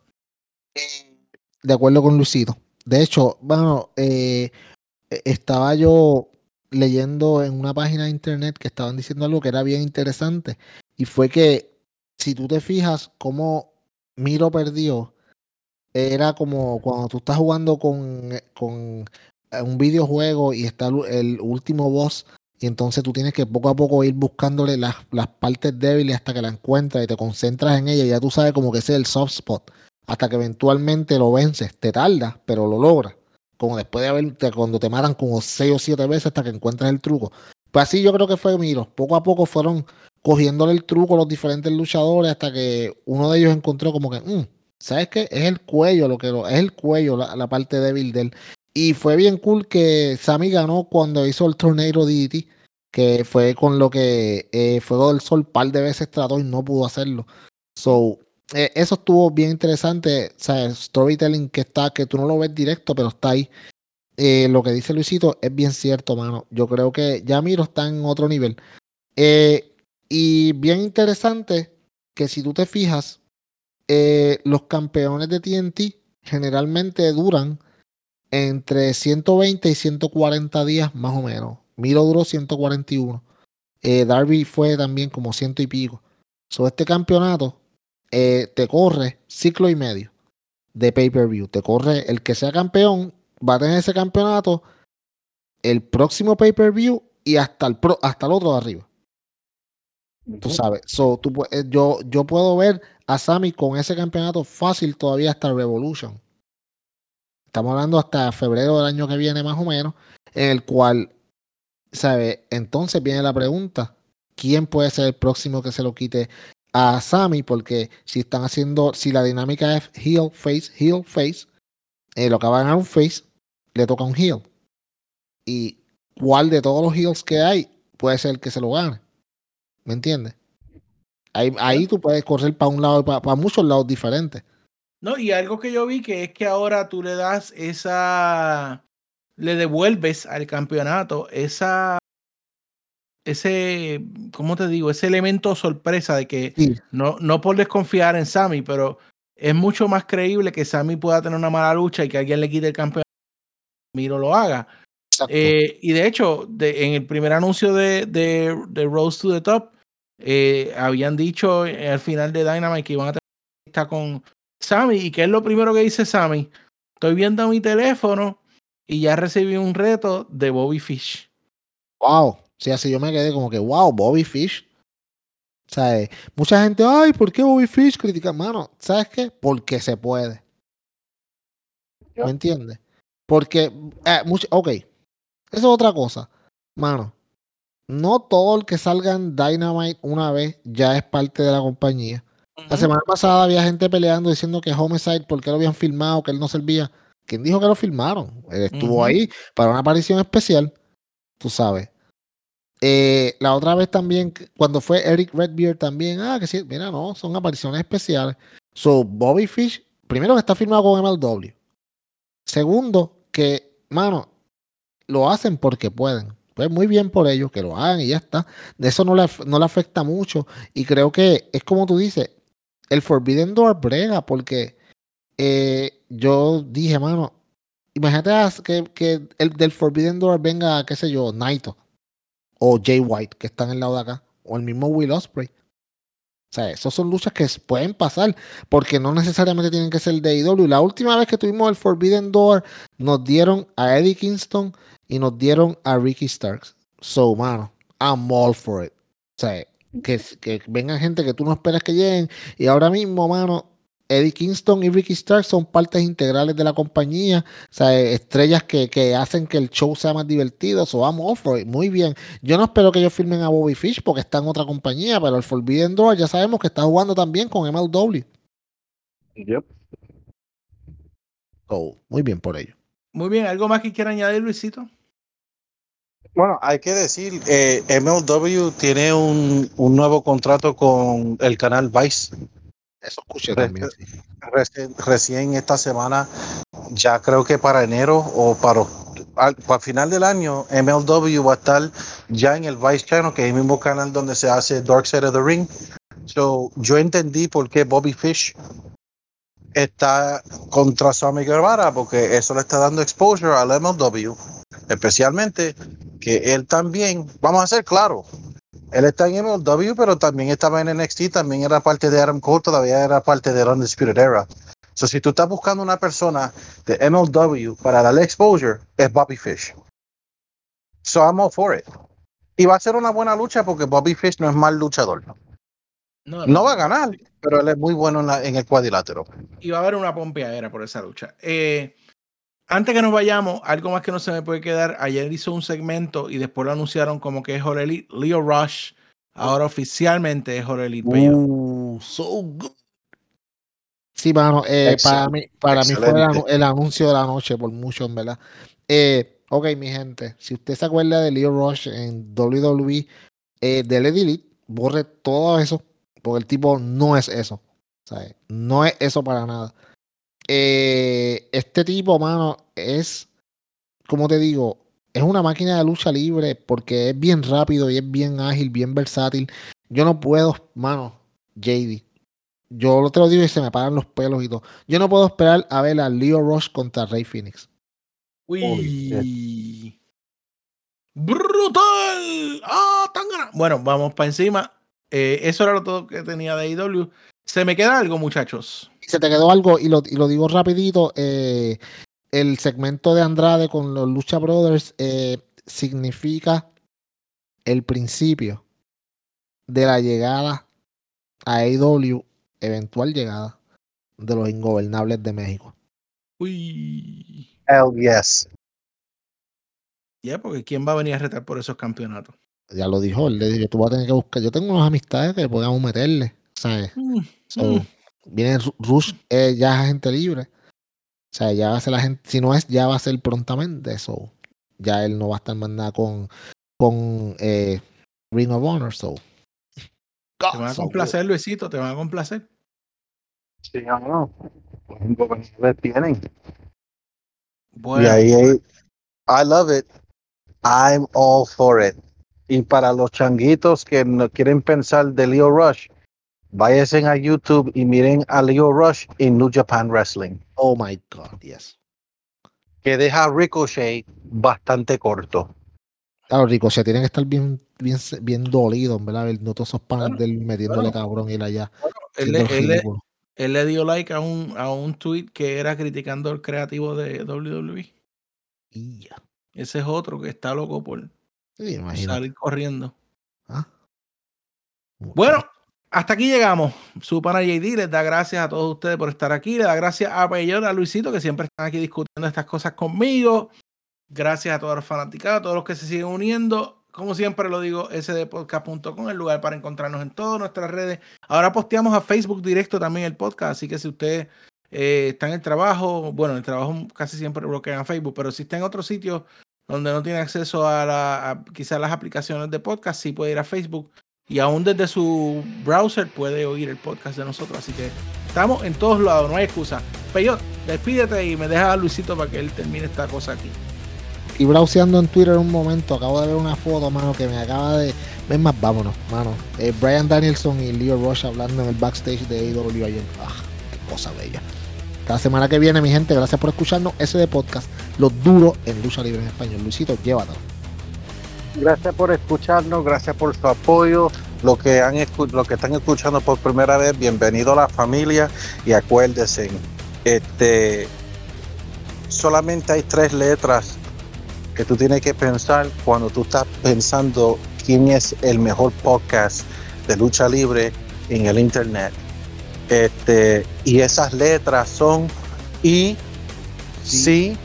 De acuerdo con Luisito. De hecho, bueno, eh, estaba yo leyendo en una página de internet que estaban diciendo algo que era bien interesante. Y fue que, si tú te fijas cómo Miro perdió, era como cuando tú estás jugando con, eh, con eh, un videojuego y está el, último boss. Y entonces tú tienes que poco a poco ir buscándole las, las partes débiles hasta que la encuentras y te concentras en ella. Y ya tú sabes como que ese es el soft spot hasta que eventualmente lo vences. Te tarda, pero lo logras. Como después de haber, cuando te matan como seis o siete veces hasta que encuentras el truco. Pues así yo creo que fue Miro. Poco a poco fueron cogiéndole el truco a los diferentes luchadores hasta que uno de ellos encontró como que, "Mm, ¿sabes qué? Es el cuello lo que es el cuello la, parte débil de él. Y fue bien cool que Sammy ganó cuando hizo el Tornado DDT, que fue con lo que eh, Fuego del Sol par de veces trató y no pudo hacerlo. So, eh, eso estuvo bien interesante. O el storytelling que está, que tú no lo ves directo, pero está ahí. Eh, lo que dice Luisito es bien cierto, mano. Yo creo que ya Miro está en otro nivel. Eh, y bien interesante que si tú te fijas, eh, los campeones de TNT generalmente duran entre 120 y 140 días más o menos. Miro duró 141. Eh, Darby fue también como ciento y pico. Sobre este campeonato eh, te corre ciclo y medio de pay-per-view. Te corre el que sea campeón, va a tener ese campeonato el próximo pay-per-view y hasta el, pro, hasta el otro de arriba. Tú sabes, so, eh, yo, yo puedo ver a Sammy con ese campeonato fácil todavía hasta Revolution. Estamos hablando hasta febrero del año que viene más o menos, en el cual, ¿sabes? Entonces viene la pregunta, ¿quién puede ser el próximo que se lo quite a Sammy? Porque si están haciendo, si la dinámica es heel, face, heel, face, eh, lo que va a ganar un face, le toca un heel. Y cuál de todos los heels que hay puede ser el que se lo gane. ¿Me entiendes? Ahí, ahí tú puedes correr para un lado y para, muchos lados diferentes. No, y algo que yo vi que es que ahora tú le das esa, le devuelves al campeonato esa, ese, ¿cómo te digo? Ese elemento sorpresa de que Sí. no, no por desconfiar en Sammy, pero es mucho más creíble que Sammy pueda tener una mala lucha y que alguien le quite el campeonato y Miro lo haga. Eh, y de hecho, de- en el primer anuncio de, de, de Rose to the Top, eh, habían dicho al final de Dynamite que iban a tener una entrevista con Sammy. ¿Y qué es lo primero que dice Sammy? Estoy viendo mi teléfono y ya recibí un reto de Bobby Fish. wow. Sí, así yo me quedé como que, wow, Bobby Fish. O sea, eh, mucha gente, ay, ¿por qué Bobby Fish critica? Mano, ¿sabes qué? Porque se puede. ¿Me entiendes? Porque, eh, mucho, ok, eso es otra cosa. Mano, no todo el que salga en Dynamite una vez ya es parte de la compañía. La semana pasada había gente peleando diciendo que Homicide, ¿por qué lo habían filmado? Que él no servía. ¿Quién dijo que lo filmaron? Él estuvo ahí para una aparición especial, tú sabes. Eh, la otra vez también, cuando fue Eric Redbeard también, ah, que sí, mira, no, son apariciones especiales. So, Bobby Fish, primero que está firmado con MLW. Segundo, que, mano, lo hacen porque pueden. Pues muy bien por ellos, que lo hagan y ya está. De eso no le, no le afecta mucho. Y creo que es como tú dices, el Forbidden Door brega, porque eh, yo dije, mano, imagínate que, que el del Forbidden Door venga, qué sé yo, Naito o Jay White, que están el lado de acá, o el mismo Will Osprey. O sea, esas son luchas que pueden pasar, porque no necesariamente tienen que ser de AEW. La última vez que tuvimos el Forbidden Door, nos dieron a Eddie Kingston y nos dieron a Ricky Starks. So, mano, I'm all for it. O sea, que, que vengan gente que tú no esperas que lleguen. Y ahora mismo, mano, Eddie Kingston y Ricky Starks son partes integrales de la compañía. O sea, estrellas que, que hacen que el show sea más divertido. So, I'm all for it. Muy bien. Yo no espero que ellos firmen a Bobby Fish porque está en otra compañía, pero el Forbidden Door ya sabemos que está jugando también con MLW. Yep. So, muy bien por ello. Muy bien, ¿algo más que quiera añadir, Luisito? Bueno, hay que decir, eh, MLW tiene un, un nuevo contrato con el canal Vice. Eso escuché también. sí. Recién esta semana, ya creo que para enero o para, al- para final del año, MLW va a estar ya en el Vice Channel, que es el mismo canal donde se hace Dark Side of the Ring. So, yo entendí por qué Bobby Fish está contra Sammy Guevara, porque eso le está dando exposure al MLW, especialmente que él también, vamos a ser claros, él está en MLW, pero también estaba en NXT, también era parte de Adam Cole, todavía era parte de Undisputed Era. So, si tú estás buscando una persona de MLW para darle exposure, es Bobby Fish. So I'm all for it. Y va a ser una buena lucha porque Bobby Fish no es mal luchador. No, No va a ganar, pero él es muy bueno en, la- en el cuadrilátero. y va a haber una pompeadera por esa lucha. Eh, antes que nos vayamos, algo más que no se me puede quedar. Ayer hizo un segmento y después lo anunciaron como que es Jorge Elite. Leo Rush ahora oficialmente es. Bello. Uh, so good. Sí, mano, eh, para mí, para mí fue el, anuncio de la noche, por mucho, en verdad. Eh, ok, mi gente, si usted se acuerda de Leo Rush en WWE, eh, dele delete, borre todo eso, porque el tipo no es eso. ¿sabes? No es eso para nada. Eh, este tipo, mano, es, como te digo, es una máquina de lucha libre porque es bien rápido y es bien ágil, bien versátil. Yo no puedo, mano, JD. Yo te lo digo y se me paran los pelos y todo. Yo no puedo esperar a ver a Leo Rush contra Rey Phoenix. Uy. ¡Brutal! ¡Ah, tan gana! Bueno, vamos para encima. Eh, eso era lo todo que tenía de AEW. ¿Se me queda algo, muchachos? Se te quedó algo, y lo, y lo digo rapidito, eh, el segmento de Andrade con los Lucha Brothers eh, significa el principio de la llegada a AEW, eventual llegada de los ingobernables de México. Uy. Hell yes. Ya, porque ¿quién va a venir a retar por esos campeonatos? Ya lo dijo, él le dijo, tú vas a tener que buscar. Yo tengo unas amistades que podamos meterle, ¿sabes? Mm, So, mm. Viene Ru- Rush, eh, ya es agente libre. O sea, ya va a ser la gente, si no es, ya va a ser prontamente. So, ya él no va a estar más nada con, con eh, Ring of Honor. So. Te van a So complacer, Luisito, te van a complacer. Sí, o no. Los ingobernables tienen. Bueno, Y ahí, ahí- I love it. I'm all for it. Y para los changuitos que no quieren pensar de Leo Rush, váyanse a YouTube y miren a Leo Rush en New Japan Wrestling, Oh my God, yes. que deja a Ricochet bastante corto. Claro, Ricochet tiene que estar bien, bien, bien dolido, ¿verdad? Ver no todos esos panas Bueno, de él metiéndole bueno. cabrón y él allá. él, le- él le- ridículo. él le dio like a un, a un tweet que era criticando el creativo de WWE. Y ya. Ese es otro que está loco por Sí, imagínate. salir corriendo. ¿ah? Bueno, hasta aquí llegamos. Su pana JD les da gracias a todos ustedes por estar aquí. Le da gracias a Peyor, a Luisito, que siempre están aquí discutiendo estas cosas conmigo. Gracias a todos los fanaticados, a todos los que se siguen uniendo. Como siempre lo digo, sdpodcast.com, el lugar para encontrarnos en todas nuestras redes. Ahora posteamos a Facebook directo también el podcast, así que si usted eh, está en el trabajo, bueno, en el trabajo casi siempre bloquean Facebook, pero si está en otro sitio donde no tiene acceso a, la, a quizás las aplicaciones de podcast, sí puede ir a Facebook y aún desde su browser puede oír el podcast de nosotros. Así que estamos en todos lados, no hay excusa. Peyot, despídete y me deja a Luisito para que él termine esta cosa aquí. Y browseando en Twitter un momento, acabo de ver una foto, mano, que me acaba de. Ven más, vámonos, mano. Eh, Brian Danielson y Leo Rush hablando en el backstage de AEW ayer. Ah, qué cosa bella. La semana que viene, mi gente, gracias por escucharnos. Ese de podcast, los duros en lucha libre en español. Luisito, llévatelo. Gracias por escucharnos, gracias por su apoyo. Lo que, han lo que están escuchando por primera vez, bienvenido a la familia y acuérdense, este, solamente hay tres letras que tú tienes que pensar cuando tú estás pensando quién es el mejor podcast de lucha libre en el internet. Este, y esas letras son I, C,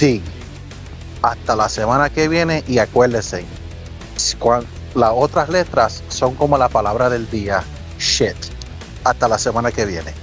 D. Hasta la semana que viene y acuérdense, las otras letras son como la palabra del día, shit. Hasta la semana que viene.